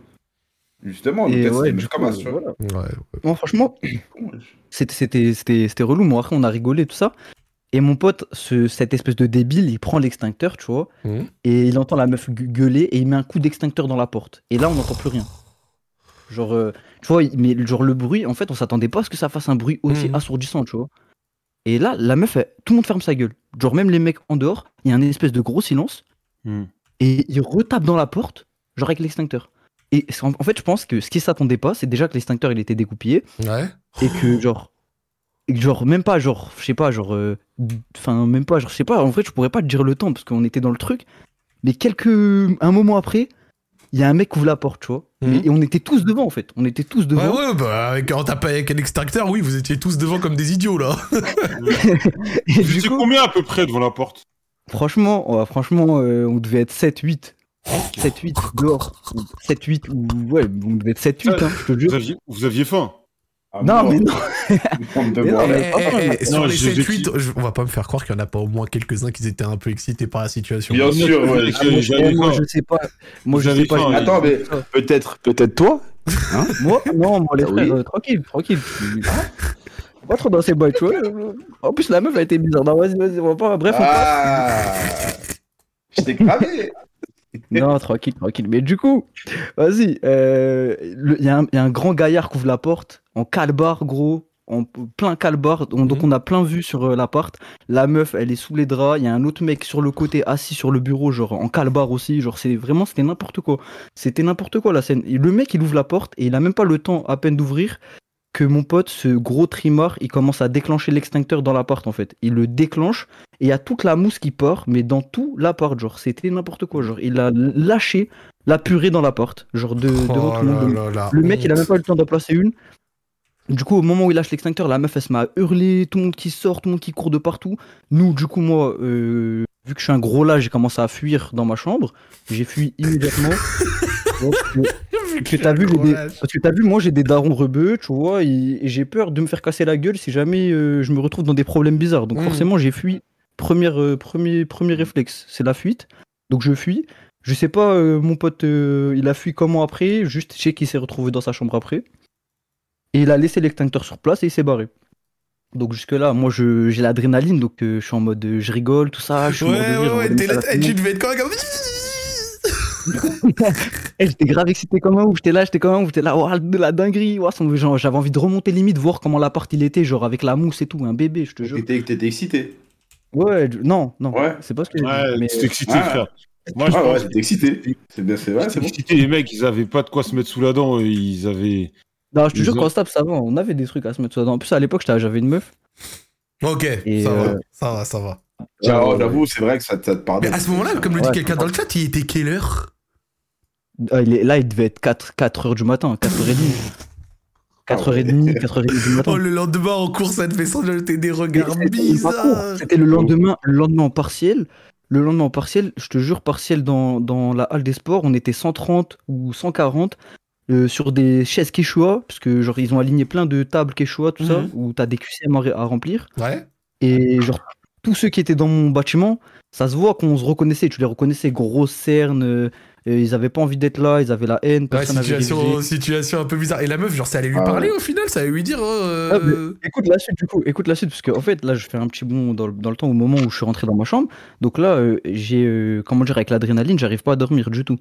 Justement, Et peut-être c'est ouais, des du meufs coup, comme ça, tu vois. voilà. Ouais. Moi, franchement, c'était- c'était c'était- c'était relou. Moi, après, on a rigolé, tout ça. Et mon pote, ce, cette espèce de débile, il prend l'extincteur, tu vois, Mhm. et il entend la meuf gu- gueuler, et il met un coup d'extincteur dans la porte. Et là, on n'entend plus rien. Genre, euh, tu vois, mais genre le bruit, en fait, on s'attendait pas à ce que ça fasse un bruit aussi Mhm. assourdissant, tu vois. Et là, la meuf, elle- tout le monde ferme sa gueule. Genre, même les mecs en dehors, il y a un espèce de gros silence. Mm. et il retape dans la porte, genre avec l'extincteur. Et en en fait, je pense que ce qui s'attendait pas, c'est déjà que l'extincteur il était découpillé Ouais. et que genre, genre même pas genre, je sais pas genre, euh, enfin même pas genre, je sais pas. En fait, je pourrais pas te dire le temps parce qu'on était dans le truc. Mais quelques, un moment après, il y a un mec qui ouvre la porte, tu vois. Mhm. Et, et on était tous devant en fait. On était tous Ouais, devant. ouais, bah, avec, quand t'as pas avec un extracteur, oui, vous étiez tous devant comme des idiots, là. Et Vous du étiez coup, combien à peu près devant la porte? Franchement, ouais, franchement, euh, on devait être 7-8. 7-8 dehors. 7-8 ou ouais, on devait être 7-8, hein, je te jure. vous aviez, vous aviez faim Ah, Non, bon, mais non. Mais Eh, mais- eh, eh, eh, sur Non, les je- 7-8, je- on va pas me faire croire qu'il y en a pas au moins quelques-uns qui étaient un peu excités par la situation. Bien sûr, ouais. Ah, moi, j'avais je, moi, faim. je sais pas. Moi, je sais pas. faim, Attends, mais peut-être, peut-être toi Moi, non, moi, les Ah frères, oui euh, tranquille, tranquille. Pas trop dans ces bails, tu vois. En plus, la meuf a été bizarre. Non, vas-y, vas-y, on va pas. Bref, on passe. Ah Je t'ai cramé Non, tranquille, tranquille. Mais du coup, vas-y. euh, Il y, a un- il y a un grand gaillard qui ouvre la porte en calbar, gros. En plein calbar. On- Donc, Mhm. on a plein vu sur euh, l'appart. La meuf, elle est sous les draps. Il y a un autre mec sur le côté assis sur le bureau, genre en calbar aussi. Genre, c'est vraiment, c'était n'importe quoi. C'était n'importe quoi la scène. Et le mec, il ouvre la porte et il a même pas le temps à peine d'ouvrir que mon pote, ce gros trimard, il commence à déclencher l'extincteur dans l'appart en fait. Il le déclenche et il y a toute la mousse qui part, mais dans tout l'appart, genre c'était n'importe quoi. Genre il a lâché la purée dans la porte, genre de, devant Oh tout le monde. Le mec, il a même pas eu le temps d'en placer une. Du coup, au moment où il lâche l'extincteur, la meuf, elle se met à hurler, tout le monde qui sort, tout le monde qui court de partout. Nous, du coup, moi, euh, vu que je suis un gros là, j'ai commencé à fuir dans ma chambre. J'ai fui immédiatement. Donc, euh, que t'as vu, j'ai des- parce que t'as vu, moi j'ai des darons rebeux, tu vois, et, et j'ai peur de me faire casser la gueule si jamais euh, je me retrouve dans des problèmes bizarres. Donc Mhm. forcément, j'ai fui. Première, euh, premier, premier réflexe, c'est la fuite. Donc je fuis. Je sais pas, euh, mon pote, euh, il a fui comment après, juste je sais qu'il s'est retrouvé dans sa chambre après. Et il a laissé l'extincteur sur place et il s'est barré. Donc jusque-là, moi j'ai l'adrénaline, donc je suis en mode je rigole, tout ça, je suis Ouais, ouais, ouais, la eh, tu devais être quand même Eh, j'étais grave excité comme un ouf, j'étais là, j'étais comme un ouf, j'étais là, oh, de la dinguerie, oh, son- genre, j'avais envie de remonter limite, voir comment l'appart il était, genre avec la mousse et tout, un bébé, je te jure. T'étais t'étais excité Ouais, je- non, non, Ouais. c'est pas ce que j'ai dit. Ouais, mais- t'es excité, Ah. frère. Moi, je Ah ouais, t'étais excité. C'est bien, c'est vrai, c'est bon. excité, les mecs, ils avaient pas de quoi se mettre sous la dent. Ils avaient. Non, je te jure, tape, ça va, on avait des trucs à se mettre dedans. En plus, à l'époque, j'étais- j'avais une meuf. Ok, Et, ça va, euh, ça va, ça va. Ouais, J'avoue, c'est vrai que ça, ça te Mais pardonne. à ce moment-là, comme le dit Ouais, quelqu'un je dans le chat, il était quelle heure? Ah, il est- là, il devait être 4, 4 heures du matin, 4h30. 4h30, 4h30 du matin. Oh, le lendemain en cours, ça te fait jeter des regards bizarres. C'était le lendemain, le lendemain en partiel. Le lendemain en partiel, je te jure, partiel dans, dans la halle des sports, on était 130 ou 140. euh, sur des chaises Quechua, parce que genre ils ont aligné plein de tables Quechua, tout ça, Mhm. où t'as des QCM à, remplir. Ouais. Et genre, tous ceux qui étaient dans mon bâtiment, ça se voit qu'on se reconnaissait. Tu les reconnaissais, grosses cernes. Ils avaient pas envie d'être là, ils avaient la haine. Ouais, Personne situation, situation un peu bizarre. Et la meuf, genre, c'est allé lui Ah ouais. parler au final, ça allait lui dire. euh, Ah, mais écoute la suite, du coup, écoute la suite, parce qu'en fait, là, je fais un petit bond dans le, dans le temps au moment où je suis rentré dans ma chambre. Donc là, euh, j'ai, euh, comment dire, avec l'adrénaline, j'arrive pas à dormir du tout.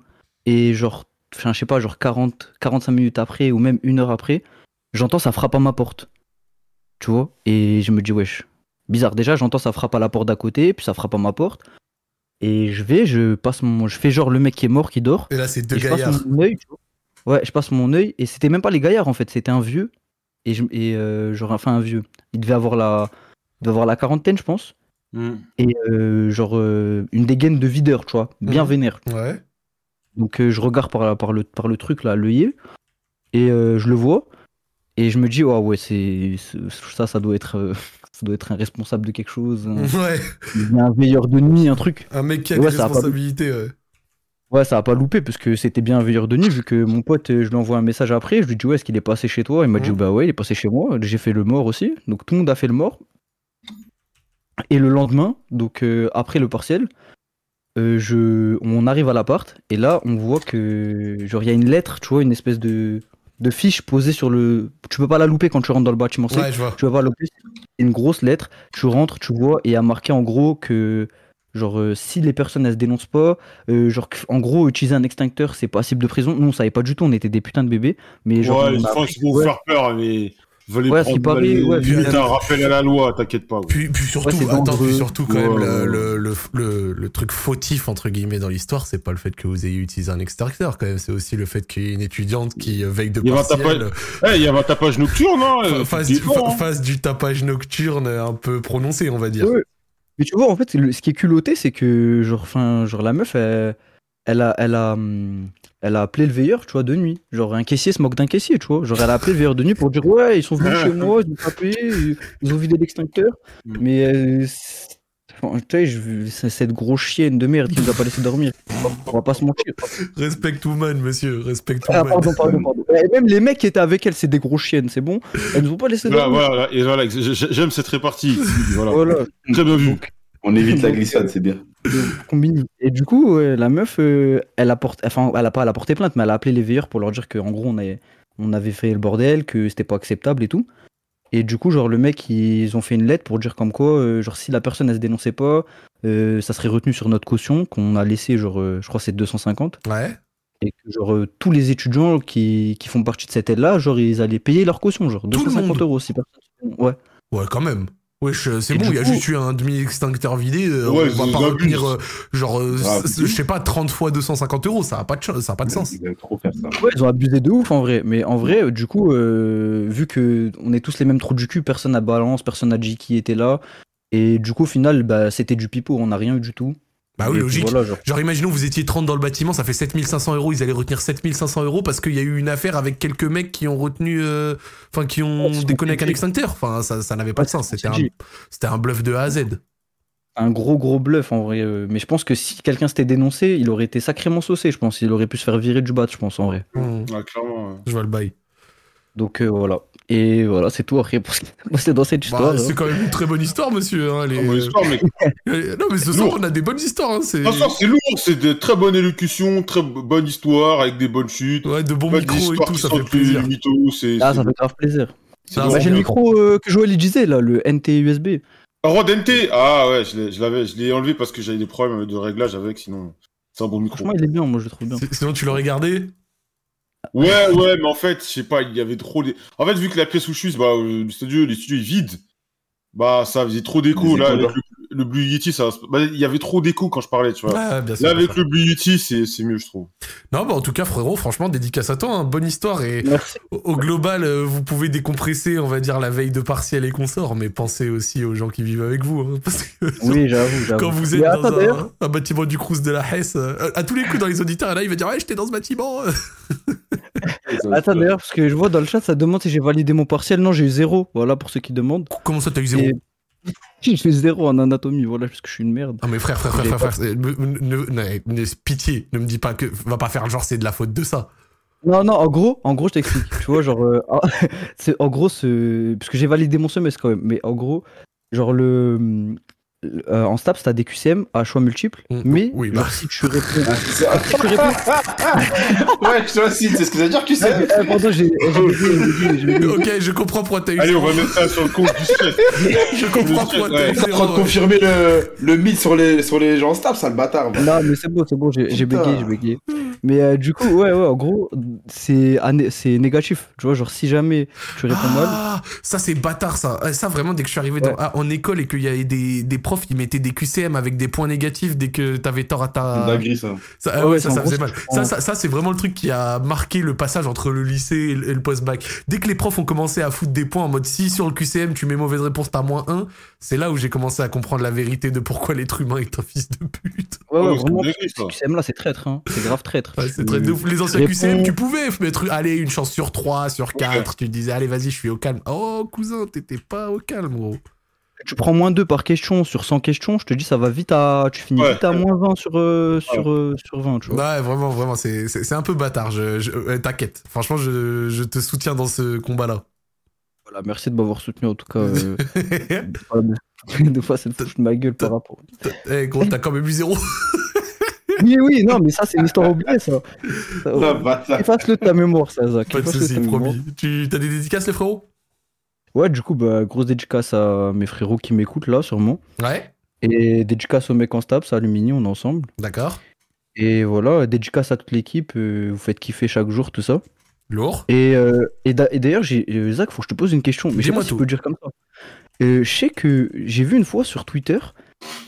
Et genre, je sais pas, genre 40, 45 minutes après, ou même une heure après, j'entends ça frappe à ma porte. Tu vois? Et je me dis, wesh, bizarre. Déjà, j'entends ça frappe à la porte d'à côté, puis ça frappe à ma porte. Et je vais, je passe mon. Je fais genre le mec qui est mort, qui dort. Et là, c'est deux Et je passe gaillards. mon vois. Ouais, je passe mon œil et c'était même pas les gaillards en fait, c'était un vieux. Et, je, et euh, genre, enfin un vieux. Il devait avoir la, il devait avoir la quarantaine, je pense. Hmm. Et euh, genre euh, une dégaine de videur, tu vois, bien Mhm. vénère. Ouais. Donc euh, je regarde par, la- par, le, par le truc là, l'œillet, et euh, je le vois. Et je me dis, oh ouais, c'est c'est- ça, ça doit être, euh, ça doit être un responsable de quelque chose, un, Ouais. un veilleur de nuit, un truc. Un mec qui a Ouais, des pas- responsabilités. ouais. Ouais, ça a pas loupé parce que c'était bien un veilleur de nuit vu que mon pote, euh, je lui envoie un message après, je lui dis ouais, est-ce qu'il est passé chez toi? Il m'a dit bah ouais, il est passé chez moi. J'ai fait le mort aussi, donc tout le monde a fait le mort. Et le lendemain, donc euh, après le partiel, euh, je, on arrive à l'appart et là on voit que genre il y a une lettre, tu vois, une espèce de de fiche posée sur le. Tu peux pas la louper quand tu rentres dans le bâtiment. c'est- Ouais, je vois. tu vas voir l'opus, une grosse lettre, tu rentres, tu vois, et il y a marqué en gros que, genre, euh, si les personnes elles se dénoncent pas, euh, genre, en gros, utiliser un extincteur, c'est passible de prison. Nous, on savait pas du tout, on était des putains de bébés, mais genre, Ouais, on a qu'ils vont ouais. faire peur, mais veulent les Ouais, prendre paraît, les- ouais, limite puis- un rappel à la loi, t'inquiète pas. ouais. Puis, puis surtout, Ouais, attends, puis surtout quand Ouais, même, ouais, le, ouais. le, le, le- le truc fautif, entre guillemets, dans l'histoire, c'est pas le fait que vous ayez utilisé un extincteur, quand même. C'est aussi le fait qu'il y ait une étudiante qui euh, veille de Il y avait un partiel, Eh, il y avait un tapage nocturne, hein du, hein. fasse du tapage nocturne un peu prononcé, on va dire. Ouais. Mais tu vois, en fait, le- ce qui est culotté, c'est que, genre, enfin, genre, la meuf, elle, elle a, elle a, hum, elle a appelé le veilleur, tu vois, de nuit. Genre, un caissier se moque d'un caissier, tu vois. Genre, elle a appelé le veilleur de nuit pour dire, ouais, ils sont venus chez moi, ils ont tapé, ils- ils ont vidé l'extincteur. Mm. Mais, euh, enfin, tu sais, je- c'est cette grosse chienne de merde qui nous a pas laissé dormir. On va pas se mentir. Respect woman, monsieur, respect Ah, woman. pardon, pardon, pardon. Et même les mecs qui étaient avec elle, c'est des grosses chiennes, c'est bon? Elles nous ont pas laissé Voilà, dormir. voilà, et voilà, j'ai- j'ai- j'aime cette répartie. Voilà. Voilà. Très bien vu. On évite la glissade, c'est bien. combini. Et du coup, ouais, la meuf, euh, elle a porté, enfin, elle a pas, elle a porté plainte, mais elle a appelé les veilleurs pour leur dire qu'en gros, on, avait- on avait fait le bordel, que c'était pas acceptable et tout. Et du coup, genre, le mec, ils ont fait une lettre pour dire comme quoi, euh, genre, si la personne, elle se dénonçait pas, euh, ça serait retenu sur notre caution, qu'on a laissé, genre, je crois que c'est 250. Ouais. Et que, genre, tous les étudiants qui, qui font partie de cette aide-là, genre, ils allaient payer leur caution, genre, le 250 monde euros si personne. Ouais. Ouais, quand même. Wesh, euh, c'est bon, il y a coup- juste eu un demi-extincteur vidé. euh, Ouais, on va pas retenir, euh, genre, Ah, je sais pas, 30 fois 250 euros, ça a pas de, ch- ça a pas de sens. Ils doivent trop faire ça. Ouais, ils ont abusé de ouf en vrai. Mais en vrai, du coup, euh, vu que on est tous les mêmes trous du cul, personne n'a balance, personne n'a dit qui était là. Et du coup, au final, bah, c'était du pipeau, on n'a rien eu du tout. Bah oui, Et logique. voilà, genre. Genre, imaginons, vous étiez 30 dans le bâtiment, ça fait 7500 euros, ils allaient retenir 7500 euros parce qu'il y a eu une affaire avec quelques mecs qui ont retenu, euh, enfin, qui ont c'est déconné avec un extincteur. Enfin, ça, ça n'avait pas Ouais, de sens. C'était un, un bluff de A à Z. Un gros gros bluff en vrai. euh, Mais je pense que si quelqu'un s'était dénoncé, il aurait été sacrément saucé, je pense. Il aurait pu se faire virer du bat, je pense, en vrai. Ouais, clairement. ouais. je vois le bail. Donc euh, voilà. Et voilà, c'est tout après pour ce qui s'est passé dans cette Bah, histoire. c'est hein. quand même une très bonne histoire, monsieur. hein, les- Ah, bonne histoire, mais Euh, Non, mais ce soir, Lourd. on a des bonnes histoires. Hein, c'est... Ça, c'est lourd, c'est de très bonne élocution, très bonne histoire avec des bonnes chutes. Ouais, de bons micros et tout, ça fait plaisir. c'est. Ah, c'est- ça fait grave plaisir. c'est Ah. Bah, j'ai le micro euh, que Joël disait là, le NT USB. Ah, Rod NT Ah ouais, je l'ai- je l'avais, je l'ai enlevé parce que j'avais des problèmes de réglage avec, sinon c'est un bon micro. Franchement, il est bien, moi je le trouve bien. C'est- Sinon, tu l'aurais gardé? Ouais, ouais, mais en fait, je sais pas, il y avait trop des... En fait, vu que la pièce où je suis, bah, le studio, les studios, ils vident, bah, ça faisait trop d'écho, là, avec le, le Blue Yeti, ça... bah, il y avait trop d'écho quand je parlais, tu vois. Ah, bien sûr. Là, bien avec le Blue Yeti, c'est, c'est mieux, je trouve. Non, bah en tout cas, frérot, franchement, dédicace à toi. hein, bonne histoire. Et Merci. au, au global, euh, vous pouvez décompresser, on va dire, la veille de partiel et consorts, mais pensez aussi aux gens qui vivent avec vous. hein, parce que Oui, j'avoue, j'avoue. quand vous êtes Mais dans attends, d'ailleurs, un, un bâtiment du Crous de la Hesse, euh, à tous les coups dans les auditeurs, et là, il va dire Ouais, j'étais dans ce bâtiment. Attends d'ailleurs, parce que je vois dans le chat, ça demande si j'ai validé mon partiel. Non, j'ai eu zéro. Voilà pour ceux qui demandent. Comment ça, t'as eu zéro Et- J'ai eu zéro en anatomie, voilà, parce que je suis une merde. Non mais frère, frère, frère, frère, frère, ne, ne- ne- ne- pitié, ne me dis pas que va pas faire genre c'est de la faute de ça. Non, non, en gros, en gros, je t'explique. Tu vois, genre, euh, ah, c'est en gros, ce... parce que j'ai validé mon semestre quand même, mais en gros, genre, le. Euh, en STAPS, t'as des QCM à choix multiples, Mm, mais oui, genre, bah. si tu réponds. Ah, ça. si tu réponds Ouais, je te aussi, c'est ce que ça veut dire, tu pardon, j'ai j'ai bégayé, j'ai bégayé. Ok, je comprends pourquoi t'as eu Allez, on va mettre ça sur le compte du chef. Je comprends pourquoi t'as eu T'es en train de confirmer le, le mythe sur les, sur les gens stables, ça le bâtard. Non, mais c'est bon, c'est bon, j'ai bégayé, j'ai bégayé. Mais euh, du coup, ouais, ouais, en gros, c'est négatif. Tu vois, genre, si jamais tu réponds mal. Ah, ça c'est bâtard ça. Euh, Ça vraiment dès que je suis arrivé dans- ah, en école et qu'il y avait des, des profs qui mettaient des QCM avec des points négatifs dès que t'avais tort à ta. Dinguerie, ça. Ça, ah Ouais, ouais, ouais, ça, c'est ça faisait mal. Ça, prends- ça, ça, c'est vraiment le truc qui a marqué le passage entre le lycée et le, post-bac. Dès que les profs ont commencé à foutre des points en mode si sur le QCM tu mets mauvaise réponse t'as moins 1, c'est là où j'ai commencé à comprendre la vérité de pourquoi l'être humain est un fils de pute. Ouais, ouais, c'est vraiment, ce QCM là, c'est traître, hein. C'est grave traître. Ouais, c'est très de ouf. Les anciens réponds- QCM, tu pouvais mettre allez une chance sur 3, sur 4. Tu te disais allez vas-y je suis au calme. Oh cousin t'étais pas au calme gros. Tu prends moins 2 par question sur 100 questions, je te dis, ça va vite à. Tu finis Ouais. vite à moins 20 sur, euh, sur, euh, sur 20, tu vois. Ouais, vraiment, vraiment, c'est, un peu bâtard. Je, je- euh, t'inquiète. Franchement, je, je te soutiens dans ce combat-là. Voilà, merci de m'avoir soutenu en tout cas. euh, des fois, des fois, c'est de foutre de ma gueule par rapport. Eh, gros, t'as quand même eu zéro. Oui, oui, non, mais ça, c'est une histoire oubliée, ça. ça Ah, bâtard. Efface-le de ta mémoire, ça, Zach. Pas de soucis, promis. Tu, t'as des dédicaces, les frérots? Ouais, du coup, bah, grosse dédicace à mes frérots qui m'écoutent là, sûrement. Ouais. Et dédicace aux mecs en stabs, à Alumini, on est ensemble. D'accord. Et voilà, dédicace à toute l'équipe, euh, vous faites kiffer chaque jour, tout ça. Lourd. Et, euh, et d'ailleurs, j'ai- euh, Zach, faut que je te pose une question. Mais je sais Dis-moi pas si tout. je peux dire comme ça. Euh, je sais que j'ai vu une fois sur Twitter,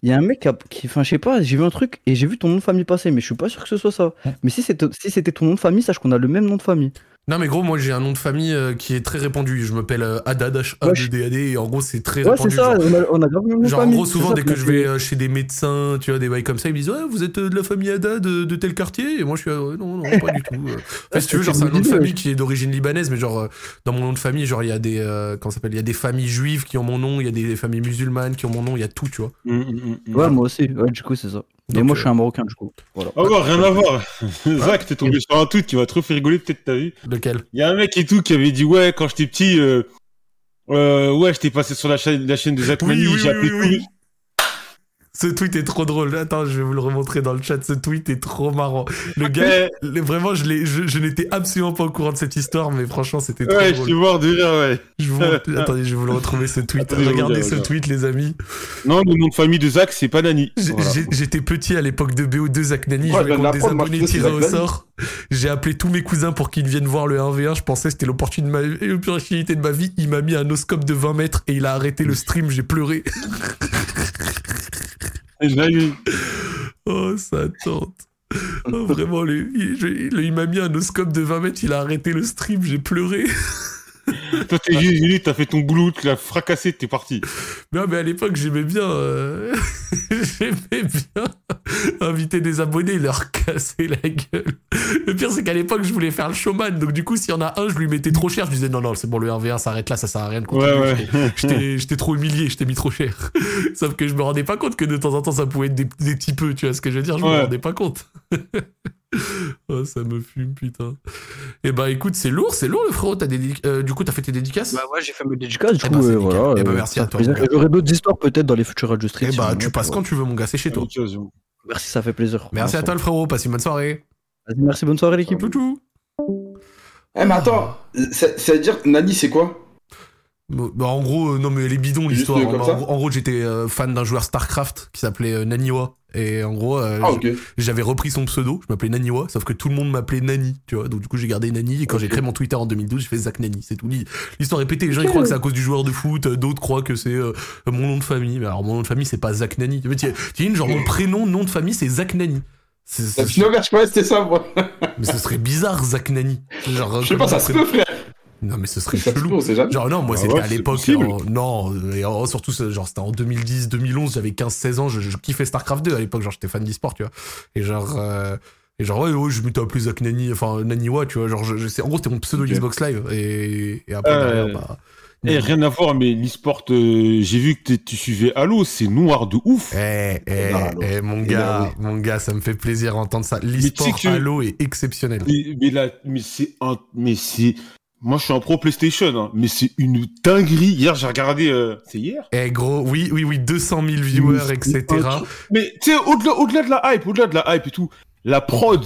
il y a un mec qui, enfin, je sais pas, j'ai vu un truc et j'ai vu ton nom de famille passer, mais je suis pas sûr que ce soit ça. Mais si c'était si c'était ton nom de famille, sache qu'on a le même nom de famille. Non, mais gros, moi, j'ai un nom de famille euh, qui est très répandu. Je m'appelle euh, Haddad, h a Ouais, d d a d et en gros, c'est très Ouais, c'est répandu. ça, genre. on a, on a grave Genre, en gros, c'est souvent, ça, dès que je vais euh, chez des médecins, tu vois, des bails comme ça, ils me disent Ouais, vous êtes euh, de la famille Haddad de, de tel quartier? Et moi, je suis, ouais, non, non, pas du tout. euh. Enfin, si tu veux, genre, c'est un nom de famille qui est d'origine libanaise, mais genre, euh, dans mon nom de famille, genre, il y a des, euh, comment s'appelle Il y a des familles juives qui ont mon nom, il y a des familles musulmanes qui ont mon nom, il y a tout, tu vois. Hum, hum, hum. Ouais, moi aussi, ouais, du coup, c'est ça. Mais moi, euh, je suis un Marocain, du coup. Voilà. Ah ouais, rien à voir. Zach, t'es tombé sur un tweet qui va trop faire rigoler, peut-être t'as vu. Lequel Il y a un mec et tout qui avait dit ouais quand j'étais petit, euh, euh, ouais j'étais passé sur la chaîne, la chaîne de Zach Oui, Mani, oui, j'ai appelé oui, tous oui. les- Ce tweet est trop drôle. Attends, je vais vous le remontrer dans le chat. Ce tweet est trop marrant. Le gars, le- vraiment, je, l'ai- je, je n'étais absolument pas au courant de cette histoire, mais franchement, c'était trop ouais, je drôle. suis mort de rire, ouais. Je vous montre- Attendez, je vais vous le retrouver ce tweet. Regardez regarde, ce tweet, les amis. Non, le nom de famille de Zach, c'est pas Nani. Voilà. J'étais petit à l'époque de BO2 Zach Nani. Ouais, de contre des abonnés tirés au sort. J'ai appelé tous mes cousins pour qu'ils viennent voir le 1v1. Je pensais que c'était l'opportunité de ma- l'opportunité de ma vie. Il m'a mis un oscope de 20 mètres et il a arrêté le stream. J'ai pleuré. Oh, sa tante. Oh, vraiment, il- il m'a mis un oscope de 20 mètres. Il a arrêté le stream. J'ai pleuré. Toi t'es juste venu, t'as fait ton boulot, tu l'as fracassé, t'es parti. Non, mais à l'époque, j'aimais bien. euh, j'aimais bien inviter des abonnés leur casser la gueule. Le pire, c'est qu'à l'époque, je voulais faire le showman. Donc, du coup, s'il y en a un, je lui mettais trop cher. Je disais, non, non, c'est bon, le 1v1 s'arrête là, ça sert à rien de continuer. Ouais, ouais. J'étais- J'étais j'étais trop humilié, je t'ai mis trop cher. Sauf que je me rendais pas compte que de temps en temps, ça pouvait être des, des petits peu, tu vois ce que je veux dire? Je me Ouais. rendais pas compte. oh, ça me fume, putain. Et bah, écoute, c'est lourd, c'est lourd, le frérot. T'as dédi- euh, du coup, t'as fait tes dédicaces? Bah ouais, j'ai fait mes dédicaces, du Eh coup, ben, euh, voilà. Eh ben, euh, merci à toi. J'aurai d'autres histoires peut-être dans les futurs Radio Street. Eh si bah, tu passes quand tu veux, mon gars, c'est chez toi. Merci, ça fait plaisir. Merci à toi, le frérot. Passe une bonne soirée. Vas-y, Merci, bonne soirée l'équipe. Eh, mais attends, ça, ça veut dire Nani, c'est quoi? Bah, en gros, euh, non mais elle est bidon l'histoire. euh, En, gros- j'étais euh, fan d'un joueur Starcraft qui s'appelait euh, Naniwa. Et en gros, euh, Ah, j'avais repris son pseudo, je m'appelais Naniwa, sauf que tout le monde m'appelait Nani, tu vois. Donc du coup, j'ai gardé Nani et quand j'ai créé mon Twitter en 2012, j'ai fait Zach Nani, c'est tout. L'histoire est pétée, les gens ils croient que c'est à cause du joueur de foot, d'autres croient que c'est euh, mon nom de famille. Mais alors mon nom de famille, c'est pas Zach Nani. Tu vois, genre mon prénom, nom de famille, c'est Zach Nani. Au je croyais que c'était ça, moi. mais ce serait bizarre, Zach Nani. Genre, Je sais pas, ça se peut, frère. Non, mais ce serait chelou. Genre non, moi Ah c'était ouais, à l'époque, non, et en- surtout genre c'était en 2010, 2011, j'avais 15-16 ans, je, je kiffais Starcraft 2 à l'époque, genre j'étais fan d'e-sport, tu vois. Et genre, euh, et genre ouais, ouais, je m'étais appelé Zach Nani, enfin Naniwa, tu vois, genre je, en gros c'était mon pseudo. Xbox Live et, et après Ah, derrière, bah, Eh, rien à voir, mais l'e-sport, euh, j'ai vu que tu suivais Halo, c'est noir de ouf. Eh, eh, Ah, eh, mon gars, là, mon gars, ça me fait plaisir d'entendre ça. tu sais L'e-sport que- Halo est exceptionnel. Mais, mais là, mais c'est un, mais c'est, moi je suis un pro PlayStation, hein, mais c'est une dinguerie. Hier j'ai regardé, euh, c'est hier? Eh gros, oui, oui, oui, 200 000 viewers, etc. Mais tu sais, au-delà, au-delà de la hype, au-delà de la hype et tout, la prod,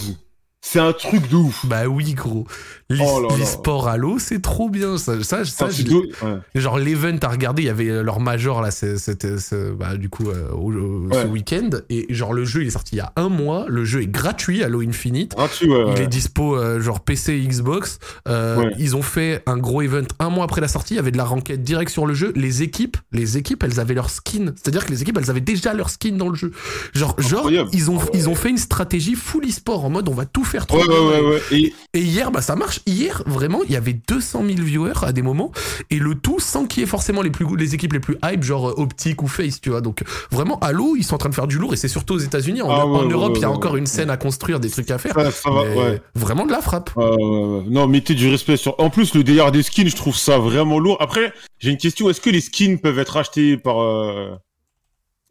c'est un truc de ouf. Bah oui, gros. L'e- Oh là là. L'e-sport Halo, c'est trop bien. Ça, ça, je ouais. Genre l'event à regarder, il y avait euh, leur major là, c'était bah, du coup euh, au- ce week-end et genre le jeu il est sorti il y a un mois, le jeu est gratuit Halo Infinite. Gratuit, ouais, Il est dispo euh, genre PC et Xbox. Euh. Ils ont fait un gros event un mois après la sortie. Il y avait de la ranked direct sur le jeu. Les équipes, les équipes, elles avaient leur skin. C'est-à-dire que les équipes, elles avaient déjà leur skin dans le jeu. Genre, genre ils ont ils ont fait une stratégie full e-sport en mode on va tout faire trop Ouais, bien. ouais, ouais, ouais. Et Et hier, bah ça marche. Hier, vraiment, il y avait 200 000 viewers à des moments, et le tout sans qu'il y ait forcément les plus les équipes les plus hype, genre euh, Optic ou Face, tu vois. Donc vraiment, Halo, ils sont en train de faire du lourd, et c'est surtout aux États-Unis. En, Ah en Europe, il y a encore une scène à construire, des trucs à faire. ça, ça va, Mais ouais. Vraiment de la frappe. Non, mettez du respect sur. En plus, le délire des skins, je trouve ça vraiment lourd. Après, j'ai une question. Est-ce que les skins peuvent être achetés par euh...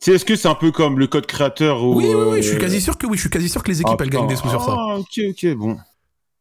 Sais, est-ce que c'est un peu comme le code créateur ou, Oui, oui, oui, euh, je suis quasi sûr que oui, je suis quasi sûr que les équipes ah, elles gagnent des sous sur ça. Ah, ok, ok, bon.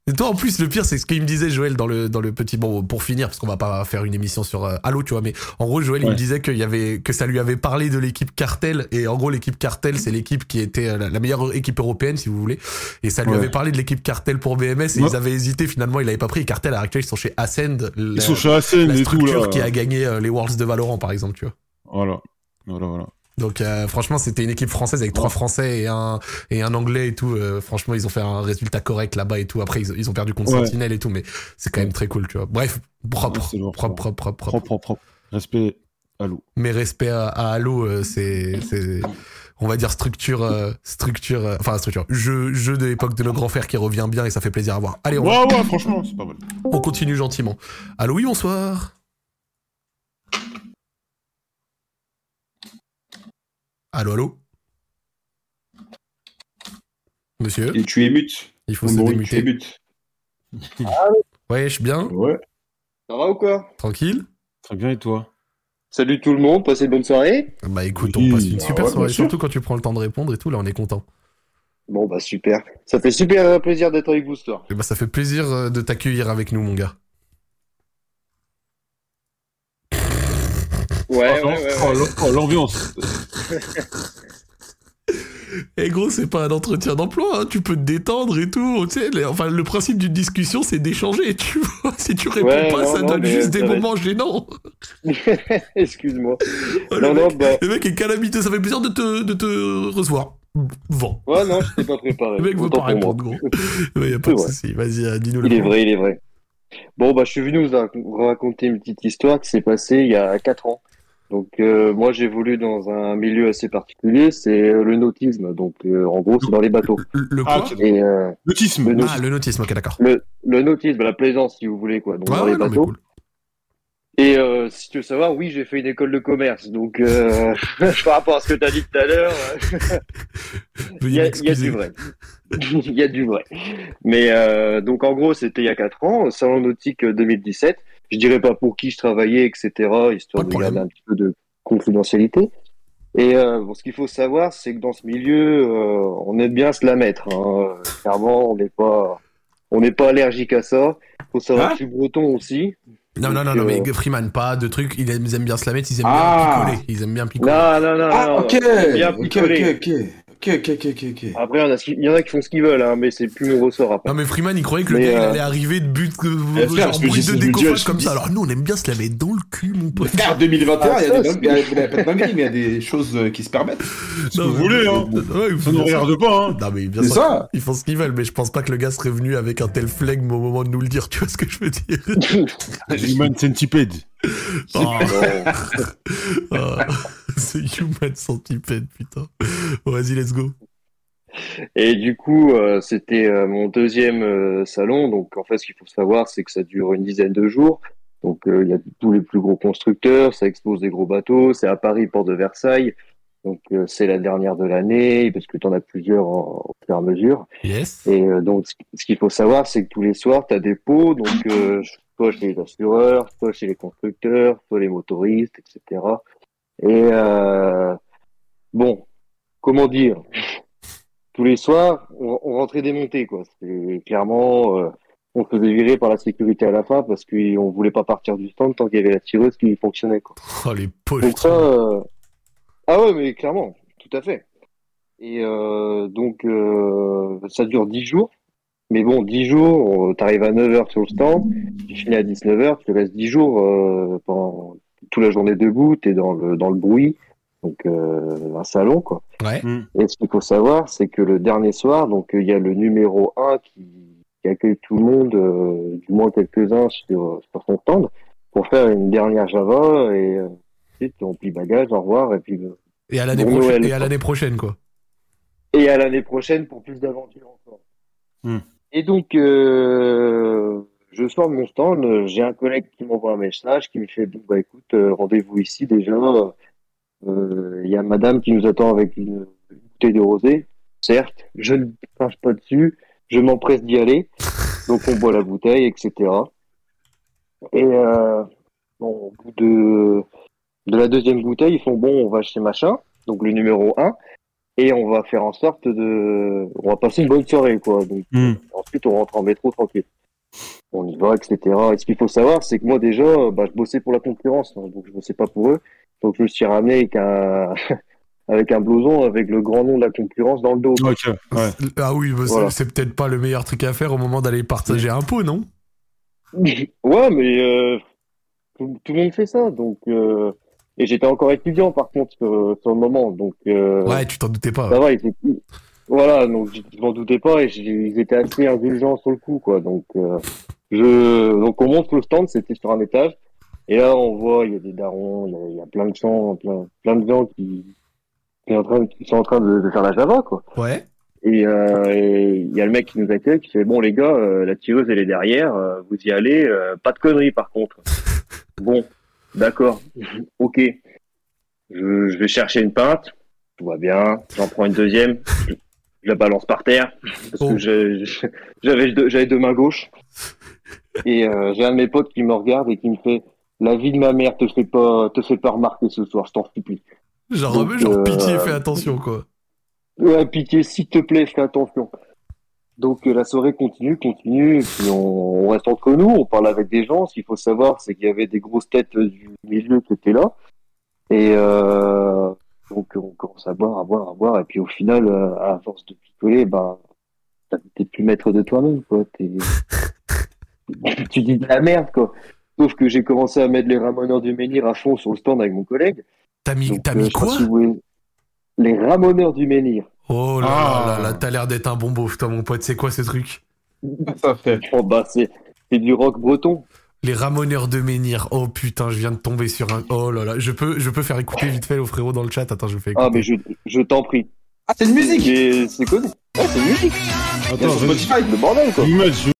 Et toi, en plus, le pire, c'est ce qu'il me disait, Joël, dans le, dans le petit. Bon, pour finir, parce qu'on va pas faire une émission sur euh, Halo, tu vois, mais en gros, Joël, il me disait qu'il y avait, que ça lui avait parlé de l'équipe Cartel, et en gros, l'équipe Cartel, c'est l'équipe qui était euh, la, la meilleure équipe européenne, si vous voulez, et ça lui Ouais. avait parlé de l'équipe Cartel pour BMS, et Ouais. ils avaient hésité, finalement, il avait pas pris, et Cartel, à l'heure actuelle, ils sont chez Ascend, la, Ils sont chez Asen la et tout, structure là. qui a gagné euh, les Worlds de Valorant, par exemple, tu vois. Voilà. Voilà, voilà. Donc euh, franchement, c'était une équipe française avec trois Français et un et un Anglais et tout. Euh, franchement, ils ont fait un résultat correct là-bas et tout. Après, ils, ils ont perdu contre Ouais. Sentinel et tout, mais c'est quand même très cool, tu vois. Bref, propre, propre, propre, propre, propre. Propre. Respect à l'eau. Mais respect à, à Halo, euh, c'est c'est on va dire structure euh, structure euh, enfin structure jeu jeu de l'époque de nos grands frères qui revient bien et ça fait plaisir à voir. Allez, on, Ouais, ouais, franchement, c'est pas mal. on continue gentiment. Allô, oui, bonsoir. Allô, allô. Monsieur, Et tu es mute. il faut se bruit, tu es démuter. mute. Ouais, je suis bien, Ouais. Ça va ou quoi? Tranquille? Très bien, et toi? Salut tout le monde, passez une bonne soirée. Bah écoute, on passe une bah super ouais, soirée, surtout quand tu prends le temps de répondre et tout, là on est content. Bon bah super. Ça fait super euh, plaisir d'être avec vous ce soir. Et bah ça fait plaisir euh, de t'accueillir avec nous, mon gars. Ouais, Oh, ouais, ouais. oh, l'am- oh, l'ambiance. Et gros, c'est pas un entretien d'emploi, hein, tu peux te détendre et tout. Tu sais, les- enfin, le principe d'une discussion, c'est d'échanger, tu vois. Si tu réponds Ouais, pas, non, ça non, donne juste des moments gênants. Excuse-moi. Oh, Non, mec, bah. le mec est calamiteux, ça fait plaisir de te, de te recevoir. Vent. Ouais, non, je t'ai pas préparé. Le mec veut pas répondre, gros. Y a pas de souci. Vas-y, euh, dis-nous Il le est vrai, il est vrai. Bon, bah, je suis venu vous raconter une petite histoire qui s'est passée il y a 4 ans. Donc, euh, moi, j'ai évolué dans un milieu assez particulier, c'est euh, le nautisme. Donc, euh, en gros, c'est dans les bateaux. Le, le Ah, quoi ok. Et euh, L'autisme. Le- Ah, le nautisme, ok, d'accord. le, le nautisme, la plaisance, si vous voulez, quoi. Donc, dans ouais, les non, bateaux. cool. Et euh, si tu veux savoir, oui, j'ai fait une école de commerce. Donc, euh, par rapport à ce que tu as dit tout à l'heure, il y a, du vrai. Il y a du vrai. Mais euh, donc, en gros, c'était il y a 4 ans, Salon Nautique euh, 2017. Je dirais pas pour qui je travaillais, etc., histoire Pas de de garder un petit peu de confidentialité. Et euh, bon, ce qu'il faut savoir, c'est que dans ce milieu, euh, on aime bien se la mettre. Hein. Euh, Clairement, on n'est pas, on n'est pas allergique à ça. Faut savoir Hein que je suis breton aussi. Non, non, non, non, mais euh, Freeman, pas de trucs. Ils aiment, bien se la mettre, ils aiment Ah. bien picoler. Ils aiment bien picoler. Non, non, non, Ah, non. ok. bien Ok, picolé. ok, ok. Ok, ok, ok, ok, ok. Après, il y, en a, il y en a qui font ce qu'ils veulent, hein, mais c'est plus mon ressort après. Non mais Freeman il croyait que le Mais, gars il euh, allait arriver de but euh, frère, genre bruit de décoffrage comme me ça dis- alors nous on aime bien se la mettre dans le cul mon pote Frère, 2021, Ah, il y a des mais il y a des choses euh, qui se permettent. Ce que vous voulez, hein. Ouais, Ça sûr. regarde pas, hein. Non mais bien C'est sûr, ça. ils font ce qu'ils veulent mais je pense pas que le gars serait venu avec un tel flegme au moment de nous le dire tu vois ce que je veux dire? Human Centipede. Oh, oh, C'est Human Centipede putain Bon, vas-y let's go Et du coup, euh, c'était euh, mon deuxième euh, salon. Donc, en fait, ce qu'il faut savoir, c'est que ça dure une dizaine de jours. Donc, il y a tous les plus gros constructeurs, ça expose des gros bateaux. C'est à Paris, port de Versailles. Donc, c'est la dernière de l'année, parce que tu en as plusieurs en, au fur et à mesure. Yes Et donc, ce qu'il faut savoir, c'est que tous les soirs, tu as des pots. Donc, je soit chez les assureurs, soit chez les constructeurs, soit les motoristes, etc. Et euh, bon, comment dire? Tous les soirs, on, on rentrait démonté, quoi. C'est clairement, euh, on se faisait virer par la sécurité à la fin parce qu'on voulait pas partir du stand tant qu'il y avait la tireuse qui fonctionnait, quoi. Oh, les Donc ça, pauvres. euh, ah ouais, mais clairement, tout à fait. Et euh, donc euh, ça dure 10 jours. Mais bon, 10 jours, tu arrives à 9h sur le stand, tu finis à 19h, tu restes 10 jours euh, pendant toute la journée debout, tu es dans le, dans le bruit, donc euh, un salon quoi. Ouais. Et ce qu'il faut savoir, c'est que le dernier soir, donc il y a le numéro 1 qui, qui accueille tout le monde, euh, du moins quelques-uns sur, sur son stand, pour faire une dernière Java et euh, ensuite on plie bagage, au revoir et puis euh, Et à l'année Bon prochaine, Noël, et à quoi. l'année prochaine, quoi. et à l'année prochaine pour plus d'aventures encore. Hmm. Et donc, euh, je sors de mon stand, j'ai un collègue qui m'envoie un message qui me fait bon bah écoute, euh, rendez-vous ici déjà. Euh, Il y a madame qui nous attend avec une, bouteille de rosé. Certes, je ne crache pas dessus, je m'empresse d'y aller. Donc on boit la bouteille, etc. Et bon, au bout de, de la deuxième bouteille, ils font bon, on va chez machin, donc le numéro 1 et on va faire en sorte de on va passer une bonne soirée quoi donc Hmm. ensuite on rentre en métro tranquille on y va etc et ce qu'il faut savoir c'est que moi déjà bah, je bossais pour la concurrence hein, donc je bossais pas pour eux donc je me suis ramené avec un avec un blouson avec le grand nom de la concurrence dans le dos ouais. Ah oui, bah, c'est- Voilà. c'est peut-être pas le meilleur truc à faire au moment d'aller partager un pot, non? Ouais mais euh, tout, tout le monde fait ça donc euh, et j'étais encore étudiant par contre sur, sur le moment donc euh, Ouais, tu t'en doutais pas. Ça va, ils étaient... Voilà, donc je m'en doutais pas et ils étaient assez indulgents sur le coup, quoi. Donc, euh, je... donc on monte le stand, c'était sur un étage. Et là, on voit, il y a des darons, il y a, il y a plein de gens, plein, plein de gens qui, qui, est en train, qui sont en train de, de faire la Java, quoi. Ouais. Et euh, et il y a le mec qui nous accueille qui fait bon les gars, euh, la tireuse elle est derrière, euh, vous y allez, euh, pas de conneries par contre. bon, d'accord, ok. Je, je vais chercher une pinte, tout va bien, j'en prends une deuxième, je, je la balance par terre parce Oh. que deux, j'avais deux mains gauches. Et euh, j'ai un de mes potes qui me regarde et qui me fait la vie de ma mère te fait pas te fait pas remarquer ce soir, je t'en supplie. Genre, Donc, genre euh, pitié, fais attention, quoi. Ouais, pitié, s'il te plaît, fais attention. Donc euh, la soirée continue, continue, et puis on, on reste entre nous, on parle avec des gens. Ce qu'il faut savoir, c'est qu'il y avait des grosses têtes du milieu qui étaient là. Et euh, donc on commence à boire, à boire, à boire, et puis au final, euh, à force de picoler, ben t'es plus maître de toi-même, quoi. T'es- tu dis de la merde, quoi. Sauf que j'ai commencé à mettre les ramoneurs du menhir à fond sur le stand avec mon collègue. T'as mis, Donc, t'as euh, mis quoi si Les ramoneurs du menhir. Oh là Ah. là là là, t'as l'air d'être un bon beauf, toi, mon pote. C'est quoi ce truc? Ça fait. Oh bah c'est c'est du rock breton. Les ramoneurs de menhir. Oh putain, je viens de tomber sur un. Oh là là, je peux, je peux faire écouter vite fait au frérot dans le chat. Attends, je fais écouter. Ah mais je, je t'en prie. Ah, c'est une musique C'est c'est connu. Ouais, c'est une musique. Attends. Spotify, le bordel quoi. Image,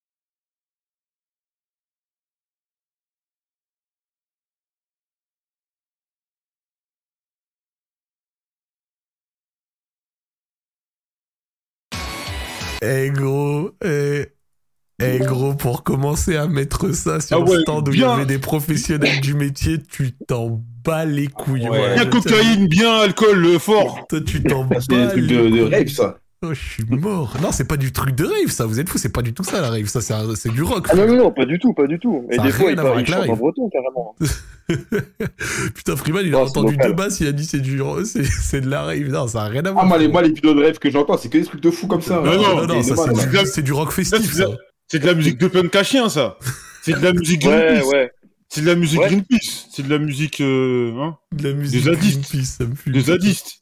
Eh gros, eh, eh gros, pour commencer à mettre ça sur Ah le stand où il y avait des professionnels du métier, tu t'en bats les couilles. Ouais. voilà, Bien cocaïne, bien alcool, fort. Toi, tu t'en bats C'est des trucs les de, de ça. Oh, je suis mort. Non, c'est pas du truc de rave, ça. Vous êtes fous, c'est pas du tout ça la rave. Ça, c'est un- c'est du rock. Ah non non non, pas du tout, pas du tout. Et Ça a des fois rien il, à voir parle- il chante en rave. breton carrément. Putain, Freeman, il a entendu deux basses, il a dit c'est du, c'est, c'est de la rave. Non, ça a rien à Ah, voir. moi, les, moi, les vidéos de rêve que j'entends, c'est que des trucs de fou comme ça. Non, non, non, c'est, du, là. c'est du rock festif, Ça. C'est de la musique de punk à chien, ça. C'est de la musique Ouais Greenpeace. ouais. C'est de la musique Ouais. Greenpeace. C'est de la musique, euh, hein, De la musique Des zadistes. Greenpeace, ça me fume. des zadistes.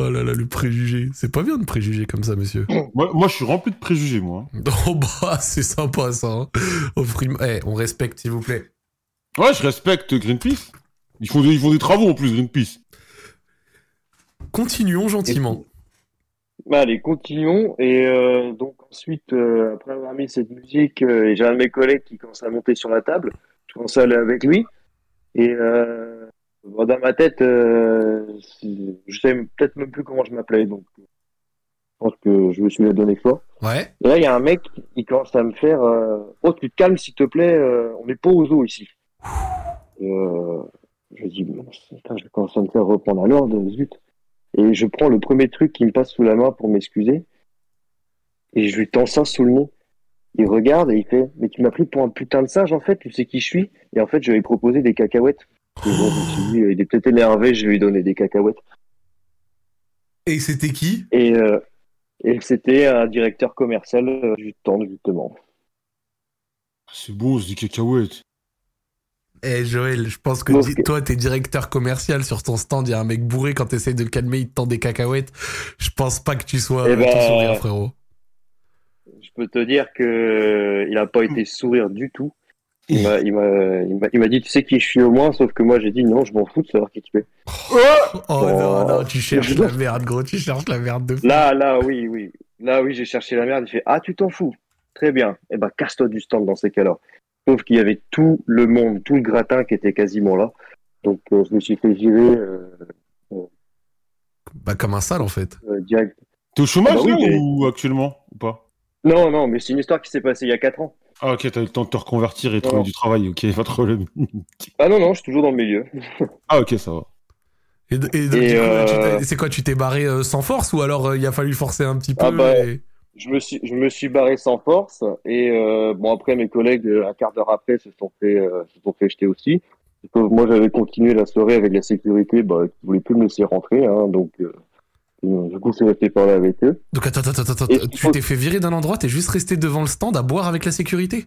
Oh là là, le préjugé. C'est pas bien de préjuger comme ça, monsieur. Moi, moi, je suis rempli de préjugés, moi. Oh bah, c'est sympa ça. Hein. Oh, Freeman- Eh, on respecte, s'il vous plaît. Ouais, je respecte Greenpeace. Ils font des, ils font des travaux en plus, Greenpeace. Continuons gentiment. Bah, allez, continuons. Et euh, donc ensuite, euh, après avoir mis cette musique, euh, et j'ai un de mes collègues qui commence à monter sur la table. Je commence à aller avec lui. Et euh, bon, dans ma tête, euh, je sais peut-être même plus comment je m'appelais. Donc pense que je me suis donné fort. Ouais. Et là, il y a un mec, il commence à me faire euh, Oh, tu te calmes, s'il te plaît, euh, on n'est pas aux eaux ici. Et, euh, je dis Mince, putain, Je commence à me faire reprendre à l'ordre, zut. Et je prends le premier truc qui me passe sous la main pour m'excuser. Et je lui tends ça sous le nez. Il regarde et il fait Mais tu m'as pris pour un putain de sage, en fait, tu sais qui je suis Et en fait, je lui ai proposé des cacahuètes. Et bon, je me suis dit, il est peut-être énervé, je vais lui donner des cacahuètes. Et c'était qui? Et, euh, et c'était un directeur commercial euh, du temps, justement. C'est bon, c'est des cacahuètes. Eh Joël, je pense que Bon, toi, t'es directeur commercial sur ton stand, il y a un mec bourré quand t'essayes de le calmer, il te tend des cacahuètes. Je pense pas que tu sois Eh euh, ben, tout sourire, frérot. Je peux te dire que il a pas été sourire du tout. Il m'a, il m'a, il m'a, il m'a dit, tu sais qui je suis au moins, sauf que moi j'ai dit non, je m'en fous de savoir qui tu es. Oh non, Oh. non, tu cherches la merde, gros, tu cherches la merde de fou. Là, là, oui, oui. Là, oui, j'ai cherché la merde. Il fait, ah, tu t'en fous. Très bien. Eh ben, casse-toi du stand dans ces cas-là. Sauf qu'il y avait tout le monde, tout le gratin qui était quasiment là. Donc, euh, je me suis fait virer euh, Bah, comme un sale, en fait. euh, direct. T'es au chômage Ah bah oui, là mais- ou actuellement ou pas? Non, non, mais c'est une histoire qui s'est passée il y a 4 ans. Ah ok, t'as eu le temps de te reconvertir et de trouver du travail, ok, pas de problème. Ah non, non, je suis toujours dans le milieu. ah ok, ça va. Et, et euh, tu t'es- c'est quoi, tu t'es barré euh, sans force ou alors euh, il a fallu forcer un petit peu Ah bah, et- Je me suis, je me suis barré sans force et euh, bon après mes collègues un quart d'heure après se sont fait, euh, se sont fait jeter aussi. Moi j'avais continué la soirée avec la sécurité, bah, qui voulait plus me laisser rentrer, hein, donc du coup je suis resté parler avec eux. Donc attends, attends, attends, attends, Et- tu t'es fait virer d'un endroit, t'es juste resté devant le stand à boire avec la sécurité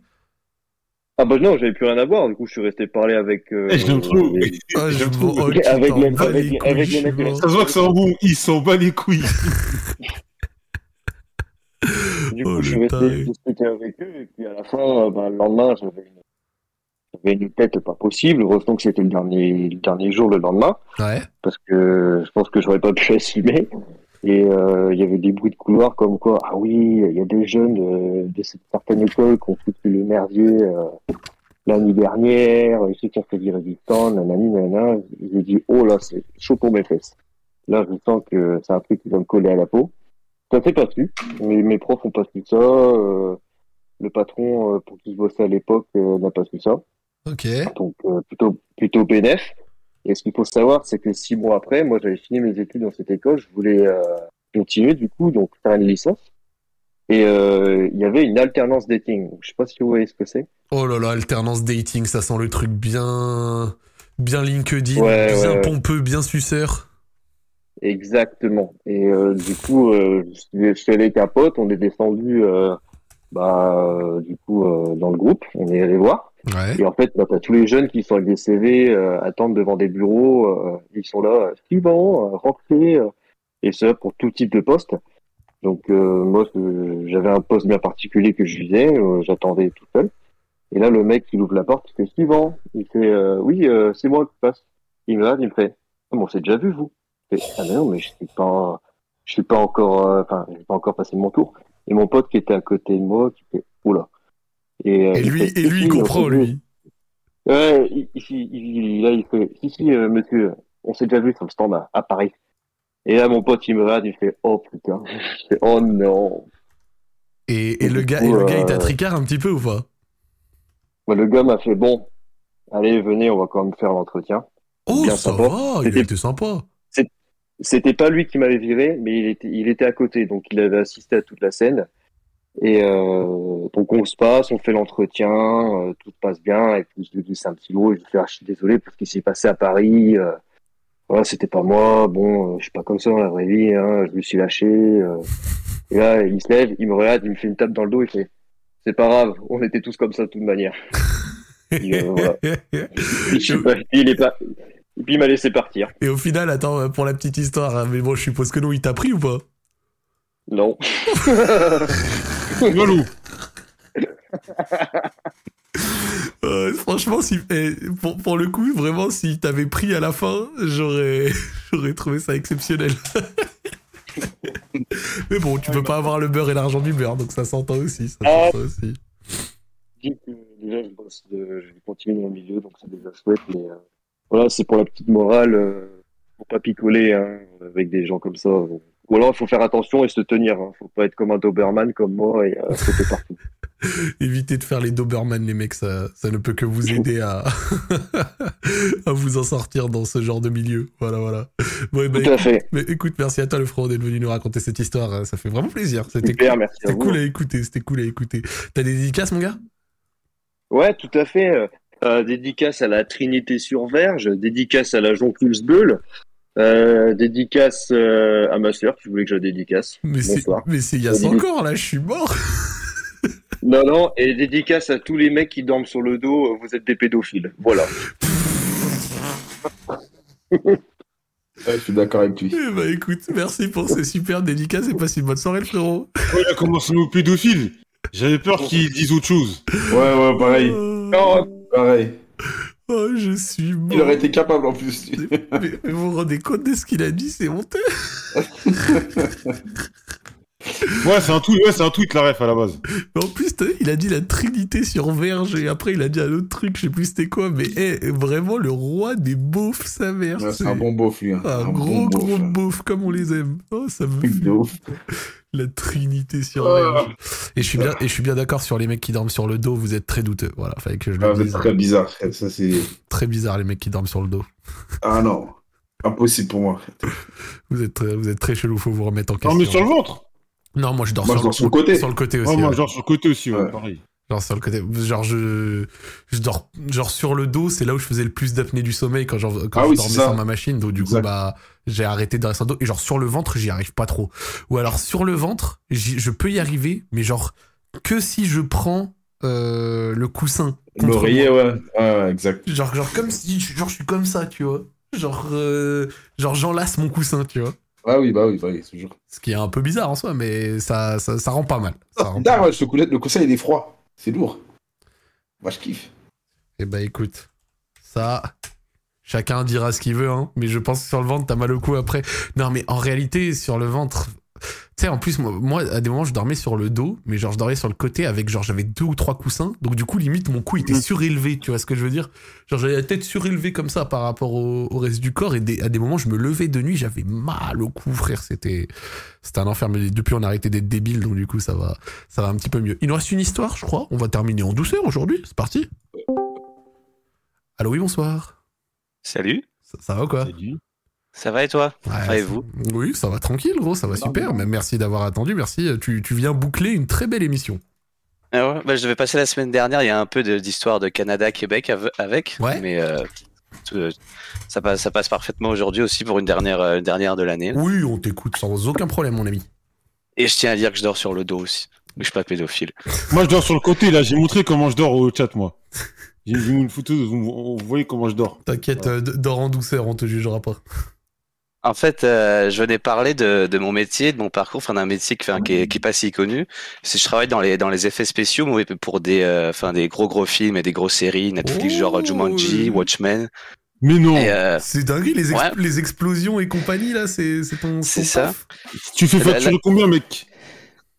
Ah bah non, j'avais plus rien à voir, du coup je suis resté parler avec. Euh, Eh, je les- Ah, je oh, tu Avec les- avec couilles, avec mecs. Ça se voit que c'est un bon, il s'en bat les couilles. Du Oh, coup, je suis resté discuter avec eux, et puis à la fin, euh, ben, le lendemain, j'avais une, j'avais une tête pas possible. Heureusement que c'était le dernier, le dernier jour, le lendemain, Ouais. parce que je pense que j'aurais pas pu assumer. Et euh, il y avait des bruits de couloir comme quoi, ah oui, il y a des jeunes de, de cette certaine école qui ont foutu le merdier euh, l'année dernière, ceux qui ont fait du résistant, nanani, nanana. J'ai dit, oh là, c'est chaud pour mes fesses. Là, je sens que c'est un truc qui va me coller à la peau. Ça s'est pas su. Mes, mes profs ont pas su ça. euh, le patron euh, pour qui je bossais à l'époque euh, n'a pas su ça. Ok. Donc euh, plutôt plutôt bénéf. Et ce qu'il faut savoir, c'est que six mois après, moi j'avais fini mes études dans cette école, je voulais euh, continuer du coup, donc faire une licence. Et euh, il y avait une alternance dating. Donc, je sais pas si vous voyez ce que c'est. Oh là là, alternance dating, ça sent le truc bien. Bien LinkedIn, Ouais, bien ouais, ouais. pompeux, bien suceur. Exactement. Et euh, du coup, euh, je suis- allé avec un pote, on est descendu bah, du coup dans le groupe, on est allé voir. Et en fait, bah, tous les jeunes qui sont avec des CV, euh, attendent devant des bureaux, euh, ils sont là, euh, suivant, euh, rentrez, euh, et ça pour tout type de poste. Donc euh, moi, euh, j'avais un poste bien particulier que je visais, euh, j'attendais tout seul. Et là, le mec, il ouvre la porte, il fait suivant. Il fait, euh, oui, euh, c'est moi qui passe. Il me regarde, il me fait, ah, bon, c'est déjà vu vous. Je fais, ah mais non, mais je suis pas, je suis pas encore, euh, enfin, j'ai pas encore passé mon tour. Et mon pote qui était à côté de moi, qui fait, oula. Et, euh, Et lui, et lui, il comprend, lui. Ouais, il, il, là, il fait, si, si, euh, monsieur, on s'est déjà vu sur le stand à, à Paris. Et là, mon pote, il me regarde, il fait, oh putain. Je fais, oh non. Et, et le gars, coup, et le gars, il t'a euh, tricard un petit peu ou pas? Bah, le gars m'a fait, bon, allez, venez, on va quand même faire l'entretien. Oh, bien ça sympa. va, il était sympa. C'était pas lui qui m'avait viré, mais il était, il était à côté, donc il avait assisté à toute la scène. Et euh, donc on se passe, on fait l'entretien, euh, tout se passe bien, et puis je lui dis c'est un petit mot, et je lui fais ah, je suis désolé pour ce qui s'est passé à Paris. euh, voilà, c'était pas moi, bon, euh, je suis pas comme ça dans la vraie vie, hein, je me suis lâché. euh. et là, il se lève, il me regarde, il me fait une tape dans le dos, il fait c'est pas grave, on était tous comme ça de toute manière. Et, euh, voilà. Il est pas. Et puis il m'a laissé partir. Et au final, attends, pour la petite histoire, hein, mais bon, je suppose que non, il t'a pris ou pas? Non. Walou. Euh, Franchement, si, eh, pour, pour le coup, vraiment, s'il t'avait pris à la fin, j'aurais, j'aurais trouvé ça exceptionnel. mais bon, tu peux pas avoir le beurre et l'argent du beurre, donc ça s'entend aussi. Ça Ah. s'entend aussi. Je dis que déjà je bosse, de, je vais continuer dans le milieu, donc c'est déjà chouette. Mais euh, voilà, c'est pour la petite morale, euh, pour pas picoler hein, avec des gens comme ça. euh, Ou alors il faut faire attention et se tenir. Hein. Faut pas être comme un Doberman comme moi et euh, sauter partout. Évitez de faire les Doberman, les mecs, ça, ça ne peut que vous aider à, à vous en sortir dans ce genre de milieu. Voilà, voilà. Bon, eh ben, Tout à écoute, fait. mais écoute, merci à toi, le frérot, d'être venu nous raconter cette histoire. hein. Ça fait vraiment plaisir. C'était Super, cool. merci à cool à écouter. C'était cool à écouter. T'as des dédicaces, mon gars? Ouais, tout à fait. Euh, euh, dédicace à la Trinité sur Verge, dédicace à la Jonculus Beul, euh, dédicace euh, à ma sœur qui voulait que je la dédicace. Mais c'est, Bonsoir. mais c'est il y a Salut. 100 ans, là, je suis mort. Non, non, et dédicace à tous les mecs qui dorment sur le dos, euh, vous êtes des pédophiles. Voilà. Ouais, je suis d'accord avec lui. Eh bah écoute, merci pour ces super dédicaces et passe une bonne soirée, le frérot. Ouais, il a commencé nos pédophiles? J'avais peur qu'ils disent autre chose. Ouais, ouais, pareil. Oh, Non, Pareil. Oh, je suis mort. Il aurait été capable en plus. mais, mais vous vous rendez compte de ce qu'il a dit, c'est honteux. Ouais, c'est un tweet, ouais, c'est un tweet, la ref, à la base. Mais en plus, il a dit la Trinité sur Verge et après il a dit un autre truc, je sais plus c'était quoi, mais eh, vraiment le roi des beaufs, sa mère. Ouais, c'est un bon beauf, lui. hein. Un Un gros bon beauf, gros hein. beauf comme on les aime. Oh, ça me La Trinité sur Oh. Et je suis bien, et je suis bien d'accord sur les mecs qui dorment sur le dos. Vous êtes très douteux. Voilà, fallait que je le Ah, dise. très bizarre. Ça, c'est. Très bizarre les mecs qui dorment sur le dos. Ah non. Impossible pour moi. Vous êtes, très- vous êtes très chelou. Faut vous remettre en question. Non, mais sur le ventre. Non, moi je dors, Moi, sur, je dors sur le côté. Sur le côté aussi. Ouais, moi, ouais. genre sur le côté aussi, ouais, Ouais. pareil. Genre sur le côté, genre je, je dors, genre sur le dos, c'est là où je faisais le plus d'apnée du sommeil quand, genre, quand Ah je oui, dormais sur ma machine. Donc du coup, bah, j'ai arrêté de rester sur le dos. Et genre sur le ventre, j'y arrive pas trop. Ou alors sur le ventre, je peux y arriver, mais genre que si je prends euh, le coussin. L'oreiller, ouais. Exact. Genre, genre comme si, genre je suis comme ça, tu vois. Genre, euh, genre j'enlace mon coussin, tu vois. Ah oui, bah oui, bah oui, toujours. Ce qui est un peu bizarre en soi, mais ça, ça, ça rend pas mal. Ça rend pas mal. je te coulais- le coussin, il est froid. C'est lourd. Moi, je kiffe. Eh bah écoute, ça, chacun dira ce qu'il veut, hein, mais je pense que sur le ventre, t'as mal au cou après. Non, mais en réalité, sur le ventre, tu sais, en plus, moi, moi, à des moments, je dormais sur le dos, mais genre, je dormais sur le côté avec, genre, j'avais deux ou trois coussins, donc du coup, limite, mon cou était Mhm. surélevé, tu vois ce que je veux dire? Genre, j'avais la tête surélevée comme ça par rapport au, au reste du corps, et des- à des moments, je me levais de nuit, j'avais mal au cou, frère, c'était, c'était un enfer, mais depuis, on a arrêté d'être débile, donc du coup, ça va, ça va un petit peu mieux. Il nous reste une histoire, je crois, on va terminer en douceur aujourd'hui, c'est parti. Allô, oui, bonsoir. Salut, Ça, ça va ou quoi? Salut. Ça va et toi? Ouais, Ça va et vous? Oui, ça va tranquille, gros, ça va super. Mais merci d'avoir attendu, merci. Tu, tu viens boucler une très belle émission. Ah ouais, bah, Je devais passer la semaine dernière, il y a un peu d'histoire de Canada-Québec av- avec, Ouais. mais euh, tout, euh, ça, passe, ça passe parfaitement aujourd'hui aussi pour une dernière, euh, une dernière de l'année. Oui, on t'écoute sans aucun problème, mon ami. Et je tiens à dire que je dors sur le dos aussi, je suis pas pédophile. Moi, je dors sur le côté, là. J'ai montré comment je dors au chat, moi. J'ai mis une photo, vous, vous voyez comment je dors. T'inquiète, euh, dors en douceur, on te jugera pas. En fait, euh, je venais parler de, de mon métier, de mon parcours, enfin d'un métier qui, enfin, qui, est, qui est pas si connu. C'est je travaille dans les dans les effets spéciaux, mais pour des euh, enfin des gros gros films et des grosses séries Netflix Oh. genre Jumanji, Watchmen. Mais non. Euh, C'est dingue, les, ex- Ouais. les explosions et compagnie, là, c'est c'est ton. C'est ça. Tu fais facturer combien, mec?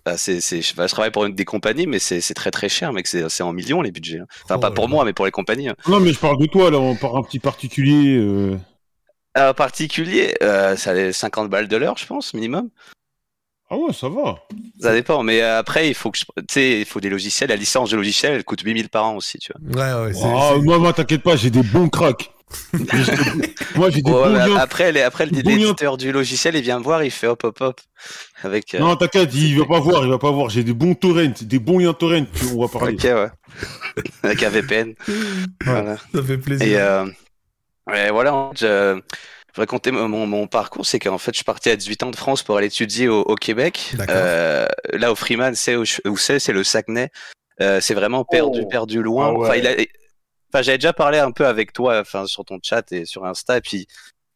Bah, c'est, c'est, je, bah, je travaille pour une des compagnies, mais c'est, c'est très très cher, mec. C'est, c'est en millions les budgets. hein. Enfin, Oh pas là pour moi, mais pour les compagnies. hein. Non, mais je parle de toi, là. On parle un petit particulier. euh. En particulier, euh, ça allait 50 balles de l'heure, je pense, minimum. Ah ouais, ça va. Ça dépend. Mais euh, après, il faut que je, tu sais, il faut des logiciels. La licence de logiciel, elle coûte 8000 par an aussi, tu vois. Ouais, ouais, c'est. Ah, c'est- moi, moi, t'inquiète pas, j'ai des bons cracks. moi, j'ai des Ouais, bons liens. après, les- après, Des bons liens. l'éditeur du logiciel, il vient me voir, il fait hop hop hop. Avec, euh, Non, t'inquiète, il va pas voir, il va pas voir. J'ai des bons torrents, des bons liens torrents, tu- on va parler. ok, ouais. avec un VPN. Voilà. Ça fait plaisir. Et euh, ouais, voilà, en fait, je, raconter mon, mon, parcours, c'est qu'en fait, je partais à 18 ans de France pour aller étudier au, au Québec. Euh, là, au Freeman, c'est où, où c'est, c'est le Saguenay. Euh, c'est vraiment perdu, Oh. perdu loin. Ah ouais. Enfin, il a, enfin, j'avais déjà parlé un peu avec toi, enfin, sur ton chat et sur Insta, et puis.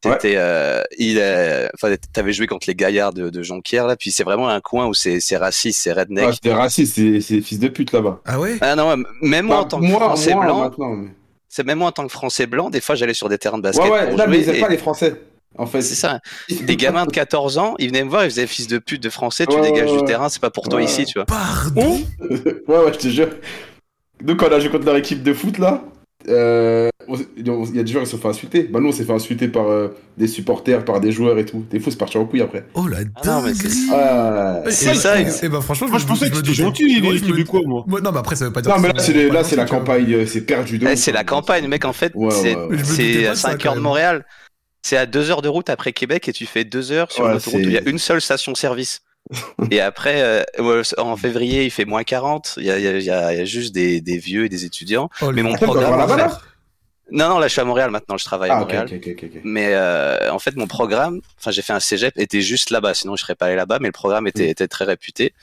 Ouais. T'étais, euh, il, euh, enfin, t'avais joué contre les gaillards de, de Jonquière là, puis c'est vraiment un coin où c'est, c'est raciste, c'est redneck. Ah, c'était raciste, c'est c'est fils de pute là-bas. Ah ouais? Ah non, même moi en tant que moi, Français moi, blanc, maintenant. mais- c'est même moi en tant que Français blanc, des fois j'allais sur des terrains de basket Ouais, ouais, pour mais ils aiment et- pas les Français. En fait, C'est ça. Des gamins de 14 ans, ils venaient me voir, ils faisaient fils de pute de français, tu Ouais, dégages ouais, du terrain, c'est pas pour toi Ouais. ici, tu vois. Pardon? Ouais, ouais, je te jure. Nous, quand on a joué contre leur équipe de foot là, euh, il y a des joueurs qui se sont fait insulter. Bah, nous, on s'est fait insulter par euh, des supporters, par des joueurs et tout. Des fois, c'est parti en couille après. Oh la Ah non, mais c'est- Ah, ça, et- et- et bah franchement, Moi, je pensais que c'était gentil, les Québécois, moi. Non, mais après, ça veut pas dire Non, mais là, c'est les- là, c'est la campagne, euh, c'est perdu de Eh, c'est la hein. campagne, mec. En fait, Ouais, c'est à de ça, 5 quand heures de. Montréal. C'est à 2 heures de route après Québec et tu fais 2 heures sur l'autoroute où il y a une seule station-service. et après, euh, en février, il fait moins 40. Il y a, il y a- il y a- il y a juste des, des vieux et des étudiants. Oh, Mais mon programme. en fait- Non, non, là, je suis à Montréal maintenant. Je travaille à Ah, Montréal. Mais euh, en fait, mon programme, enfin, j'ai fait un cégep, était juste là-bas. Sinon, je serais pas allé là-bas. Mais le programme était, était très réputé.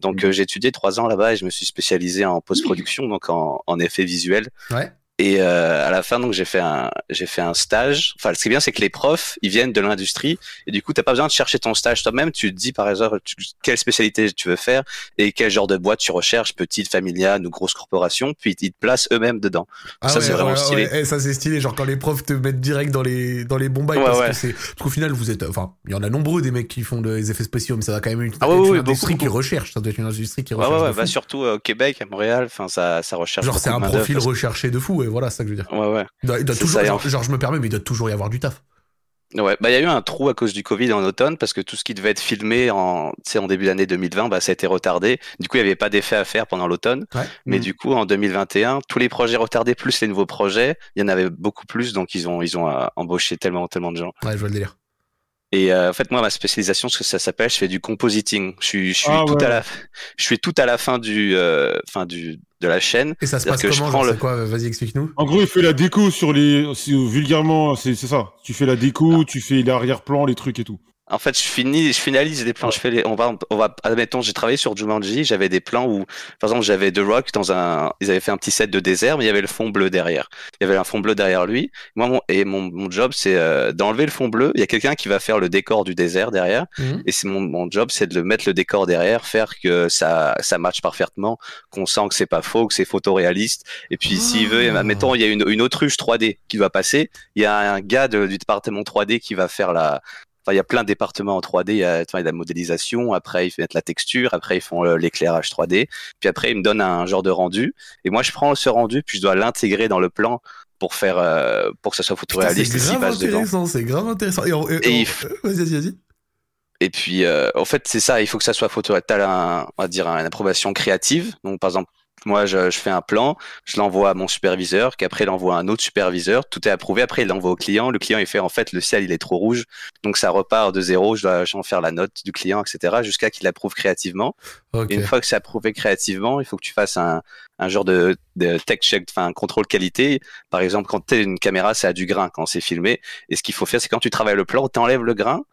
Donc, euh, j'ai étudié trois ans là-bas et je me suis spécialisé en post-production, donc en, en effets visuels. Ouais. Et euh, à la fin, donc j'ai fait un j'ai fait un stage. Enfin, ce qui est bien, c'est que les profs, ils viennent de l'industrie et du coup, t'as pas besoin de chercher ton stage toi-même. Tu te dis par exemple tu- quelle spécialité tu veux faire et quel genre de boîte tu recherches, petite, familiale ou grosse corporation. Puis ils te placent eux-mêmes dedans. Ah ça, ouais, c'est vraiment ouais, stylé. ouais. Eh, ça c'est stylé, genre quand les profs te mettent direct dans les dans les bons bails Ouais, parce ouais. que c'est parce qu'au final vous êtes enfin il y en a nombreux des mecs qui font des effets spéciaux mais ça va quand même être Ah ouais, ouais, une beaucoup, industrie qui recherche, ça doit être une industrie qui Ouais, recherche. ouais, ouais. Bah, surtout euh, au Québec, à Montréal. Enfin, ça ça recherche. Genre c'est un profil recherché de fou et voilà c'est ça que je veux dire. Ouais, ouais. Il doit, il doit C'est toujours ça, genre, en- genre, je me permets mais il doit toujours y avoir du taf. Ouais, bah il y a eu un trou à cause du Covid en automne parce que tout ce qui devait être filmé en, en début d'année 2020, bah ça a été retardé. Du coup, il y avait pas d'effet à faire pendant l'automne. Ouais. Mais Mm. du coup, en 2021, tous les projets retardés plus les nouveaux projets, il y en avait beaucoup plus, donc ils ont ils ont euh, embauché tellement tellement de gens. Ouais, je vois le délire. Et euh, en fait, moi, ma spécialisation, ce que ça s'appelle, je fais du compositing. Je suis je suis Ah tout ouais. à la je suis tout à la fin du euh, fin du de la chaîne. Et ça se passe que je comment prends le- quoi? Vas-y explique-nous. En gros, il fait la déco sur les. c'est- Vulgairement, c'est c'est ça. Tu fais la déco, tu fais l'arrière-plan, les trucs et tout. En fait, je finis, je finalise les plans. Je fais les, on va, on va, admettons, j'ai travaillé sur Jumanji. J'avais des plans où, par exemple, j'avais The Rock dans un, ils avaient fait un petit set de désert, mais il y avait le fond bleu derrière. Il y avait un fond bleu derrière lui. Moi, mon, et mon, mon job, c'est euh, d'enlever le fond bleu. Il y a quelqu'un qui va faire le décor du désert derrière. Mhm. Et c'est mon, mon job, c'est de le mettre le décor derrière, faire que ça, ça matche parfaitement, qu'on sent que c'est pas faux, que c'est photoréaliste. Et puis, s'il veut, Ah. admettons, il y a une, une autruche 3D qui doit passer. Il y a un gars de- du département 3D qui va faire la, Enfin, il y a plein de départements en 3D. Il y a, vois, il y a la modélisation. Après, ils mettent la texture. Après, ils font euh, l'éclairage 3D. Puis après, ils me donnent un genre de rendu. Et moi, je prends ce rendu, puis je dois l'intégrer dans le plan pour faire, euh, pour que ça soit photoréaliste c'est grave intéressant, c'est grave intéressant. Et, on- et- Et on- il f- euh, Vas-y, vas-y, vas-y. Et puis, euh, en fait, c'est ça. Il faut que ça soit photo. T'as un, on va dire, une approbation créative. Donc, par exemple, moi, je, je fais un plan, je l'envoie à mon superviseur, qu'après, il envoie à un autre superviseur. Tout est approuvé. Après, il l'envoie au client. Le client, il fait, en fait, le ciel, il est trop rouge. Donc, ça repart de zéro. Je dois en faire la note du client, etc. Jusqu'à qu'il approuve créativement. Et une fois que c'est approuvé créativement, il faut que tu fasses un, un genre de, de tech check, enfin un contrôle qualité. Par exemple, quand tu une caméra, ça a du grain quand c'est filmé. Et ce qu'il faut faire, c'est quand tu travailles le plan, tu enlèves le grain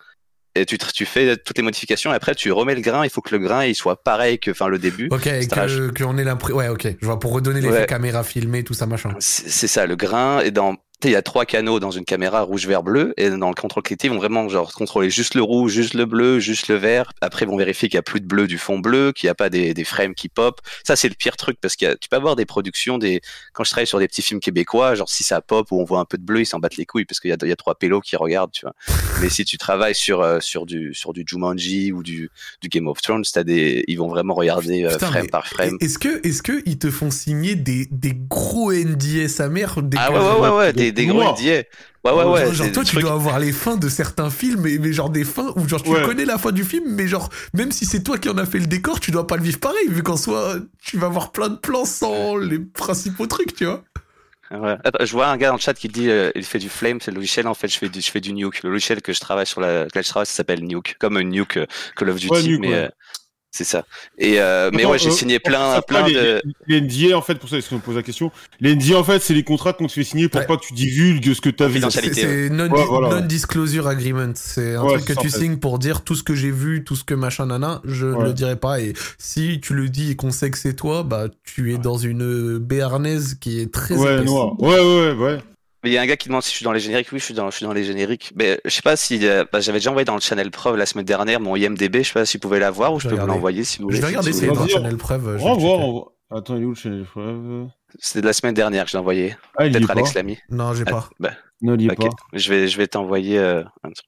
et tu, tu fais toutes les modifications. Et après, tu remets le grain. Il faut que le grain il soit pareil que enfin le début. Ok, et que- qu'on ait l'impression. Ouais, ok. Je vois pour redonner l'effet Ouais. caméra filmée, tout ça machin. C'est ça, le grain. Et dans, il y a trois canaux dans une caméra rouge, vert, bleu. Et dans le contrôle qualité, ils vont vraiment genre contrôler juste le rouge, juste le bleu, juste le vert. Après, ils vont vérifier qu'il n'y a plus de bleu du fond bleu, qu'il n'y a pas des, des frames qui pop. Ça, c'est le pire truc parce que tu peux avoir des productions, des quand je travaille sur des petits films québécois, genre si ça pop ou on voit un peu de bleu, ils s'en battent les couilles parce qu'il y a, il y a trois pélos qui regardent, tu vois. Mais si tu travailles sur euh, sur du sur du Jumanji ou du du Game of Thrones, t'as des, ils vont vraiment regarder euh, Putain, frame par frame. Est-ce que, est-ce que ils te font signer des, des gros NDA sa mère des Ah ouais ouais ouais, ouais des, des gros. NDA. Ouais ouais ouais. genre, genre, des toi, tu trucs- dois avoir les fins de certains films, mais, mais genre des fins où genre tu Ouais. connais la fin du film, mais genre même si c'est toi qui en as fait le décor, tu dois pas le vivre pareil, vu qu'en soi tu vas avoir plein de plans sans les principaux trucs, tu vois. Ouais. Attends, je vois un gars dans le chat qui dit euh, il fait du Flame, c'est le logiciel. En fait, je fais du, je fais du Nuke. Le logiciel que je travaille sur la, lequel je travaille, ça s'appelle Nuke, comme un Nuke euh, Call of Duty, Ouais, Nuke, mais ouais. euh, c'est ça. Et euh, mais Attends, ouais, j'ai euh, signé plein, ça, plein les, de. Les NDA, en fait, pour ça, est-ce qu'on me pose la question? Les NDA, en fait, c'est les contrats qu'on te fait signer pour Ouais. pas que tu divulgues ce que t'as vu. Confidentiel. C'est Qualité, c'est non, Ouais, voilà, ouais. disclosure agreement. C'est un Ouais, truc que ça, tu signes pour dire tout ce que j'ai vu, tout ce que machin nana, je ne Ouais. le dirai pas. Et si tu le dis et qu'on sait que c'est toi, bah tu es dans une béarnaise qui est très Ouais, épaisse. noir. Ouais, ouais, ouais. Mais il y a un gars qui demande si je suis dans les génériques. Oui, je suis dans, je suis dans les génériques. Mais je sais pas si euh, bah, j'avais déjà envoyé dans le channel preuve la semaine dernière mon IMDb. Je sais pas si vous pouvez la voir ou je Je peux vous l'envoyer si vous Je voulez. vais regarder si c'est dans. Vas-y, Channel Preuve. je On va voir. Attends, il est où le channel Preuve? C'était de la semaine dernière que je l'ai envoyé. Ah, Peut-être. Alex l'a mis. Non, j'ai Ah, pas. bah, Non, il pas. Je vais, je vais t'envoyer euh, un truc.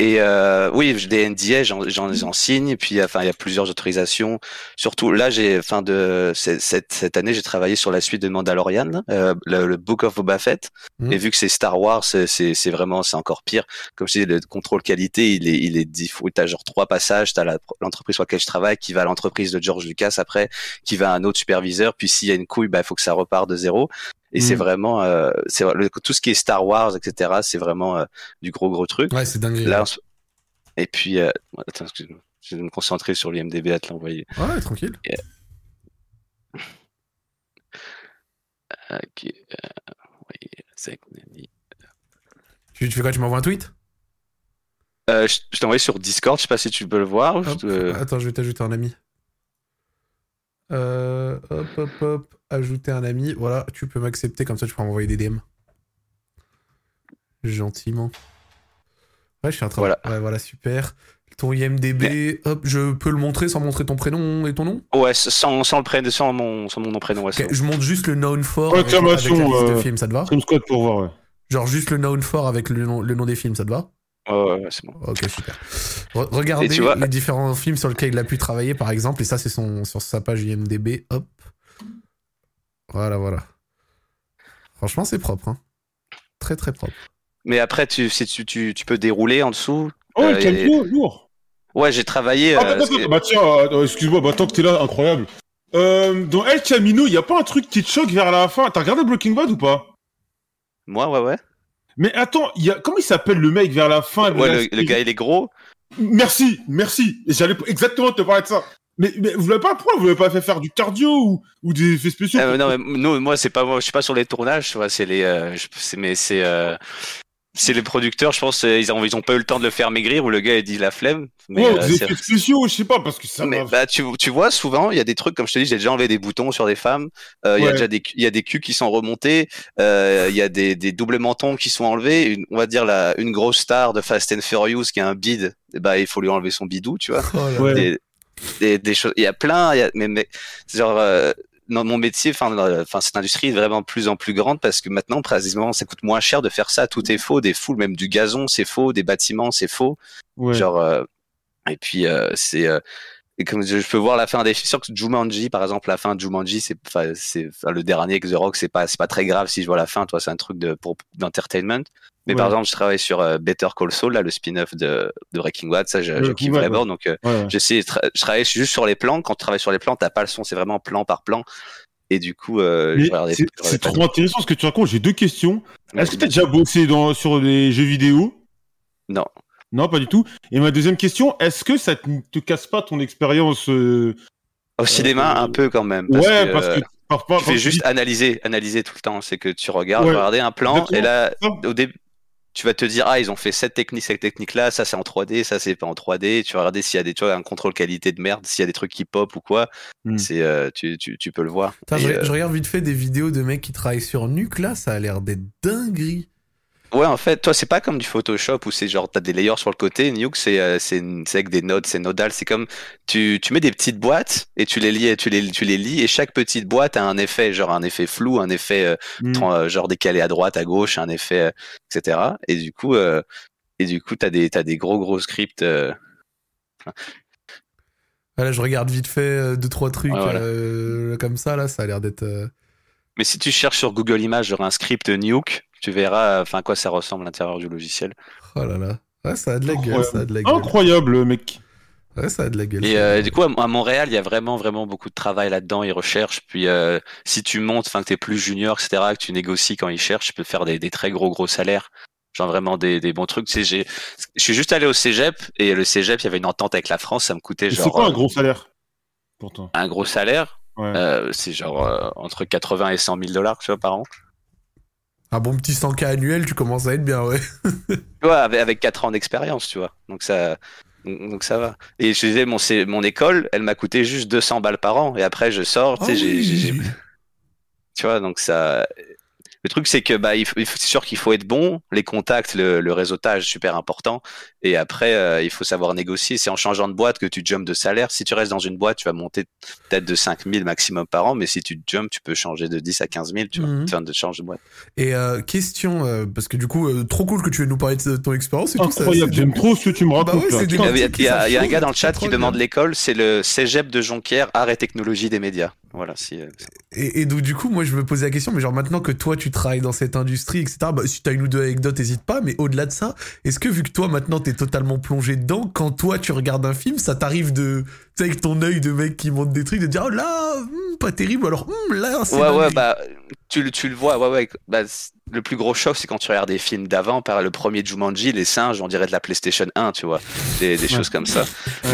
Et euh, oui, j'ai des NDA, j'en, signe. Et puis, enfin, il y a plusieurs autorisations. Surtout, là, j'ai, fin de cette, cette, année, j'ai travaillé sur la suite de Mandalorian, euh, le, le Book of Boba Fett. Mhm. Et vu que c'est Star Wars, c'est, c'est, vraiment, c'est encore pire. Comme je dis, le contrôle qualité, il est, il est dix fois. T'as genre trois passages. T'as l'entreprise sur laquelle je travaille, qui va à l'entreprise de George Lucas après, qui va à un autre superviseur. Puis s'il y a une couille, bah, il faut que ça repart de zéro. Et c'est Mhm. vraiment, euh, c'est tout ce qui est Star Wars, etc. C'est vraiment euh, du gros gros truc. Ouais, c'est dingue. Là, et puis, euh, attends, excuse-moi, je vais me concentrer sur l'IMDB à te l'envoyer. Ouais, tranquille. Ok, euh, oui, c'est- Tu, tu fais quoi Tu m'envoies un tweet? Je je t'ai envoyé sur Discord, je sais pas si tu peux le voir. je te- Attends, je vais t'ajouter un ami. Euh, hop, hop, hop. Ajouter un ami. Voilà, tu peux m'accepter, comme ça tu pourras m'envoyer des DM. Gentiment. Ouais, je suis en train Voilà. Ouais, voilà, super. Ton IMDB, hop, je peux le montrer sans montrer ton prénom et ton nom? Ouais, sans, sans le prénom, sans mon, sans mon nom prénom. Ouais, je monte juste le known for avec, avec la liste exclamation, de euh, films, ça te va? Pour voir, ouais. Genre juste le known for avec le nom, le nom des films, ça te va? Ouais, ouais, ouais, c'est bon. Ok, super. Re- regardez Et tu vois- les différents films sur lesquels il a pu travailler, par exemple, et ça, c'est son, sur sa page IMDB. Hop. Voilà, voilà. Franchement, c'est propre. Hein. Très, très propre. Mais après, tu, si tu, tu, tu peux dérouler en dessous. Oh, Euh, le Calvino, lourd. Ouais, j'ai travaillé. Ah, euh, bah, bah tiens, euh, excuse-moi, bah tant que t'es là, incroyable. Euh, dans El Camino, y a pas un truc qui te choque vers la fin? T'as regardé Breaking Bad ou pas? Moi, ouais, ouais. Mais attends, y a... comment il s'appelle le mec vers la fin de Ouais, la le, le gars, il est gros. Merci, merci. J'allais exactement te parler de ça. Mais, mais vous l'avez pas, pourquoi vous l'avez pas fait faire du cardio ou, ou des effets spéciaux Euh, non, mais nous, moi, c'est pas moi, je suis pas sur les tournages, tu vois, c'est les, euh, c'est, mais c'est, euh, c'est les producteurs, je pense, euh, ils ont, ils ont pas eu le temps de le faire maigrir ou le gars, il dit la flemme. Mais, Ouais, euh, des effets spéciaux, je sais pas, parce que ça mais, m'a- bah, tu, tu vois, souvent, il y a des trucs, comme je te dis, j'ai déjà enlevé des boutons sur des femmes, euh, il y a Ouais. déjà des, il y a des culs qui sont remontés, euh, il y a des, des doubles mentons qui sont enlevés, une, on va dire la, une grosse star de Fast and Furious qui a un bide, eh bah, il faut lui enlever son bidou, tu vois. Oh là Ouais. Des, des, des choses, il y a plein, il y a, mais, mais, genre, euh, dans mon métier, enfin, dans- enfin, cette industrie est vraiment de plus en plus grande parce que maintenant, précisément, ça coûte moins cher de faire ça. Tout est faux, des foules, même du gazon, c'est faux, des bâtiments, c'est faux. Ouais. Genre, euh, et puis euh, c'est euh, comme je, je peux voir la fin des. Je suis sûr que Jumanji, par exemple, la fin de Jumanji, c'est, le dernier avec The Rock, c'est pas, c'est pas très grave si je vois la fin. Toi, c'est un truc de pour d'entertainment. Mais par exemple, je travaille sur euh, Better Call Saul, là, le spin-off de, de Breaking Bad. Ça, je, kiffe vraiment. Donc, euh, Ouais, j'essaie, tra- je travaille juste sur les plans. Quand tu travailles sur les plans, t'as pas le son, c'est vraiment plan par plan. Et du coup, euh, c'est trop intéressant ce que tu racontes. J'ai deux questions. Est-ce que t'as déjà bossé dans, sur des jeux vidéo? Non. Non, pas du tout. Et ma deuxième question, est-ce que ça te, te casse pas ton expérience euh, Au cinéma, euh, un peu quand même. Ouais, que, parce que parfois. tu fais tu juste analyser, analyser tout le temps. C'est que tu regardes, Ouais, regarder un plan, et là, Ça. au début, tu vas te dire, ah, ils ont fait cette technique, cette technique-là, ça c'est en 3D, ça c'est pas en 3D. Tu vas regarder s'il y a des, tu vois, un contrôle qualité de merde, s'il y a des trucs qui pop ou quoi. Hmm. C'est, euh, tu, tu, tu peux le voir. Et, je, euh, je regarde vite fait des vidéos de mecs qui travaillent sur Nuke, là, ça a l'air d'être dinguerie. Ouais, en fait, toi, c'est pas comme du Photoshop où c'est genre, t'as des layers sur le côté. Nuke, c'est, euh, c'est, c'est avec des nodes, c'est nodal. C'est comme, tu, tu mets des petites boîtes et tu les lis, tu les, tu les lis et chaque petite boîte a un effet, genre un effet flou, un effet, euh, tran- euh, genre décalé à droite, à gauche, un effet, euh, etc. Et du coup, euh, et du coup, t'as des, t'as des gros gros scripts. euh, Voilà, je regarde vite fait deux, trois trucs voilà. euh, comme ça, là, ça a l'air d'être. euh, Mais si tu cherches sur Google Images, genre un script Nuke, tu verras, enfin, à quoi ça ressemble à l'intérieur du logiciel. Oh là là. Ouais, ça a de la gueule, Incroyable. ça a de la gueule. Incroyable, mec. Ouais, ça a de la gueule. Et euh, du coup, à, Montréal, il y a vraiment, vraiment beaucoup de travail là-dedans. Ils recherchent. Puis, euh, si tu montes, enfin, que t'es plus junior, etc., que tu négocies quand ils cherchent, tu peux faire des, des très gros, gros salaires. Genre vraiment des, des bons trucs. Tu sais, j'ai, je suis juste allé au cégep et le cégep, il y avait une entente avec la France. Ça me coûtait genre C'est quoi un euh, gros salaire Pourtant? un gros salaire. Ouais. Euh, c'est genre euh, entre 80 et 100 000 dollars, tu vois, par an. Un bon petit 100K annuel, tu commences à être bien, ouais. Tu vois, avec, avec 4 ans d'expérience, tu vois. Donc ça, donc ça va. Et je disais, mon, mon école, elle m'a coûté juste 200 balles par an. Et après, je sors, tu sais, Ah oui. j'ai- tu vois, donc ça. Le truc, c'est que bah, il faut- il faut- c'est sûr qu'il faut être bon, les contacts, le, le réseautage, super important. Et après, euh, il faut savoir négocier. C'est en changeant de boîte que tu jumps de salaire. Si tu restes dans une boîte, tu vas monter peut-être de 5 000 maximum par an, mais si tu jumps, tu peux changer de 10 à 15 000, tu vois, Mhm. enfin, de change de boîte. Et euh, question, euh, parce que du coup, euh, trop cool que tu veux nous parler de ton expérience. Incroyable, c'est- j'aime trop ce que tu me Bah racontes. ouais, c'est des Putain, Il y a, y a- il y a un gars dans le chat qui demande l'école, c'est le Cégep de Jonquière, art et technologie des médias. Voilà, si, euh, Et, donc du coup, moi je me posais la question, mais genre maintenant que toi tu travailles dans cette industrie, etc. Bah, si t'as une ou deux anecdotes, hésite pas. Mais au-delà de ça, est-ce que vu que toi maintenant t'es totalement plongé dedans, quand toi tu regardes un film, ça t'arrive de, tu avec ton œil de mec qui monte des trucs, de dire oh là, hmm, pas terrible, alors hmm, là c'est. Ouais, ouais, bah, tu, le- tu le vois, ouais, ouais. Bah, le plus gros choc, c'est quand tu regardes des films d'avant, par le premier Jumanji, les singes, on dirait de la PlayStation 1, tu vois, des, des choses comme ça.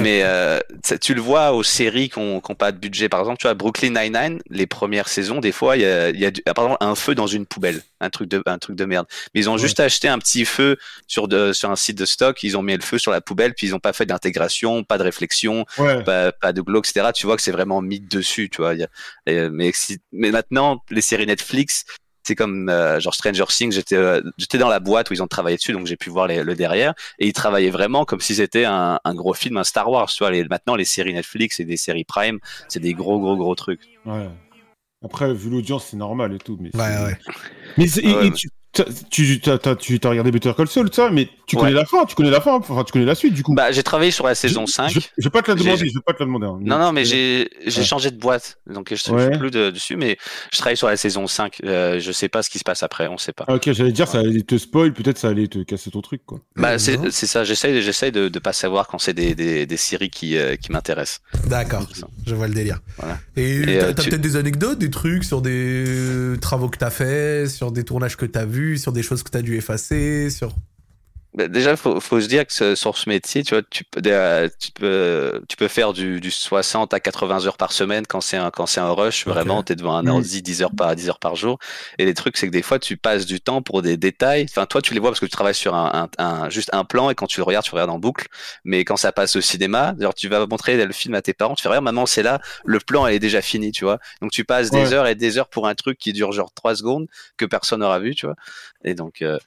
Mais euh, tu le vois aux séries qui n'ont pas de budget. Par exemple, tu vois, Brooklyn Nine-Nine, les premières saisons, des fois, il y a, il y a du- ah, pardon, un feu dans une poubelle, un truc de, un truc de merde. Mais ils ont juste acheté un petit feu sur, de, sur un site de stock, ils ont mis le feu sur la poubelle, puis ils n'ont pas fait d'intégration, pas de réflexion, Ouais. Pas, pas de glow, etc. Tu vois que c'est vraiment mis dessus, tu vois. Il y a- et, mais, si- mais maintenant, les séries Netflix, c'est comme euh, genre Stranger Things, j'étais euh, j'étais dans la boîte où ils ont travaillé dessus, donc j'ai pu voir les- le derrière, et ils travaillaient vraiment comme si c'était un, un gros film, un Star Wars, tu vois. Les, maintenant, les séries Netflix et des séries Prime, c'est des gros, gros, gros trucs. Ouais. Après, vu l'audience, c'est normal et tout. Mais Ouais, ouais. Mais et- et mais- tu tu t'as- t'as- tu t'as regardé Better Call Saul, ça, mais tu Ouais. connais la fin, tu connais la fin, enfin tu connais la suite du coup. Bah, j'ai travaillé sur la saison Je- 5. Je, je vais pas te la J'ai- demander, je vais pas te la demander. hein. Non, non, mais j'ai j'ai Ouais. changé de boîte, donc je suis Ouais. plus de- dessus, mais je travaille sur la saison 5. Euh, je sais pas ce qui se passe après, on sait pas. Ah, ok, j'allais dire, ça allait te spoil, peut-être ça allait te casser ton truc, quoi. Bah, Ouais, c'est c'est ça, j'essaye j'essaye de, de pas savoir quand c'est des, des, des séries qui, euh, qui m'intéressent. D'accord, C'est ça. Je vois le délire. Voilà. Et Et, t'as euh, tu- peut-être des anecdotes, des trucs sur des euh, travaux que t'as fait, sur des tournages que t'as vus, sur des choses que t'as dû effacer, sur. Bah, déjà, faut, faut se dire que ce- sur ce métier, tu vois, tu peux, euh, tu peux, tu peux faire du, du 60 à 80 heures par semaine quand c'est un, quand c'est un rush. Vraiment, t'es devant un Mm. ordi 10 heures par, 10 heures par jour. Et les trucs, c'est que des fois, tu passes du temps pour des détails. Enfin, toi, tu les vois parce que tu travailles sur un, un, un- juste un plan et quand tu le regardes, tu regardes en boucle. Mais quand ça passe au cinéma, genre, tu vas montrer le film à tes parents, tu fais, regarde, maman, c'est là, le plan, elle est déjà fini, tu vois. Donc, tu passes des heures et des heures pour un truc qui dure genre 3 secondes que personne n'aura vu, tu vois. Et donc, euh,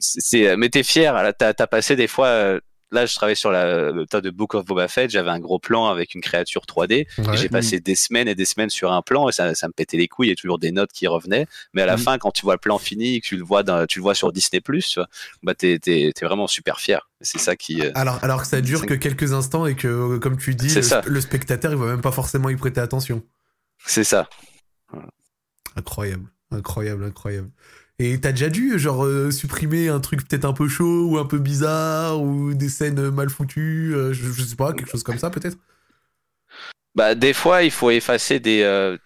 c'est, c'est- mais t'es fier. T'as, t'as passé des fois. euh, Là, je travaillais sur la, le tas de Book of Boba Fett. J'avais un gros plan avec une créature 3D. Ouais. Et j'ai passé des semaines et des semaines sur un plan et ça, ça me pétait les couilles. Il y a toujours des notes qui revenaient. Mais à la Mhm. fin, quand tu vois le plan fini, et que tu le vois, dans, tu le vois sur Disney tu vois, bah t'es, t'es, t'es vraiment super fier. C'est ça qui. euh, Alors, alors que ça dure que quelques instants et que, euh, comme tu dis, C'est le, ça. le spectateur, il va même pas forcément y prêter attention. c'est ça. Incroyable, incroyable, incroyable. Et t'as déjà dû, genre, euh, supprimer un truc peut-être un peu chaud ou un peu bizarre ou des scènes mal foutues, euh, je, sais pas, quelque chose comme ça peut-être? Bah, des fois, il faut effacer des, euh,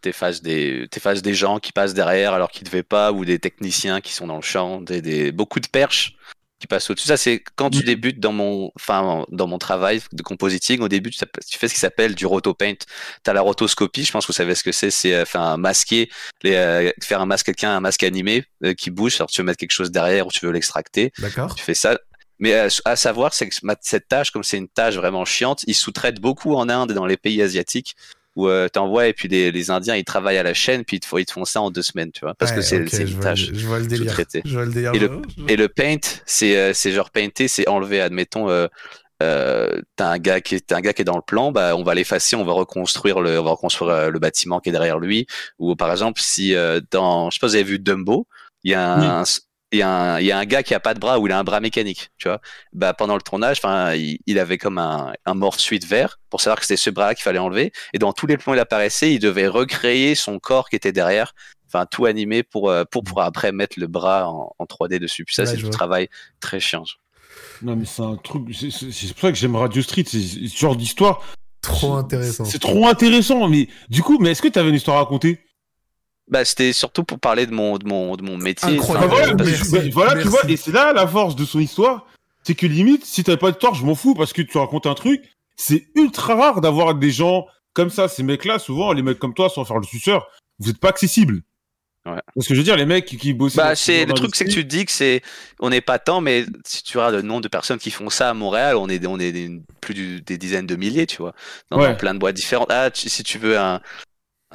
t'effaces des, des gens qui passent derrière alors qu'ils devaient pas, ou des techniciens qui sont dans le champ, des, des, beaucoup de perches qui passent au-dessus. Ça, c'est quand tu débutes dans mon, enfin, dans mon travail de compositing. Au début, tu, tu fais ce qui s'appelle du rotopaint. T'as la rotoscopie. Je pense que vous savez ce que c'est. C'est, euh, enfin, masquer, les, euh, faire un masque quelqu'un, un masque animé euh, qui bouge. Alors, tu veux mettre quelque chose derrière ou tu veux l'extracter. D'accord Tu fais ça. Mais euh, à savoir, c'est que cette tâche, comme c'est une tâche vraiment chiante, ils sous-traitent beaucoup en Inde et dans les pays asiatiques où euh, t'envoies et puis les, les Indiens ils travaillent à la chaîne puis ils te, font- ils te font ça en deux semaines, tu vois, parce que Ouais, c'est ok, c'est je une tâche. Je vois le délire. Je vois le délire. Et le- Et le paint, c'est euh, c'est genre painter, c'est enlever, admettons. Euh, euh, t'as un gars qui est t'as un gars qui est dans le plan, bah on va l'effacer, on va reconstruire le on va reconstruire euh, le bâtiment qui est derrière lui. Ou par exemple si euh, dans je sais pas si vous avez vu Dumbo, il y a un il y, a un, il y a un gars qui a pas de bras ou il a un bras mécanique, tu vois. Bah pendant le tournage, enfin il, il avait comme un, un morph suite vert pour savoir que c'était ce bras qu'il fallait enlever. Et dans tous les plans où il apparaissait, il devait recréer son corps qui était derrière, enfin tout animé pour euh, pour pouvoir après mettre le bras en, en 3D dessus. Puis ça Ouais, c'est du travail très chiant. Non, mais c'est un truc. C'est pour ça que j'aime Radio Street, c'est c'est ce genre d'histoire. Trop intéressant. C'est trop intéressant. Mais du coup, mais est-ce que tu avais une histoire à raconter? Bah c'était surtout pour parler de mon de mon de mon métier. Incroyable. Enfin, voilà, parce- bah, voilà, tu vois, et c'est là la force de son histoire, c'est que limite, si t'avais pas de tort, je m'en fous parce que tu racontes un truc. C'est ultra rare d'avoir des gens comme ça. Ces mecs-là, souvent, les mecs comme toi, sans faire le suceur, vous êtes pas accessibles. Ouais. Parce que je veux dire, les mecs qui, qui bossent. Bah, c'est le truc, c'est que tu te dis que c'est, on n'est pas tant, mais si tu regardes le nombre de personnes qui font ça à Montréal, on est, on est des- plus du- des dizaines de milliers, tu vois, dans, Ouais. plein de boîtes différentes. Ah, tu- si tu veux un,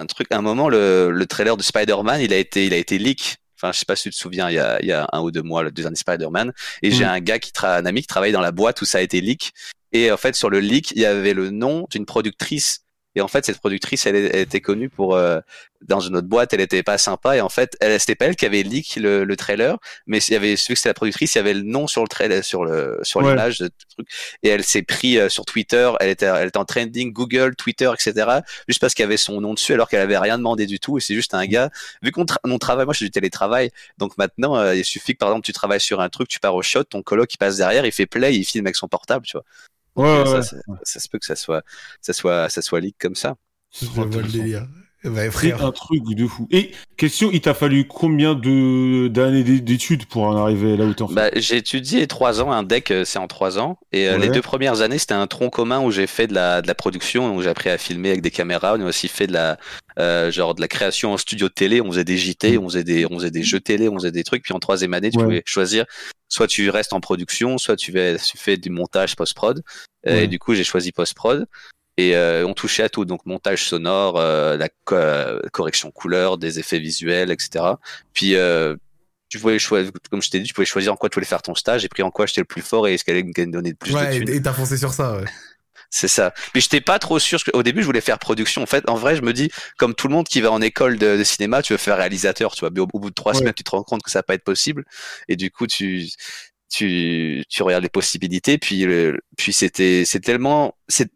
un truc, à un moment, le, le trailer de Spider-Man, il a été, il a été leak. Enfin, je sais pas si tu te souviens, il y a, il y a un ou deux mois, le deuxième Spider-Man. Et j'ai Mm. un gars qui tra un ami qui travaille dans la boîte où ça a été leak. Et en fait, sur le leak, il y avait le nom d'une productrice. Et en fait, cette productrice, elle, elle était connue pour euh, dans une autre boîte, elle était pas sympa. Et en fait, elle, c'était pas elle qui avait leak le, le trailer, mais il y avait celui que c'était la productrice, il y avait le nom sur le trailer, sur le sur Ouais. l'image de truc. Et elle s'est pris euh, sur Twitter. Elle était elle était en trending Google, Twitter, etc. Juste parce qu'il y avait son nom dessus, alors qu'elle avait rien demandé du tout. Et c'est juste un gars. Vu qu'on tra- on travaille, moi je fais du télétravail, donc maintenant euh, il suffit que par exemple tu travailles sur un truc, tu pars au shot, ton coloc il passe derrière, il fait play, il filme avec son portable, tu vois. Ouais, Euh, ouais. ça, ça, ça se peut que ça soit ça soit ça soit leak comme ça. Je vois le délire. C'est un truc de fou. Et question, il t'a fallu combien de d'années d'é- d'études pour en arriver là où t'es en fait Bah, j'ai étudié trois ans, un deck euh, c'est en trois ans, et euh, Ouais. les deux premières années c'était un tronc commun où j'ai fait de la, de la production, donc j'ai appris à filmer avec des caméras, on a aussi fait de la euh, genre de la création en studio de télé, on faisait des JT, on faisait des on faisait des jeux télé, on faisait des trucs, puis en troisième année tu Ouais. pouvais choisir, soit tu restes en production, soit tu, fais du montage post-prod, Ouais. et du coup j'ai choisi post-prod. Et euh, on touchait à tout, donc montage sonore, euh, la co- euh, correction couleur, des effets visuels, etc. Puis euh, tu pouvais choisir, comme je t'ai dit, tu pouvais choisir en quoi tu voulais faire ton stage et puis en quoi j'étais le plus fort et ce qu'elle allait me donner le plus de Ouais, thunes. et et t'as foncé sur ça, ouais. C'est ça. Mais j'étais pas trop sûr. Au début, je voulais faire production. En fait, en vrai, je me dis, comme tout le monde qui va en école de, de cinéma, tu veux faire réalisateur, tu vois. Mais au, au bout de trois Ouais. semaines, tu te rends compte que ça va pas être possible. Et du coup, tu, tu, tu regardes les possibilités. Puis, le- puis c'était, c'est tellement, c'est,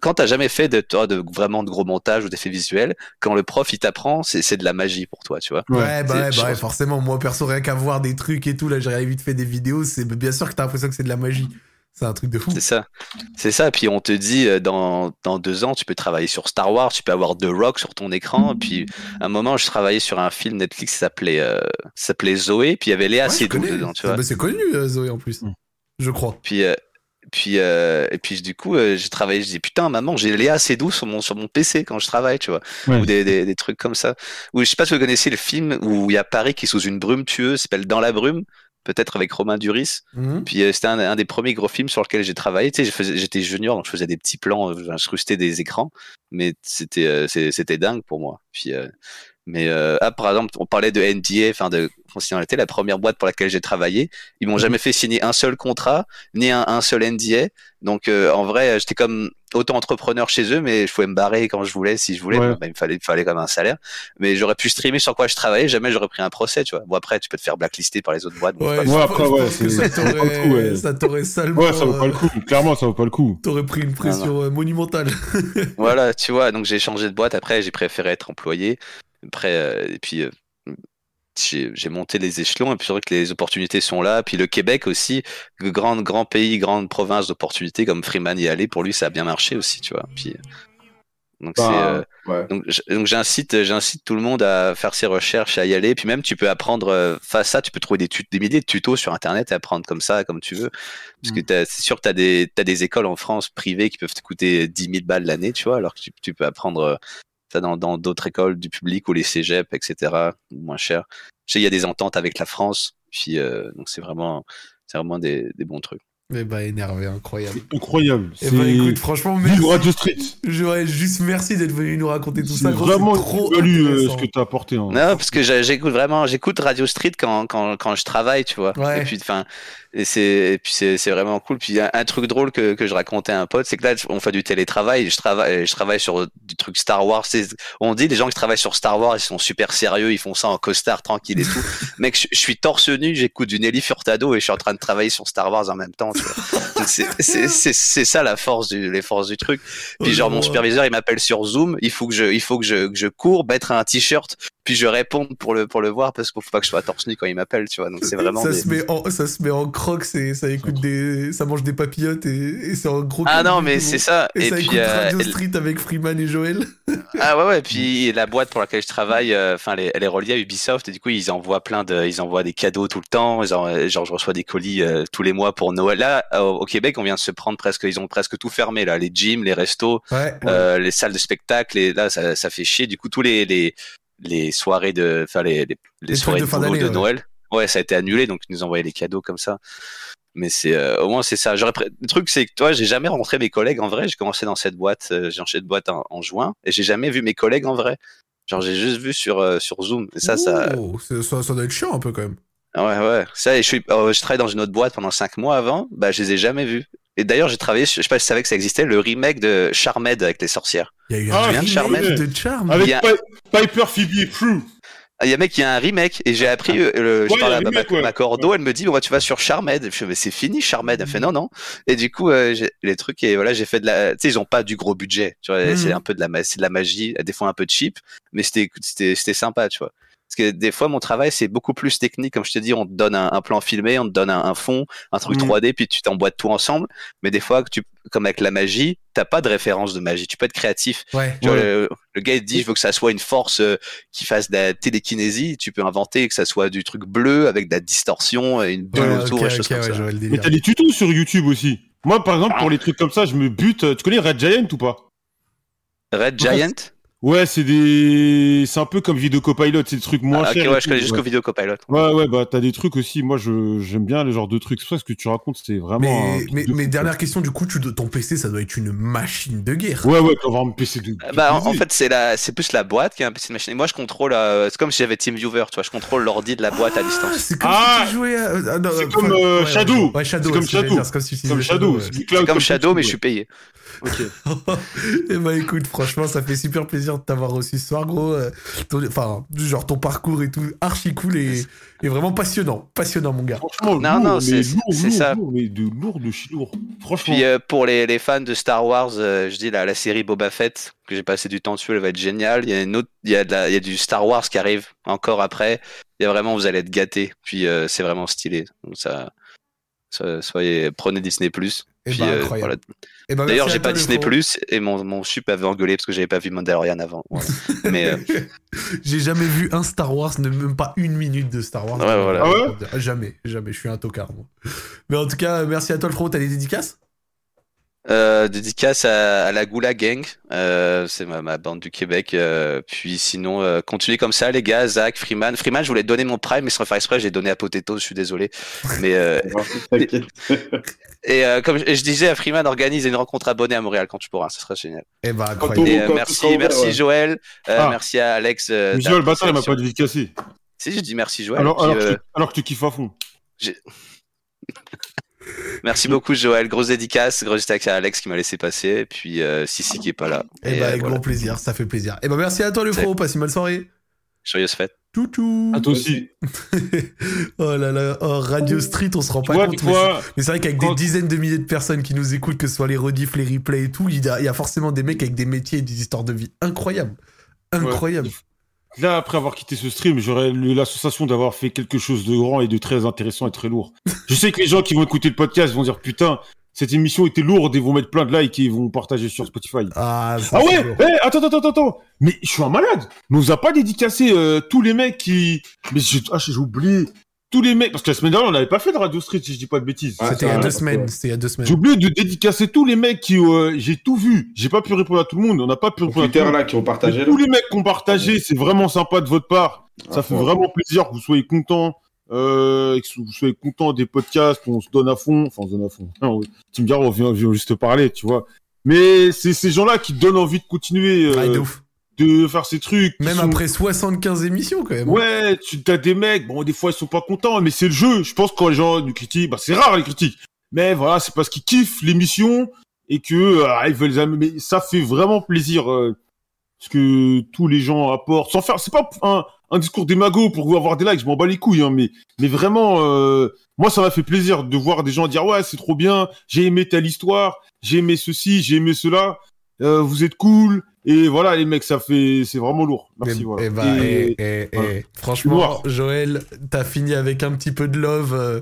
quand t'as jamais fait de, toi, de vraiment de gros montage ou d'effets visuels, quand le prof il t'apprend, c'est, c'est de la magie pour toi, tu vois. Ouais, bah, ouais, bah ouais, forcément. Moi, perso, rien qu'à voir des trucs et tout, là, j'ai vite fait des vidéos, c'est bien sûr que t'as l'impression que c'est de la magie. C'est un truc de fou. C'est ça. C'est ça. Puis on te dit, euh, dans, dans deux ans, tu peux travailler sur Star Wars, tu peux avoir The Rock sur ton écran. Puis à un moment, je travaillais sur un film Netflix qui s'appelait, euh, s'appelait Zoé. Puis il y avait Léa Ouais, Seydoux dedans, tu Ah, vois. bah, c'est connu, euh, Zoé, en plus. Mm. Je crois. Puis, euh, puis, euh, et puis du coup, euh, j'ai travaillé. Je dis putain, maman, j'ai Léa Seydoux sur mon sur mon PC quand je travaille, tu vois, Ouais. ou des, des des trucs comme ça. Ou je sais pas si vous connaissez le film où il y a Paris qui est sous une brume tueuse, s'appelle Dans la brume, peut-être avec Romain Duris. Mhm. Puis euh, c'était un, un des premiers gros films sur lequel j'ai travaillé. Tu sais, j'étais junior, donc je faisais des petits plans, euh, j'incrustais des écrans, mais c'était euh, c'était dingue pour moi. Puis euh, mais euh, ah, par exemple, on parlait de NDA, enfin de confidentialité, la première boîte pour laquelle j'ai travaillé, ils m'ont jamais fait signer un seul contrat, ni un, un seul NDA. Donc euh, en vrai, j'étais comme auto-entrepreneur chez eux, mais je pouvais me barrer quand je voulais, si je voulais. Ouais. Bon, bah, il me fallait, il me fallait quand même un salaire. Mais j'aurais pu streamer sur quoi je travaillais, jamais j'aurais pris un procès, tu vois. Bon après, tu peux te faire blacklister par les autres boîtes. Ouais, après, ouais, ça ça vaut pas le coup, t'aurait ouais. ça t'aurait salement. Ouais, ça vaut pas le euh, coup. Clairement, ça vaut pas le coup. T'aurais pris une pression euh, monumentale. Voilà, tu vois, donc j'ai changé de boîte. Après, j'ai préféré être employé. Après, euh, et puis, euh, j'ai monté les échelons. Et puis, c'est vrai que les opportunités sont là. Puis le Québec aussi, grand, grand pays, grande province d'opportunités, comme Freeman y allait, pour lui, ça a bien marché aussi, tu vois. Puis, euh, donc, euh, Bah, ouais. donc, j'incite, j'incite tout le monde à faire ses recherches, à y aller. Puis même, tu peux apprendre face à ça, tu peux trouver des, milliers de tutos sur Internet et apprendre comme ça, comme tu veux. Parce que t'as- c'est sûr que tu as des, t'as des écoles en France privées qui peuvent te coûter 10 000 balles l'année, tu vois, alors que tu, tu peux apprendre ça dans dans d'autres écoles du public ou les cégeps, etc., moins cher. Je sais, il y a des ententes avec la France, puis euh, donc c'est vraiment, c'est vraiment des, des bons trucs. Mais bah, énervé, incroyable. Incroyable. Et C'est bah, écoute, franchement, merci. Radio Street. J'aurais juste merci d'être venu nous raconter tout C'est ça. vraiment trop valu euh, ce que t'as apporté. hein. Non, parce que j'écoute vraiment, j'écoute Radio Street quand, quand, quand je travaille, tu vois. Ouais. Et puis, enfin, et c'est, puis c'est, vraiment cool. Puis un, un truc drôle que, que je racontais à un pote, c'est que là, on fait du télétravail. Je travaille, je travaille sur du truc Star Wars. On dit les gens qui travaillent sur Star Wars, ils sont super sérieux, ils font ça en costard tranquille et tout. Mec, je, je suis torse nu, j'écoute du Nelly Furtado et je suis en train de travailler sur Star Wars en même temps. C'est, ça la force du, les forces du truc. Puis genre mon superviseur, il m'appelle sur Zoom. Il faut que je, il faut que je, que je cours, mettre un t-shirt, puis je réponde pour le, pour le voir parce qu'il faut pas que je sois torse nu quand il m'appelle, tu vois. Donc c'est vraiment. ça, des- se met en, ça se met en crocs et ça écoute des. Ça mange des papillotes et, et c'est un gros. Ah non, mais c'est ça. Et, Et, ça puis écoute euh, Radio elle- Street avec Freeman et Joël. ah ouais ouais. Puis la boîte pour laquelle je travaille, euh, enfin, elle, est- elle est reliée à Ubisoft et du coup ils envoient plein de, ils envoient des cadeaux tout le temps. Ils en- genre je reçois des colis euh, tous les mois pour Noël. Là au, Québec, on vient de se prendre presque, ils ont presque tout fermé là, les gyms, les restos. Ouais. euh, les salles de spectacle et là ça, ça fait chier du coup tous les les, les soirées de enfin les, les, soirées de, de fin boulot d'année, de ouais. Noël ouais ça a été annulé donc ils nous envoyaient les cadeaux comme ça mais c'est euh, au moins c'est ça j'aurais le truc c'est que toi j'ai jamais rencontré mes collègues en vrai j'ai commencé dans cette boîte euh, j'ai changé de boîte en, en juin et j'ai jamais vu mes collègues en vrai Genre, j'ai juste vu sur, euh, sur Zoom. Et ça, ça, Oh, c'est- ça, ça doit être chiant un peu quand même. Ouais, ouais. Ça, et je, suis, euh, je travaillais dans une autre boîte pendant cinq mois avant. Bah, je les ai jamais vus. Et d'ailleurs, j'ai travaillé, je sais pas si tu savais que ça existait, le remake de Charmed avec les sorcières. Il y a eu Ah, un viens de remake Charmed. de Charm. Avec Il y a- Piper Phoebe et Prue. Ah, il y a un mec qui a un remake et j'ai appris, euh, le, je Ouais, parle il y a à remake, ma, ouais. ma cordo, elle me dit, bon, bah, tu vas sur Charmed. Je fais, mais c'est fini Charmed. Elle fait, non, non. Et du coup, euh, les trucs, et voilà, j'ai fait de la, tu sais, ils ont pas du gros budget. Tu vois, Mhm. c'est un peu de la, c'est de la magie, des fois un peu cheap, mais c'était, c'était, c'était sympa, tu vois. Parce que des fois, mon travail, c'est beaucoup plus technique. Comme je te dis, on te donne un, un plan filmé, on te donne un, un fond, un truc Mhm. 3D, puis tu t'emboîtes tout ensemble. Mais des fois, tu, comme avec la magie, t'as pas de référence de magie. Tu peux être créatif. Ouais. Tu vois, Ouais. le, le gars il te dit je veux que ça soit une force euh, qui fasse de la télékinésie. Tu peux inventer que ça soit du truc bleu avec de la distorsion, et une bulle Ouais, autour, ok, et des choses comme ouais, ça. Mais t'as des tutos sur YouTube aussi. Moi, par exemple, pour les trucs comme ça, je me bute. Tu connais Red Giant ou pas? Red Giant? Ouais, c'est des, c'est un peu comme Video Copilot, c'est des trucs moins Ah, Ok, chers. ouais, je connais juste ouais. Copilot. Ouais, ouais, bah t'as des trucs aussi. Moi, je j'aime bien le genre de trucs. C'est pour ça que ce que tu racontes, c'est vraiment. Mais, mais, de mais dernière question, du coup, tu, dois- ton PC, ça doit être une machine de guerre. Ouais, ouais, tu vas avoir un PC de. Euh, Bah, en, fait, c'est la, c'est plus la boîte qui a un PC de machine. Et moi, je contrôle. euh, c'est comme si j'avais TeamViewer, tu vois. Je contrôle l'ordi de la boîte à Ah, distance. c'est comme Ah, si tu jouais à... ah, c'est comme, euh, ouais, Shadow. Ouais, Shadow. C'est comme Shadow. C'est comme Shadow. c'est comme Shadow, mais je suis payé. Ok. Eh ben écoute, franchement, ça fait super plaisir de t'avoir reçu ce soir, gros. Euh, ton- Enfin, genre ton parcours et tout, archi cool et, et vraiment passionnant. Passionnant, mon gars. Franchement, Non, lourd, non, mais c'est- lourd, c'est lourd, ça. lourd, mais de lourd de chez lourd. Franchement. Puis euh, pour les, les fans de Star Wars, euh, je dis la, la série Boba Fett que j'ai passé du temps dessus, elle va être géniale. Il y a une autre, il y a, de la- il y a du Star Wars qui arrive encore après. Il y a vraiment, vous allez être gâtés. Puis euh, c'est vraiment stylé. Donc ça, ça- soyez, prenez Disney Plus. Eh Puis, ben, euh, incroyable. voilà. Ben, D'ailleurs, j'ai pas Disney. Plus et mon mon sup avait engueulé parce que j'avais pas vu Mandalorian avant. Voilà. Mais euh, J'ai jamais vu un Star Wars, ne même pas une minute de Star Wars. Ouais, voilà. Ah ouais? Jamais, jamais. Je suis un tocard, moi. Mais en tout cas, merci à toi, le frérot. T'as des dédicaces? Euh, dédicace à, à la Goula Gang, euh, c'est ma, ma bande du Québec. euh, puis sinon, euh, continuez comme ça, les gars. Zach, Freeman. Freeman, je voulais te donner mon prime, mais sans faire exprès, j'ai donné à Potato, je suis désolé. Mais euh. et euh, comme je, et je disais à Freeman, organise une rencontre abonnée à Montréal quand tu pourras, ce sera génial. Eh ben, Quand incroyable. Et euh, merci, ouvert, merci ouais. Joël, euh, Ah. merci à Alex. euh, Joël, le bâtard, il m'a pas dédicacé. Si, j'ai dit merci Joël. Alors, puis, alors, euh, que, alors que tu kiffes à fond. merci beaucoup Joël, grosse dédicace, grosse dédicace à Alex qui m'a laissé passer, et puis euh, Sissi qui est pas là. Eh Et, ben, euh, avec voilà. grand plaisir, ça fait plaisir. Eh ben, merci à toi, frérot. Passe une bonne soirée. Joyeuse fête. Toutou. À toi aussi. oh là là, oh, Radio Street, on se rend pas vois, compte. mais vois, c'est- Mais c'est vrai qu'avec des dizaines de milliers de personnes qui nous écoutent, que ce soit les rediffs, les replays et tout, il y a, il y a forcément des mecs avec des métiers et des histoires de vie incroyables. Incroyables. Là, après avoir quitté ce stream, j'aurais eu la sensation d'avoir fait quelque chose de grand et de très intéressant et très lourd. Je sais que les gens qui vont écouter le podcast vont dire putain, cette émission était lourde et vont mettre plein de likes et vont partager sur Spotify. Ah, ça, Ah ouais lourd. eh, Attends, attends, attends, attends Mais je suis un malade On nous a pas dédicacé euh, tous les mecs qui... Mais j'ai ah, j'ai oublié tous les mecs... Parce que la semaine dernière, on n'avait pas fait de Radio Street, si je dis pas de bêtises. C'était il y a deux semaines. C'était il y a deux semaines. J'ai oublié de dédicacer tous les mecs qui... euh, j'ai tout vu. J'ai pas pu répondre à tout le monde. On n'a pas pu répondre à tout Twitter, le monde. là, qui ont partagé. tous les mecs qui ont partagé, c'est vraiment sympa de votre part. Ça Ah, fait ouais. vraiment plaisir que vous soyez contents, euh, que vous soyez contents des podcasts, qu'on se donne à fond. Enfin, on se donne à fond. Non, tu me diras, on vient, on vient juste parler, tu vois. Mais c'est ces gens-là qui donnent envie de continuer euh, Ouais, de ouf. de faire ces trucs. Même sont- après 75 émissions, quand même. Ouais, tu as des mecs, bon, des fois ils sont pas contents, mais c'est le jeu. Je pense que quand les gens nous critiquent, bah c'est rare les critiques. Mais voilà, c'est parce qu'ils kiffent l'émission et que euh, ils veulent mais ça fait vraiment plaisir euh, ce que tous les gens apportent sans faire c'est pas un, un discours démago pour avoir des likes, je m'en bats les couilles hein, mais mais vraiment euh, moi ça m'a fait plaisir de voir des gens dire ouais, c'est trop bien, j'ai aimé telle histoire, j'ai aimé ceci, j'ai aimé cela. euh, vous êtes cool et voilà les mecs ça fait c'est vraiment lourd. Merci voilà. eh Et- voilà. eh, franchement. Joël, t'as fini avec un petit peu de love. euh,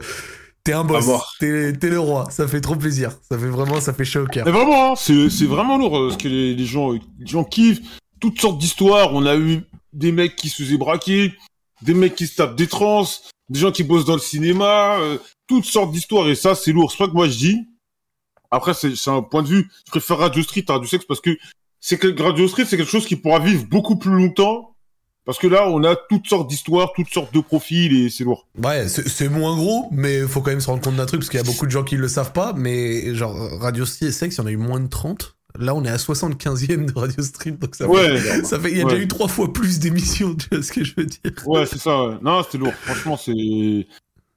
T'es un boss. T'es le roi. Ça fait trop plaisir. Ça fait vraiment, ça fait chaud au cœur. Mais vraiment, hein, c'est c'est vraiment lourd ce que les, les gens les gens kiffent. Toutes sortes d'histoires. On a eu des mecs qui se faisaient braquer, des mecs qui se tapent des trans, des gens qui bossent dans le cinéma, euh, toutes sortes d'histoires. Et ça, c'est lourd. C'est pas que moi je dis. Après, c'est un point de vue. Je préfère Radio Street à Radio Sex parce que c'est Radio Street, c'est quelque chose qui pourra vivre beaucoup plus longtemps. Parce que là, on a toutes sortes d'histoires, toutes sortes de profils et c'est lourd. Ouais, c'est moins gros, mais faut quand même se rendre compte d'un truc, parce qu'il y a beaucoup de gens qui le savent pas, mais genre, Radio Sex, il y en a eu moins de 30 Là, on est à 75e de Radio Street, donc ça Ouais. fait, ça fait, il y a Ouais. déjà eu trois fois plus d'émissions, tu vois ce que je veux dire. Ouais, c'est ça. Ouais. Non, c'était lourd. Franchement, c'est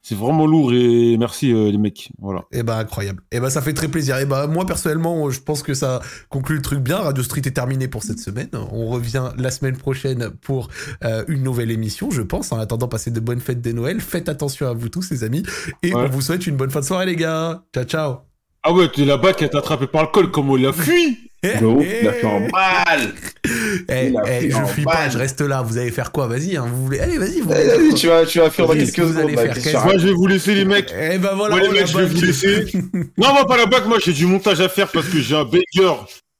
c'est vraiment lourd et merci euh, les mecs. Voilà. Et bah incroyable. Et bah ça fait très plaisir. Et bah moi personnellement, je pense que ça conclut le truc bien. Radio Street est terminé pour cette semaine. On revient la semaine prochaine pour euh, une nouvelle émission, je pense. En attendant, passez de bonnes fêtes de Noël. Faites attention à vous tous, les amis. Et on vous souhaite une bonne fin de soirée, les gars. Ciao, ciao. Ah ouais, t'es là-bas qui a été attrapé par le col, comme on l'a fui. De ouf, il a fait en balle. Eh, eh, je en fuis pas, je reste là. Vous allez faire quoi? Vas-y, hein, vous voulez. Allez, vas-y, vous Allez, tu vas, tu vas faire dans quelques secondes. là, faire Moi, je vais vous laisser les mecs. Eh bah voilà, Ouais, les mecs, je vais vous laisser. Non, on va pas la bac. Moi, j'ai du montage à faire parce que j'ai un banger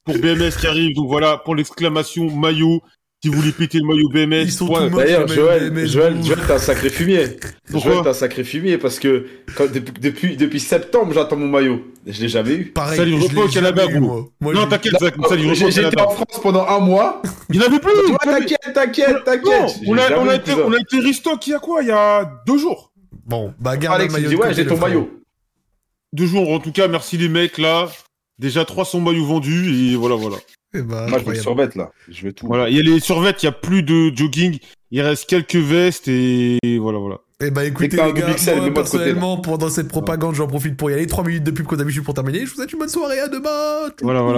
pour BMS qui arrive. Donc voilà, pour l'exclamation maillot. Si vous voulez péter le maillot BMS, Ils sont ouais. tout moches, D'ailleurs, Joël, Joël, Joël, t'es un sacré fumier. Pourquoi Joël, t'es un sacré fumier parce que quand, depuis, depuis, depuis septembre, j'attends mon maillot. Je l'ai jamais eu. Pareil, pas l'ai au Canada, jamais eu, gros. moi. Moi, non, t'inquiète, Zach, au été Canada. en France pendant un mois. Il n'y en avait plus. T'inquiète, t'inquiète, t'inquiète. on a, on, été, on a été restock il y a quoi? Il y a deux jours. Bon, bah garde Alex, le il maillot. dit ouais, j'ai ton maillot. Deux jours, en tout cas, merci les mecs là. Déjà 300 maillots vendus et voilà, voilà. Eh bah, Moi, je vais survêtre là. Je veux tout. Voilà, il y a les survêtes, il y a plus de jogging, il reste quelques vestes et voilà, voilà. Eh bah écoutez les gars, moi côté, personnellement pendant cette propagande j'en profite pour y aller. 3 minutes de pub qu'on d'habitude pour terminer. Je vous souhaite une bonne soirée, à demain Voilà, voilà.